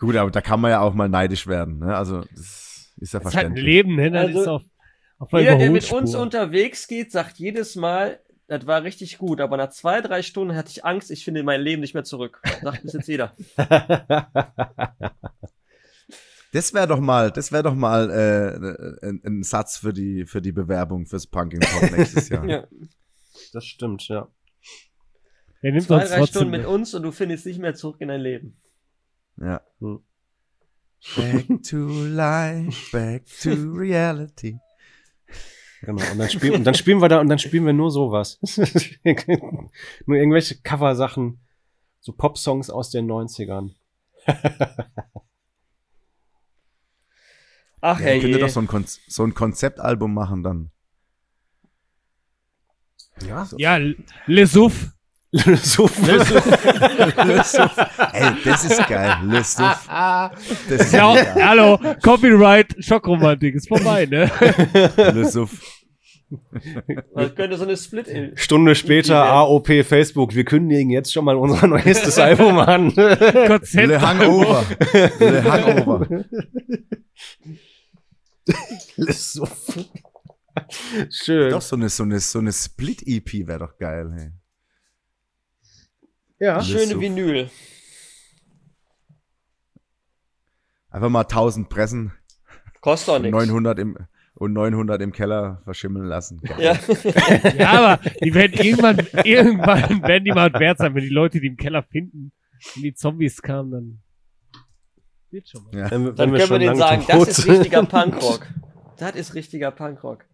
Gut, aber da kann man ja auch mal neidisch werden. Ne? Also das ist ja Das ist halt ein verständlich. Leben, ne? Das Also, ist auf, auf der Jeder, der mit uns unterwegs geht, sagt jedes Mal, das war richtig gut, aber nach zwei, drei Stunden hatte ich Angst, ich finde mein Leben nicht mehr zurück. Sagt bis jetzt jeder. <laughs> Das wäre doch mal, das wäre doch mal äh, ein, ein Satz für die für die Bewerbung fürs Punking <laughs> Pod nächstes Jahr. Ja. Das stimmt, ja. Der nimmt Zwei, drei Stunden mit mit. uns und du findest nicht mehr zurück in dein Leben. Ja. Hm. Back <laughs> to life, back to reality. Genau. Und dann spielen, und dann spielen wir da, und dann spielen wir nur sowas. <laughs> nur irgendwelche Coversachen, so Pop-Songs aus den 90ern. <laughs> Ach Ja, hey, ihr könntet doch so ein, Kon so ein Konzeptalbum machen dann. Ja, Ja, Le Souf. Le Suff. Ey, das ist geil. Le Suff. Das ist Ja, mega. hallo, Copyright, Schockromantik, ist vorbei, ne? Le Suff. Das könnte so eine Split. Stunde später. AOP Facebook. Wir kündigen jetzt schon mal unser neuestes Album an. Konzept. Le Hangover. Le Hangover. Le Souffle. Schön. Doch, so eine, so eine, so eine Split-EP wäre doch geil. Hey. Ja. Schöne. Vinyl. Einfach mal 1000 Pressen Kostet auch nichts. 900 im, und 900 im Keller verschimmeln lassen. Ja. <laughs> Ja, aber die werden irgendwann, irgendwann werden die mal wert sein, wenn die Leute die im Keller finden und die Zombies kamen, dann wird schon mal. Ja. Wenn, wir- Dann wenn wir können wir denen sagen, tot das ist richtiger <laughs> Punkrock. Das ist richtiger Punkrock.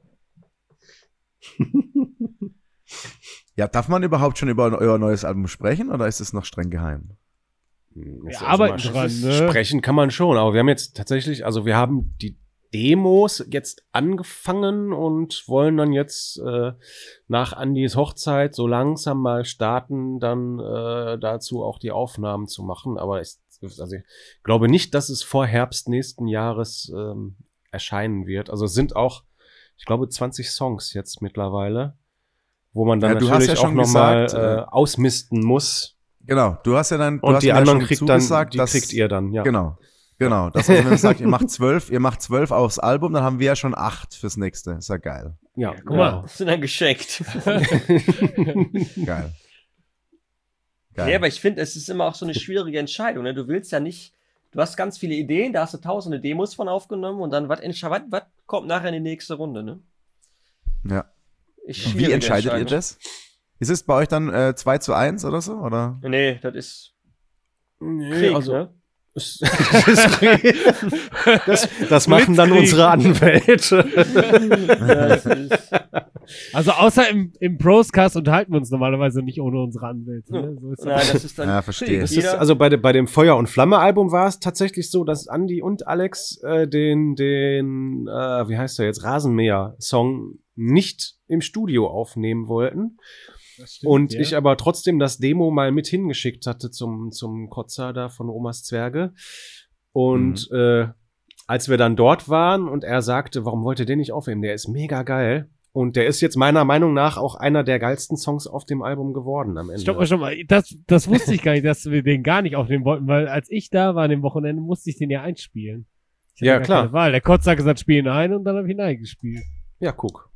<laughs> Ja, darf man überhaupt schon über euer neues Album sprechen oder ist es noch streng geheim? Wir arbeiten dran, ne? Sprechen kann man schon, aber wir haben jetzt tatsächlich, also wir haben die Demos jetzt angefangen und wollen dann jetzt äh, nach Andys Hochzeit so langsam mal starten, dann äh, dazu auch die Aufnahmen zu machen. Aber ich, also ich glaube nicht, dass es vor Herbst nächsten Jahres ähm, erscheinen wird. Also es sind auch, ich glaube, 20 Songs jetzt mittlerweile, wo man dann Ja, du hast natürlich ja schon auch nochmal gesagt, äh, äh, ausmisten muss. Genau, du hast ja dann, du Und hast die anderen ja kriegt dann, zugesagt, die dass, kriegt ihr dann, ja. Genau, genau. Das wenn ihr sagt, ihr macht zwölf, ihr macht zwölf aufs Album, dann haben wir ja schon acht fürs nächste. Ist ja geil, Ja, guck mal. Das sind dann geschenkt. <laughs> geil. Nee, aber ich finde, es ist immer auch so eine schwierige Entscheidung. Ne? Du willst ja nicht, du hast ganz viele Ideen, da hast du tausende Demos von aufgenommen und dann, was kommt nachher in die nächste Runde, ne? Ja. Wie entscheidet ihr das? Ist es bei euch dann äh, 2 zu 1 oder so? Oder? Nee, das ist Nee, Krieg, also, ne? das, <laughs> das, das machen dann unsere Anwälte. <laughs> Also außer im, im Proscast unterhalten wir uns normalerweise nicht ohne unsere Anwälte. Ne? So ist das. das ist dann Ja, verstehe. Ist, Jeder- also bei, de, bei dem Feuer und Flamme Album war es tatsächlich so, dass Andy und Alex äh, den, den äh, wie heißt der jetzt, Rasenmäher-Song nicht im Studio aufnehmen wollten. Stimmt, Und ja. ich aber trotzdem das Demo mal mit hingeschickt hatte zum, zum Kotzer da von Omas Zwerge. Und äh, als wir dann dort waren und er sagte, warum wollt ihr den nicht aufnehmen? Der ist mega geil. Und der ist jetzt meiner Meinung nach auch einer der geilsten Songs auf dem Album geworden am Ende. Stopp mal schon mal. Das, das wusste ich gar nicht, dass wir den gar nicht aufnehmen wollten, weil als ich da war an dem Wochenende, musste ich den ja einspielen. Ja, klar. Der Kotzer hat gesagt, spielen ein und dann habe ich ihn eingespielt. Ja, guck.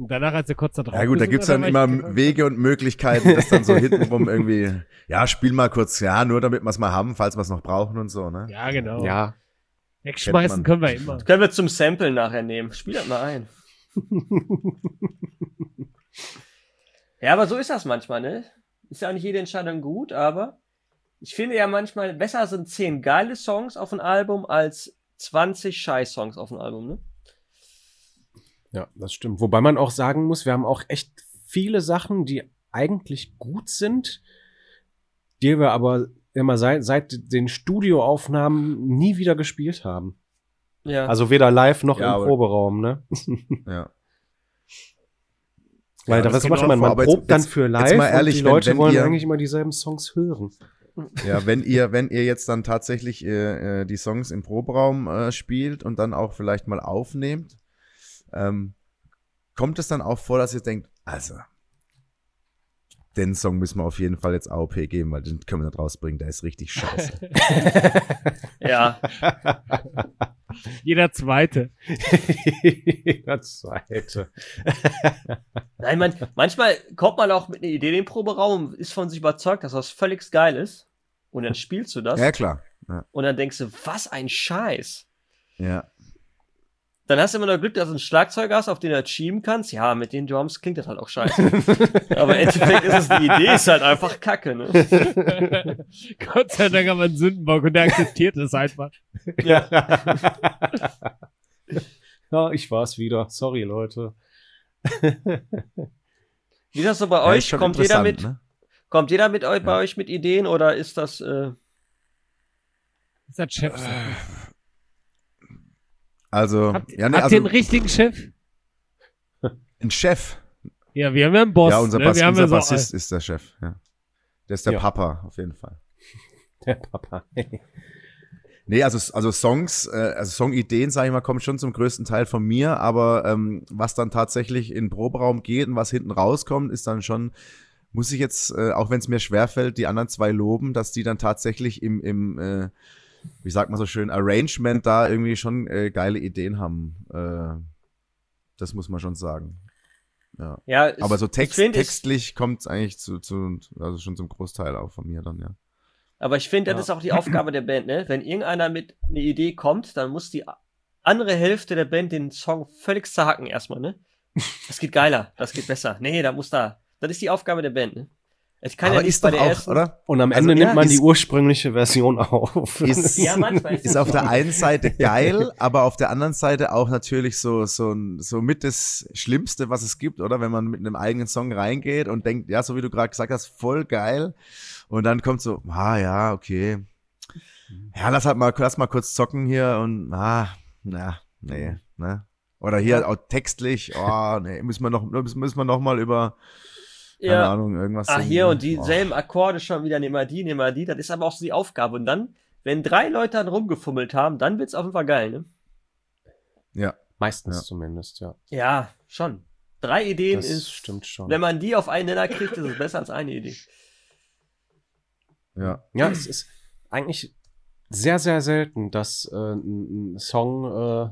Und danach, als der Kotzer drauf Ja gut, da gibt's hat, dann immer. Wege und Möglichkeiten, das dann so hintenrum irgendwie, ja, spiel mal kurz, ja, nur damit wir es mal haben, falls wir es noch brauchen und so, ne? Ja, genau. Ja. Wegschmeißen können wir immer. Das können wir zum Sample nachher nehmen. Spiel das mal ein. <laughs> ja, aber so ist das manchmal, ne? Ist ja auch nicht jede Entscheidung gut, aber ich finde ja manchmal, besser sind 10 geile Songs auf ein Album als 20 Scheiß-Songs auf ein Album, ne? Ja, das stimmt. Wobei man auch sagen muss, wir haben auch echt viele Sachen, die eigentlich gut sind, die wir aber immer seit, seit den Studioaufnahmen nie wieder gespielt haben. Ja. Also weder live noch Ja, im Proberaum, ne? Ja. <laughs> Weil Ja, da das was macht auch man? Man aber jetzt- probt dann für jetzt live mal ehrlich, und die wenn- Leute wenn wollen ihr- eigentlich immer dieselben Songs hören. Ja, wenn ihr, wenn ihr jetzt dann tatsächlich äh, äh, die Songs im Proberaum äh, spielt und dann auch vielleicht mal aufnehmt, ähm, kommt es dann auch vor, dass ihr denkt, also, den Song müssen wir auf jeden Fall jetzt AOP geben, weil den können wir nicht rausbringen, der ist richtig scheiße. <laughs> ja. Jeder Zweite. <laughs> das zweite. <laughs> Nein, man, manchmal kommt man auch mit einer Idee in den Proberaum, ist von sich überzeugt, dass das völlig geil ist. Und dann spielst du das. ja, klar. Ja, Und dann denkst du, was ein Scheiß. ja. Dann hast du immer noch Glück, dass du einen Schlagzeuger hast, auf den du halt schieben kannst. Ja, mit den Drums klingt das halt auch scheiße. <laughs> Aber im Endeffekt ist es, die Idee ist halt einfach kacke, ne? <laughs> Gott sei Dank haben wir einen Sündenbock und der akzeptiert es einfach. Ja. <laughs> ja, ich war's wieder. Sorry, Leute. Wie ist das so bei Ja, ist euch? Kommt jeder mit, Ne? kommt jeder mit euch, bei euch mit Ideen oder ist das, äh, Das hat Chef. Also, Habt, ja, nee, habt also ihr einen richtigen Chef? <laughs> ein Chef. Ja, wir haben ja einen Boss. ja, unser, ne? Bass, wir haben unser ja so Bassist ist der Chef. Ja. Der ist der Ja. Papa, auf jeden Fall. <laughs> Der Papa. Nee, also, also Songs, äh, also Songideen, sage ich mal, kommen schon zum größten Teil von mir, aber ähm, was dann tatsächlich in den Proberaum geht und was hinten rauskommt, ist dann schon, muss ich jetzt, äh, auch wenn es mir schwerfällt, die anderen zwei loben, dass die dann tatsächlich im, im äh, wie sagt man so schön, Arrangement da irgendwie schon äh, geile Ideen haben. Äh, das muss man schon sagen. Ja. Ja, Aber so ich Text, find, textlich kommt es eigentlich zu, zu, also schon zum Großteil auch von mir dann, ja. Aber ich finde, das Ja. ist auch die Aufgabe der Band, ne? Wenn irgendeiner mit einer Idee kommt, dann muss die andere Hälfte der Band den Song völlig zerhacken erstmal, ne? Das geht geiler, das geht besser. Nee, da muss da. Das ist die Aufgabe der Band, ne? Es kann Aber ja nicht ist bei der auch, ersten. oder? Und am Also, Ende ja, nimmt man die ursprüngliche Version auf. <laughs> Ist, Ja, manchmal ist auf der einen Seite <laughs> geil, aber auf der anderen Seite auch natürlich so, so, so mit das Schlimmste, was es gibt, oder? Wenn man mit einem eigenen Song reingeht und denkt, ja, so wie du gerade gesagt hast, voll geil. Und dann kommt so, ah, ja, okay. Ja, lass halt mal, lass mal kurz zocken hier und, ah, na, nee, ne? Oder hier auch textlich, oh, nee, müssen wir noch, müssen wir noch mal über, keine ja. Ahnung, irgendwas Ah, hier und dieselben Akkorde schon wieder, nehmen wir die, nehmen wir die. Das ist aber auch so die Aufgabe. Und dann, wenn drei Leute dann rumgefummelt haben, dann wird's auf jeden Fall geil, ne? Ja, Meistens Ja. zumindest, ja. Ja, schon. Drei Ideen Das ist, stimmt schon. wenn man die auf einen Nenner kriegt, ist es besser als eine Idee. ja. Ja, es ist eigentlich sehr, sehr selten, dass äh, ein, ein Song äh,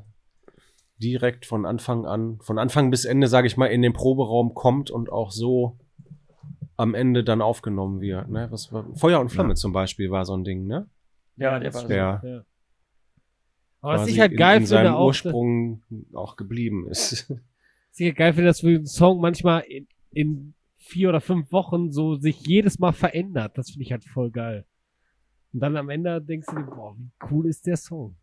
direkt von Anfang an, von Anfang bis Ende, sage ich mal, in den Proberaum kommt und auch so am Ende dann aufgenommen wird. Ne? Was war, Feuer und Flamme Ja. zum Beispiel war so ein Ding, ne? Ja, der war so. Ja. Aber was ich halt in, geil in finde seinem auch, Ursprung auch geblieben ist. was ich halt geil finde, dass wir einen Song manchmal in, in vier oder fünf Wochen so sich jedes Mal verändert. Das finde ich halt voll geil. Und dann am Ende denkst du dir, boah, wie cool ist der Song.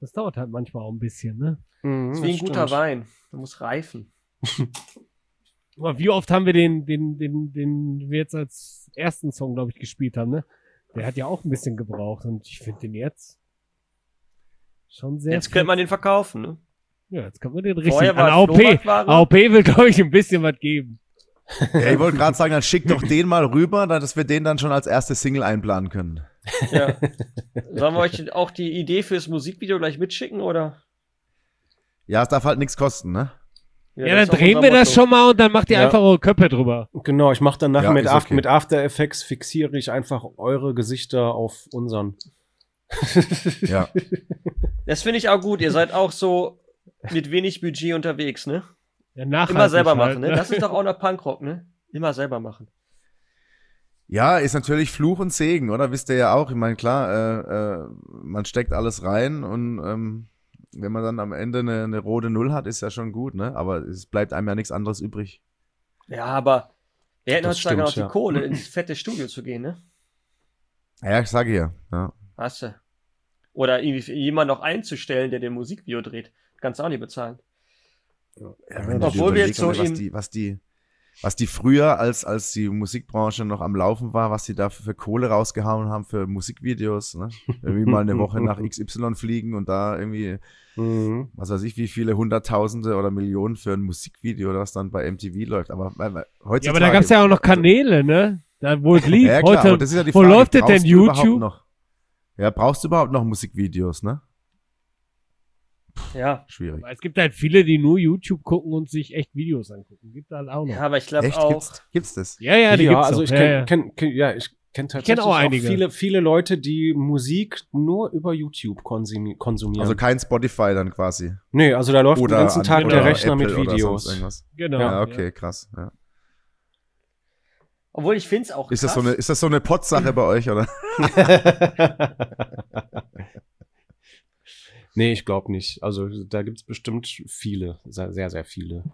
Das dauert halt manchmal auch ein bisschen, ne? Mhm, Das ist wie ein guter. Wein. Der muss reifen. <laughs> Aber wie oft haben wir den, den, den, den wir jetzt als ersten Song, glaube ich, gespielt haben, ne? Der hat ja auch ein bisschen gebraucht und ich finde den jetzt schon sehr. Jetzt könnte man den verkaufen, ne? ja, jetzt kann man den richtig an AOP. AOP will, glaube ich, ein bisschen was geben. Ja, ich wollte gerade sagen, dann schick doch den mal rüber, dass wir den dann schon als erste Single einplanen können. Ja. Sollen wir euch auch die Idee fürs Musikvideo gleich mitschicken, oder? Ja, es darf halt nichts kosten, ne? Ja, das dann drehen wir das schon mal und dann macht ihr Ja. einfach eure Köpfe drüber. Genau, ich mache danach Ja, mit, okay. mit After Effects fixiere ich einfach eure Gesichter auf unseren. <laughs> Ja. Das finde ich auch gut. Ihr seid auch so mit wenig Budget unterwegs, ne? Ja, Immer selber halt, machen, ne? Das ist doch auch noch Punkrock, ne? Immer selber machen. Ja, ist natürlich Fluch und Segen, oder? Wisst ihr ja auch. Ich meine, klar, äh, äh, man steckt alles rein und ähm, wenn man dann am Ende eine, eine rote Null hat, ist ja schon gut, ne? Aber es bleibt einem ja nichts anderes übrig. Ja, aber wir hätten heutzutage noch die ja. Kohle, <clears throat> ins fette Studio zu gehen, ne? Ja, ich sage ja. ja. Hast du. Oder jemanden noch einzustellen, der den Musikvideo dreht. Kannst du auch nicht bezahlen. Ja, wenn du dir Obwohl wir jetzt so was im- die, was die, was die früher, als, als die Musikbranche noch am Laufen war, was die da für Kohle rausgehauen haben für Musikvideos, ne? Irgendwie mal eine Woche nach <laughs> XY fliegen und da irgendwie, Mhm. was weiß ich, wie viele Hunderttausende oder Millionen für ein Musikvideo, das dann bei MTV läuft. Aber äh, heutzutage. Ja, aber da gab's ja auch noch Kanäle, ne? Da, wo es lief. Ja, klar, Heute, aber das ist ja die wo Frage, läuft denn? YouTube? Noch, ja, brauchst du überhaupt noch Musikvideos, ne? Ja. Schwierig. Aber es gibt halt viele, die nur YouTube gucken und sich echt Videos angucken. Gibt halt auch noch. Ja, aber ich glaube Echt? auch. Gibt's, gibt's das? Ja, ja, die ja, gibt's also noch. ich ja, kenne ja. kenn, kenn, ja, ich kenn tatsächlich auch einige. viele, viele Leute, die Musik nur über YouTube konsumi konsumieren. Also kein Spotify dann quasi. nee, also da läuft Oder den ganzen an- Tag oder der Rechner Apple mit Videos. Genau. Ja, okay, krass. Ja. Obwohl ich finde es auch Ist das, krass. so eine, ist das so eine Pottsache bei euch, oder? <laughs> <laughs> nee, ich glaube nicht. Also da gibt's bestimmt viele, sehr, sehr, viele.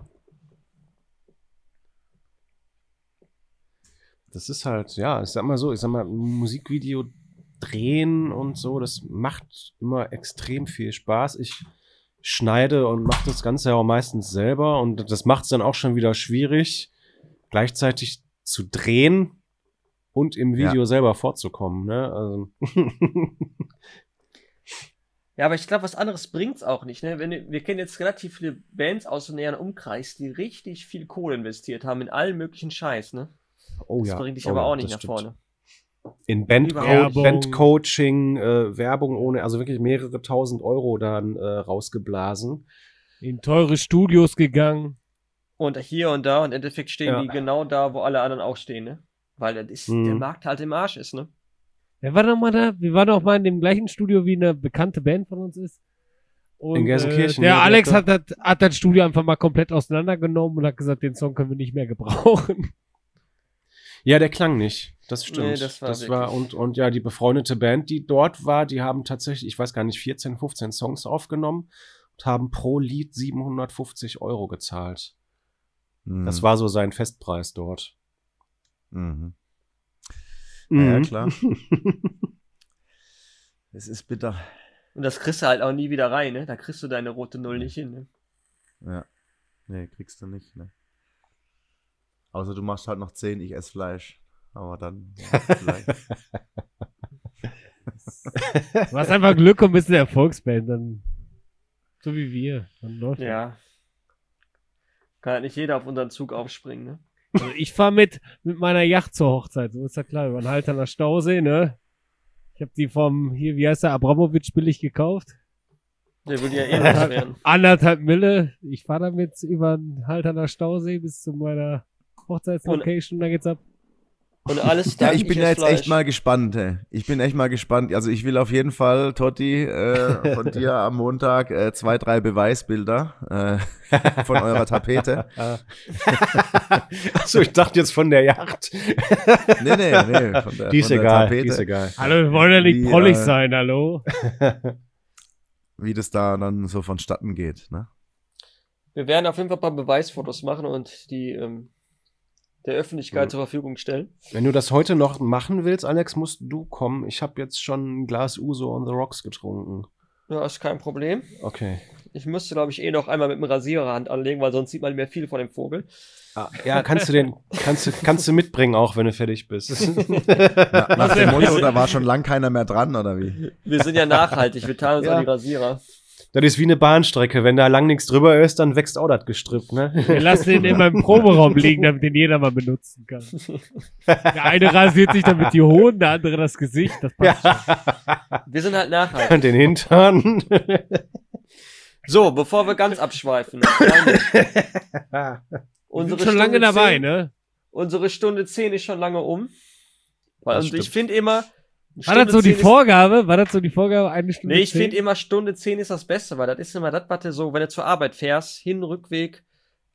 Das ist halt, ja, ich sag mal so, ich sag mal, ein Musikvideo drehen und so, das macht immer extrem viel Spaß. Ich schneide und mache das Ganze ja auch meistens selber und das macht es dann auch schon wieder schwierig, gleichzeitig zu drehen und im Video selber vorzukommen. Ne? Also <laughs> Ja, aber ich glaube, was anderes bringt's auch nicht. Ne? Wenn, wir kennen jetzt relativ viele Bands aus dem näheren Umkreis, die richtig viel Kohle investiert haben in allen möglichen Scheiß. Ne? Oh das ja. bringt dich oh, aber ja, auch nicht nach stimmt. vorne. In Band. Bandcoaching, äh, Werbung ohne, also wirklich mehrere tausend Euro dann äh, rausgeblasen. In teure Studios gegangen. Und hier und da und im Endeffekt stehen Ja. die genau da, wo alle anderen auch stehen, ne? Weil das ist, Mhm. der Markt halt im Arsch ist, ne? Wer war noch mal da? Wir waren doch mal in dem gleichen Studio, wie eine bekannte Band von uns ist. Und, In Gelsenkirchen, Äh, der ne, Alex hat das, hat das Studio einfach mal komplett auseinandergenommen und hat gesagt, den Song können wir nicht mehr gebrauchen. <laughs> Ja, der klang nicht. Das stimmt. Nee, das war das war und, und ja, die befreundete Band, die dort war, die haben tatsächlich, ich weiß gar nicht, 14, 15 Songs aufgenommen und haben pro Lied 750 Euro gezahlt. Mhm. Das war so sein Festpreis dort. Mhm. Ja, Mhm. klar. <laughs> Es ist bitter. Und das kriegst du halt auch nie wieder rein, ne? Da kriegst du deine rote Null nicht hin, ne? Ja. Nee, kriegst du nicht, ne? Außer du machst halt noch 10, ich esse Fleisch. Aber dann ja, vielleicht. <laughs> Du hast einfach Glück und bist eine Erfolgsband, dann so wie wir. Dann läuft das. Ja. Kann halt nicht jeder auf unseren Zug aufspringen, ne? Also ich fahre mit, mit meiner Yacht zur Hochzeit, so ist ja klar, über den Halterner Stausee, ne? Ich habe die vom, hier, wie heißt der, Abramowitsch billig gekauft. Der würde ja eh nichts werden. Anderthalb Mille. Ich fahre damit über den Halterner Stausee bis zu meiner Hochzeitslocation, da geht's ab. Und alles Ja, dank ich bin ja jetzt Fleisch. echt mal gespannt. Ey. Ich bin echt mal gespannt. Also ich will auf jeden Fall, Totti, äh, von <laughs> dir am Montag äh, zwei, drei Beweisbilder äh, <laughs> von eurer Tapete. Achso, ich dachte jetzt von der Yacht. Nee, nee, nee. Von der, Die ist von der egal, Tapete, die ist egal. Hallo, wir wollen ja nicht Wie, prollig äh, sein, hallo? Wie das da dann so vonstatten geht. Ne? Wir werden auf jeden Fall ein paar Beweisfotos machen und die ähm, der Öffentlichkeit Mhm. zur Verfügung stellen. Wenn du das heute noch machen willst, Alex, musst du kommen. Ich habe jetzt schon ein Glas Uso on the Rocks getrunken. Ja, ist kein Problem. Okay. Ich müsste, glaube ich, eh noch einmal mit dem Rasierer Hand anlegen, weil sonst sieht man mehr viel von dem Vogel. Ah, ja, kannst du den, kannst du, kannst du mitbringen, auch wenn du fertig bist. <laughs> Na, nach dem Motto, da war schon lang keiner mehr dran, oder wie? Wir sind ja nachhaltig, wir teilen uns Ja. auch die Rasierer. Das ist wie eine Bahnstrecke. Wenn da lang nichts drüber ist, dann wächst auch das Gestrüpp, ne? Wir lassen den immer im Proberaum liegen, damit den jeder mal benutzen kann. Der eine rasiert sich damit die Hoden, der andere das Gesicht. Das passt schon. Wir sind halt nachhaltig. Und den Hintern. So, bevor wir ganz abschweifen. <laughs> Unsere sind schon lange Stunde dabei, 10, ne? Unsere Stunde 10 ist schon lange um. Und ich finde immer. War das so die Stunde 10 ist- Vorgabe? War das so die Vorgabe? Eine Stunde? Nee, ich finde immer Stunde 10 ist das Beste, weil das ist immer das, was du so, wenn du zur Arbeit fährst, Hin-, Rückweg,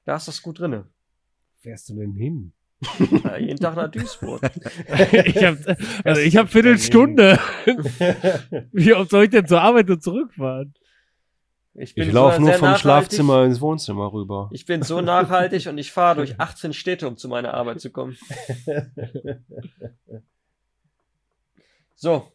da ist das gut drinne. Fährst du denn hin? Ja, jeden Tag nach Duisburg. <laughs> ich hab, also ich hab Viertelstunde. <laughs> Wie oft soll ich denn zur Arbeit und zurückfahren? Ich, bin Ich laufe so nur vom nachhaltig. Schlafzimmer ins Wohnzimmer rüber. Ich bin so nachhaltig und ich fahre <laughs> durch 18 Städte, um zu meiner Arbeit zu kommen. So,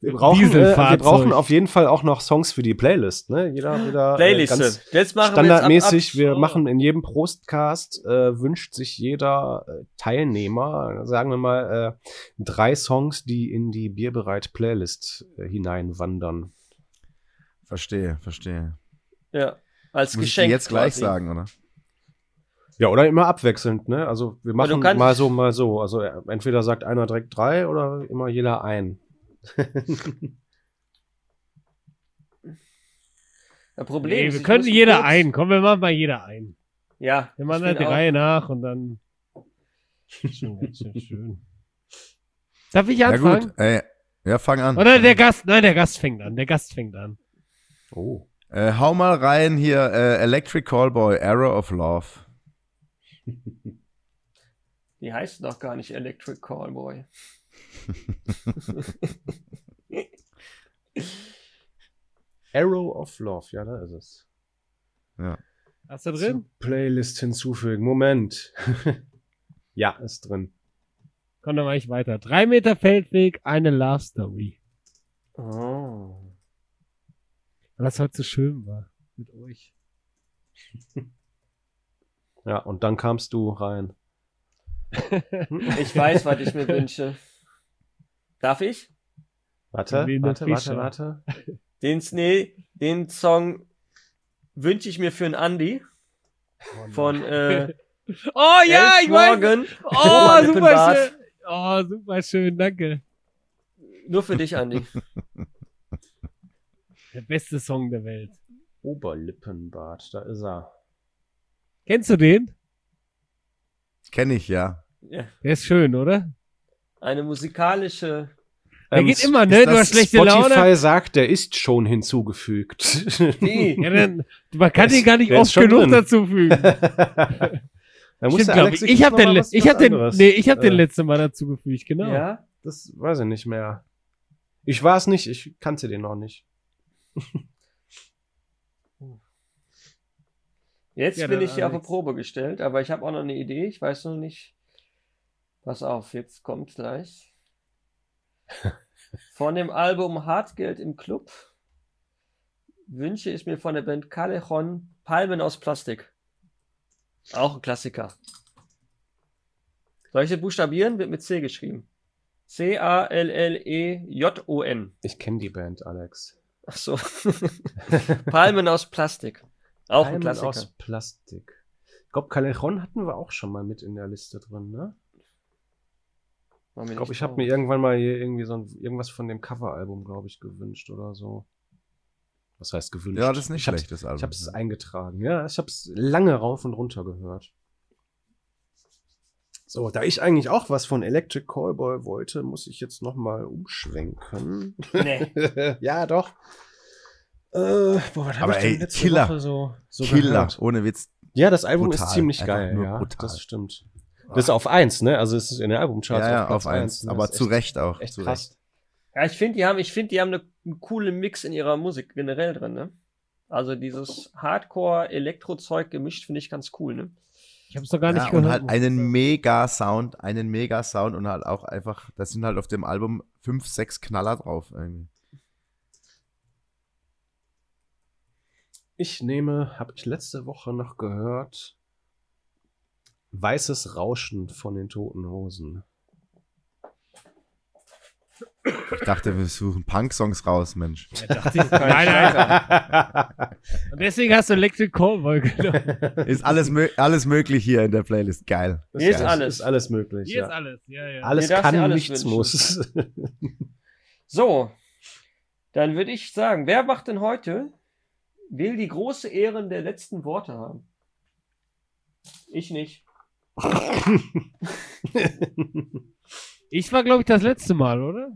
Wir brauchen, äh, wir brauchen auf jeden Fall auch noch Songs für die Playlist, ne? Jeder wieder äh, Playliste. Jetzt machen standardmäßig. wir, jetzt Wir machen in jedem Prostcast äh, wünscht sich jeder äh, Teilnehmer, sagen wir mal, äh, drei Songs, die in die Bierbereit Playlist äh, hineinwandern. Verstehe, verstehe. Ja, als Muss ich Geschenk. dir jetzt gleich quasi. sagen, oder? Ja, oder immer abwechselnd, ne? Also wir machen mal so, mal so. Also äh, entweder sagt einer direkt drei oder immer jeder ein. <laughs> Das Problem Nee, ist, wir können jeder kurz- ein. Komm, wir machen mal jeder ein. Ja, Wir machen halt die auch- Reihe nach und dann. Schon ganz schön schön. Darf ich Ja anfangen? gut, äh, ja, fang an. Oder der Gast? Nein, der Gast fängt an. Der Gast fängt an. Oh. Äh, hau mal rein hier, äh, Electric Callboy, Arrow of Love. Die heißt doch gar nicht Electric Callboy. Arrow of Love, ja, da ist es. Hast du drin? Playlist hinzufügen. Moment. <laughs> ja, ist drin. Komm, dann mach ich weiter. Drei Meter Feldweg, eine Love Story. Oh. Weil das heute so schön war. Mit euch. <laughs> Ja, und dann kamst du rein. <laughs> Ich weiß, was ich mir wünsche. Darf ich? Warte, warte, warte, warte. Den, nee, den Song wünsche ich mir für einen Andi von äh, <laughs> Oh ja, Elf ich weiß. Morgen. Oh, super Oberlippenbart. schön. Oh, super schön, danke. Nur für dich, Andi. Der beste Song der Welt. Oberlippenbart, da ist er. Kennst du den? Kenne ich, ja. Ja. Der ist schön, oder? Eine musikalische. Der Ähm, geht immer, ne? Du hast schlechte Spotify Laune. sagt, der ist schon hinzugefügt. Die. <laughs> Ja, dann, man kann den gar nicht oft genug drin. dazufügen. <laughs> da muss Stimmt, der glaub Alex ich. habe den, was- ich was hab den, nee, ich habe den Äh, letzte Mal dazugefügt, genau. Ja. Das weiß ich nicht mehr. Ich war es nicht, ich kannte den noch nicht. <laughs> Jetzt Ja, bin ich hier auf eine. Probe gestellt, aber ich habe auch noch eine Idee. Ich weiß noch nicht. Pass auf, jetzt kommt gleich. <laughs> Von dem Album Hartgeld im Club wünsche ich mir von der Band Callejon Palmen aus Plastik. Auch ein Klassiker. Soll ich das buchstabieren? Wird mit C geschrieben. C-A-L-L-E-J-O-N. Ich kenne die Band, Alex. Ach so. <laughs> Palmen aus Plastik. Auch ein Palmen Klassiker. aus Plastik. Ich glaube, Callejon hatten wir auch schon mal mit in der Liste drin, ne? Ich glaube, ich habe mir irgendwann mal hier irgendwie so ein, irgendwas von dem Coveralbum, glaube ich, gewünscht oder so. Was heißt gewünscht? Ja, das ist nicht ich schlecht, das Album. Ich habe es eingetragen. Ja, ich habe es lange rauf und runter gehört. So, da ich eigentlich auch was von Electric Callboy wollte, muss ich jetzt noch mal umschwenken. Nee. <laughs> ja, doch. Äh, boah, was hab Aber ich denn ey, letzte Killer. Woche so, so Killer, gehört? ohne Witz. Ja, das Album Brutal. ist ziemlich geil. nur Ja, brutal. das stimmt. Das ist auf eins, ne? Also es ist in den Albumcharts Ja, ja, Platz auf eins. ne? Aber zu echt- Recht auch. Echt zu krass. Recht. Ja, ich finde, die haben, ich finde, die haben eine, einen coolen Mix in ihrer Musik generell drin, ne? Also dieses Hardcore-Elektro-Zeug gemischt finde ich ganz cool, ne? Ich habe es doch gar nicht Ja, gehört. und halt einen mega Sound, einen mega Sound und halt auch einfach, da sind halt auf dem Album fünf, sechs Knaller drauf irgendwie. Ich nehme, habe ich letzte Woche noch gehört, Weißes Rauschen von den Toten Hosen. Ich dachte, wir suchen Punk-Songs raus, Mensch. Ja, dachte ich, nein, nein. <laughs> Und deswegen hast du Electric Callboy genommen. Ist alles, mö alles möglich hier in der Playlist. Geil. Hier ist ja, alles. Ist alles möglich. Hier ja. ist alles. Ja, ja. Alles Hier darfst kann, alles nichts wünschen. muss. <laughs> So, dann würde ich sagen, wer macht denn heute, will die große Ehren der letzten Worte haben? Ich nicht. <laughs> Ich war, glaube ich, das letzte Mal, oder?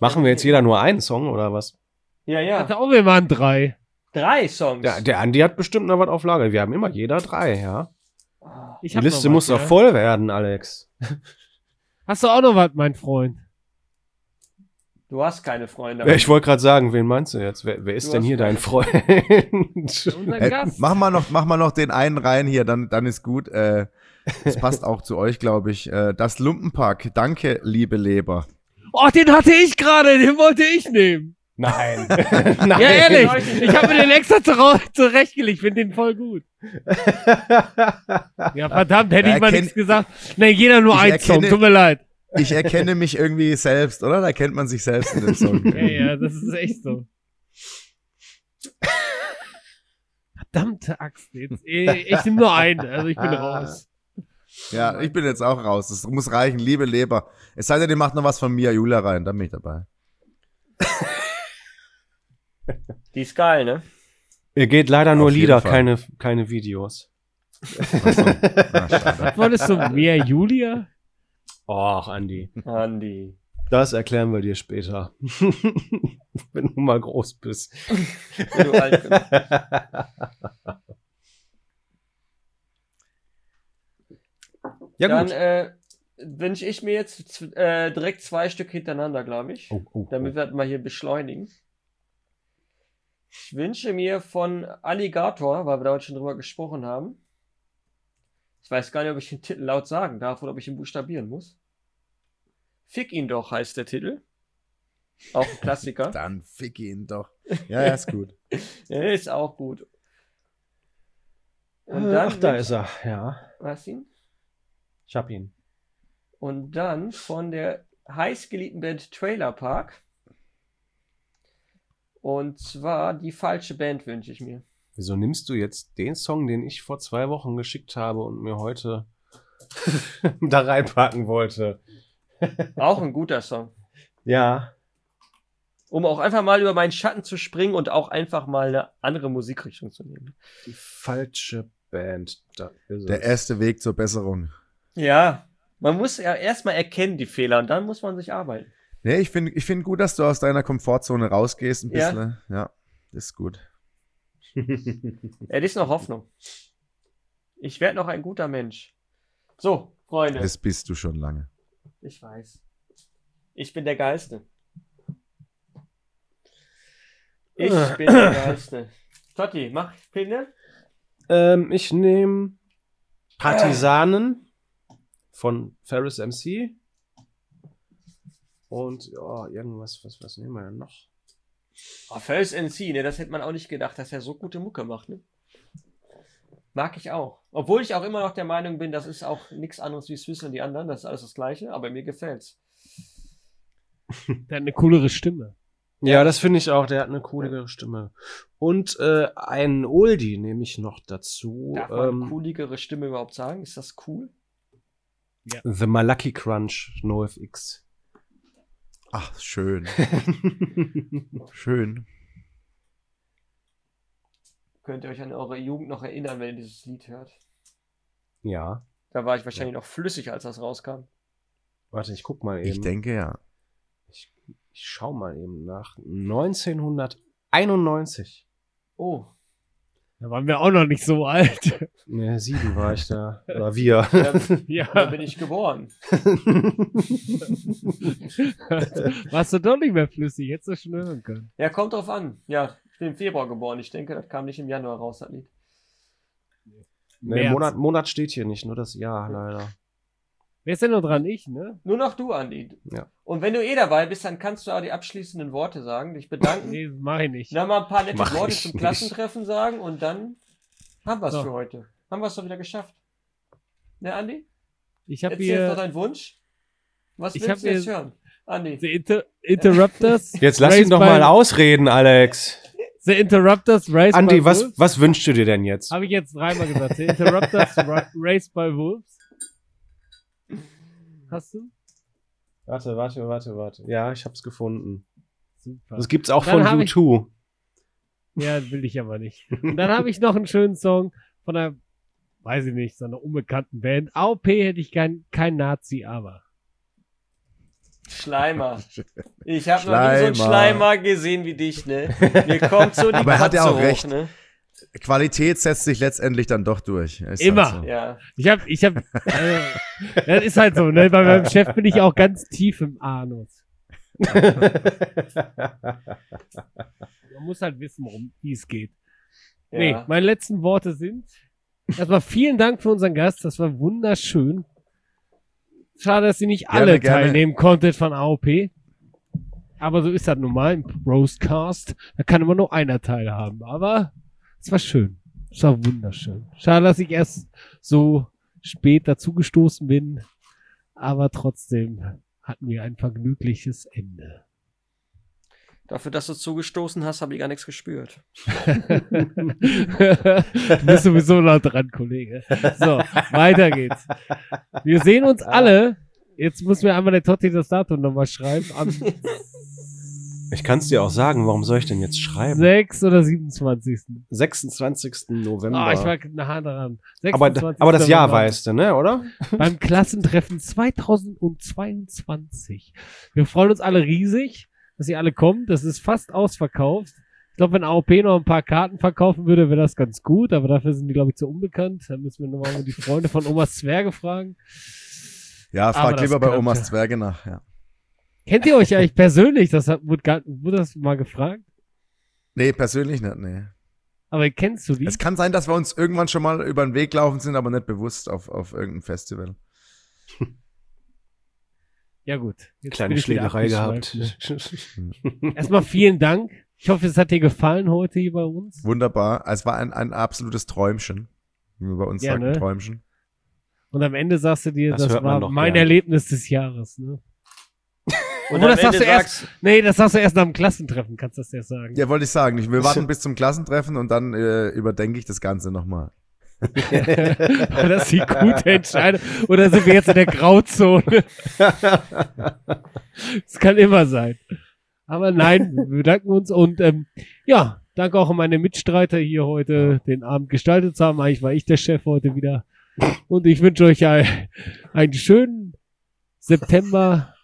Machen wir jetzt jeder nur einen Song oder was? Ja, Ich ja. dachte auch, wir waren drei. Drei Songs. Ja, der Andi hat bestimmt noch was auf Lager. Wir haben immer jeder drei, ja. Ich Die Liste noch muss was, doch ja. voll werden, Alex. <laughs> Hast du auch noch was, mein Freund? Du hast keine Freunde. Ja, ich wollte gerade sagen, wen meinst du jetzt? Wer, wer ist Du denn hier dein. Freund? <laughs> Unser Äh, mach, mal noch, mach mal noch den einen rein hier, dann, dann ist gut. Äh, das passt auch zu euch, glaube ich. Äh, das Lumpenpack. Danke, liebe Leber. Oh, den hatte ich gerade, den wollte ich nehmen. Nein. <laughs> Nein. Ja, ehrlich. Ich habe mir den extra zurechtgelegt. Ich finde den voll gut. <laughs> Ja, verdammt, hätte ich mal nichts gesagt. Nee, jeder nur Ich ein Song. Tut mir leid. Ich erkenne mich irgendwie selbst, oder? Da kennt man sich selbst in dem Song. <laughs> Ja, ja, das ist echt so. Verdammte Axt jetzt. Ich, ich nehme nur einen, also ich bin raus. Ja, ich bin jetzt auch raus. Das muss reichen, liebe Leber. Es sei denn, ihr macht noch was von Mia Jula rein, dann bin ich dabei. <laughs> Die ist geil, ne? Ihr geht leider nur Auf Lieder, keine, keine Videos. Ah, wolltest du? Mehr Julia? Och, Andi. Andi. Das erklären wir dir später. <laughs> Wenn du mal groß bist. Wenn du alt bist. ja, Dann gut. äh, wünsche ich mir jetzt äh, direkt zwei Stück hintereinander, glaube ich. Oh, oh, Damit wir das mal hier beschleunigen. Ich wünsche mir von Alligator, weil wir da heute schon drüber gesprochen haben. Ich weiß gar nicht, ob ich den Titel laut sagen darf oder ob ich ihn buchstabieren muss. Fick ihn doch heißt der Titel. Auch ein Klassiker. <laughs> Dann fick ihn doch. Ja, <laughs> ja, ist gut. Ist auch gut. Und Äh, dann Ach, da ist er. Ja, Was ihn? ich hab ihn. Und dann von der heißgeliebten Band Trailer Park Und zwar die falsche Band wünsche ich mir. Wieso nimmst du jetzt den Song, den ich vor zwei Wochen geschickt habe und mir heute <laughs> da reinpacken wollte? Auch ein guter Song. Ja. Um auch einfach mal über meinen Schatten zu springen und auch einfach mal eine andere Musikrichtung zu nehmen. Die falsche Band. Da ist Der es. erste Weg zur Besserung. Ja, man muss ja erstmal erkennen, die Fehler, und dann muss man sich arbeiten. Nee, ich finde ich find gut, dass du aus deiner Komfortzone rausgehst ein Ja. bisschen. Ja, ist gut. Es <laughs> ist noch Hoffnung. Ich werde noch ein guter Mensch. So, Freunde. Das bist du schon lange. Ich weiß. Ich bin der Geiste. Ich bin der Geiste. <coughs> Totti, mach Pinne. ähm, ich nehme Partisanen von Ferris MC. Und ja, irgendwas, was, was nehmen wir denn noch? Oh, First NC, ne, das hätte man auch nicht gedacht, dass er so gute Mucke macht, ne? Mag ich auch. Obwohl ich auch immer noch der Meinung bin, das ist auch nichts anderes wie Swiss und die anderen, das ist alles das Gleiche, aber mir gefällt's. Der hat eine coolere Stimme. Ja, das finde ich auch. Der hat eine coole Stimme. Und äh, einen Oldie nehme ich noch dazu. Darf man Ähm, cooligere Stimme überhaupt sagen? Ist das cool? The Malaki Crunch NoFX. Ach, schön. <laughs> Schön. Könnt ihr euch an eure Jugend noch erinnern, wenn ihr dieses Lied hört? ja. Da war ich wahrscheinlich noch flüssig, als das rauskam. Warte, ich guck mal eben. Ich denke ja. Ich, ich schau mal eben nach. 1991. Oh, Da waren wir auch noch nicht so alt. <laughs> Ne, sieben war ich da. <laughs> Oder wir. da, da ja. bin ich geboren. <laughs> Warst du doch nicht mehr flüssig, hättest du schon hören können. Ja, kommt drauf an. Ja, bin im Februar geboren. Ich denke, das kam nicht im Januar raus, das Lied. ne, März. Monat, Monat steht hier nicht, nur das Jahr leider. Wer ist denn noch dran? Ich, ne? Nur noch du, Andi. Ja. Und wenn du eh dabei bist, dann kannst du auch die abschließenden Worte sagen, dich bedanken. Nee, mach ich nicht. Dann mal ein paar nette Mach Worte zum nicht. Klassentreffen sagen und dann haben wir es So. für heute. Haben wir es doch wieder geschafft. Ne, Andi? Ich habe Erzähl jetzt noch hier deinen Wunsch. Was Ich willst du jetzt hören? Andi. The Inter Interrupters. Jetzt lass ihn doch mal ausreden, Alex. The Interrupters Raised Andi, by was, Wolves. was wünschst du dir denn jetzt? Habe ich jetzt dreimal gesagt. The Interrupters <laughs> Ra Raised by Wolves. Hast du? Warte, warte, warte, warte. Ja, ich hab's gefunden. Super. Das gibt's auch Dann von hab ich- U2. Ja, will ich aber nicht. <laughs> Und dann habe ich noch einen schönen Song von einer, weiß ich nicht, so einer unbekannten Band. AOP hätte ich kein, kein Nazi, aber. <laughs> Schleimer. Ich habe noch nie so einen Schleimer. Gesehen wie dich, ne? Mir kommt so <laughs> die Aber er hat ja Katze auch hoch, recht. ne? Qualität setzt sich letztendlich dann doch durch. Ist Immer. Halt so. Ja. Ich hab, ich hab, äh, das ist halt so, ne? Bei meinem Chef bin ich auch ganz tief im Anus. <laughs> Man muss halt wissen, worum wie es geht. Nee, ja. meine letzten Worte sind. Erstmal vielen Dank für unseren Gast. Das war wunderschön. Schade, dass ihr nicht Gerne, alle gerne. teilnehmen konntet von AOP. Aber so ist das normal im Roastcast. Da kann immer nur einer teilhaben. Aber es war schön. Es war wunderschön. Schade, dass ich erst so spät dazugestoßen bin. Aber trotzdem hatten wir ein vergnügliches Ende. Dafür, dass du zugestoßen hast, habe ich gar nichts gespürt. du bist sowieso noch dran, Kollege. So, weiter geht's. Wir sehen uns alle. Jetzt muss mir einmal der Totti das Datum nochmal schreiben. Am <laughs> Ich kann's dir auch sagen, warum soll ich denn jetzt schreiben? 6. oder 27. 26. November. Ah, ich war nah dran. aber, 26. aber das Jahr November. weißt du, ne, oder? Beim Klassentreffen 2022. Wir freuen uns alle riesig, dass ihr alle kommt. Das ist fast ausverkauft. Ich glaube, wenn AOP noch ein paar Karten verkaufen würde, wäre das ganz gut, aber dafür sind die, glaube ich, zu unbekannt. Da müssen wir nochmal die Freunde von Omas Zwerge fragen. Ja, frag lieber bei könnte- Omas Zwerge nach. Ja. Kennt ihr euch eigentlich persönlich? Das hat, wurde, gar, wurde das mal gefragt? Nee, persönlich nicht, nee. Aber kennst du die? Es kann sein, dass wir uns irgendwann schon mal über den Weg laufen sind, aber nicht bewusst auf, auf irgendein Festival. <laughs> Ja gut. Jetzt Kleine Schlägerei gehabt. Ne? <laughs> Erstmal vielen Dank. Ich hoffe, es hat dir gefallen heute hier bei uns. Wunderbar. Es war ein, ein absolutes Träumchen. Wie wir bei uns Ja, sagen, ne? Träumchen. Und am Ende sagst du dir, Das das, war mein gern. Erlebnis des Jahres. Ne? <laughs> Und am das sagst du erst- sagst, Nee, das sagst du erst nach dem Klassentreffen, kannst du das ja sagen. Ja, wollte ich sagen. Ich, wir warten <laughs> bis zum Klassentreffen und dann äh, überdenke ich das Ganze nochmal. <laughs> War das die gute Entscheidung? Oder sind wir jetzt in der Grauzone? <laughs> Es kann immer sein. Aber nein, wir bedanken uns und ähm, ja, danke auch an meine Mitstreiter hier heute den Abend gestaltet zu haben. Eigentlich war ich der Chef heute wieder. Und ich wünsche euch ein, einen schönen September,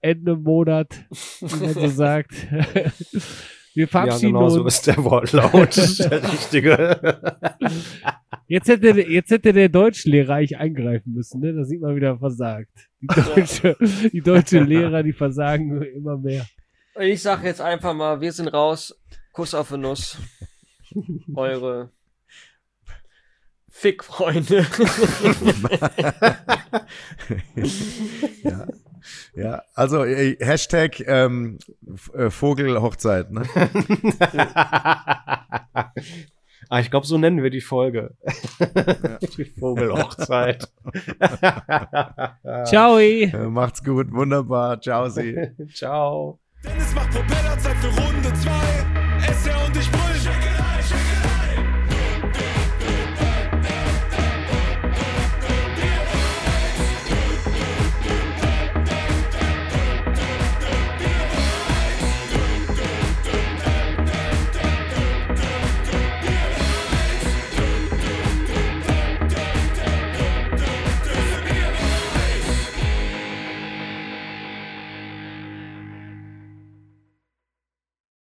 Ende Monat, wie man so sagt. <laughs> Wir Ja, verabschieden genau so uns. ist der Wortlaut. der richtige. <laughs> Jetzt hätte, jetzt hätte der Deutschlehrer eigentlich eingreifen müssen, ne? Da sieht man wieder versagt. Die deutsche, <laughs> die deutsche Lehrer, die versagen immer mehr. ich sag jetzt einfach mal, wir sind raus. Kuss auf die Nuss. Eure Fickfreunde. <laughs> ja. Ja, also äh, Hashtag ähm, äh, Vogelhochzeit. Ne? <laughs> ah, ich glaube, so nennen wir die Folge. <laughs> die Vogelhochzeit. <laughs> Ciao! Äh, macht's gut, wunderbar. Ciao, Sie. Ciao. Dennis macht Propellerzeit für Runde 2. SR und ich brüll.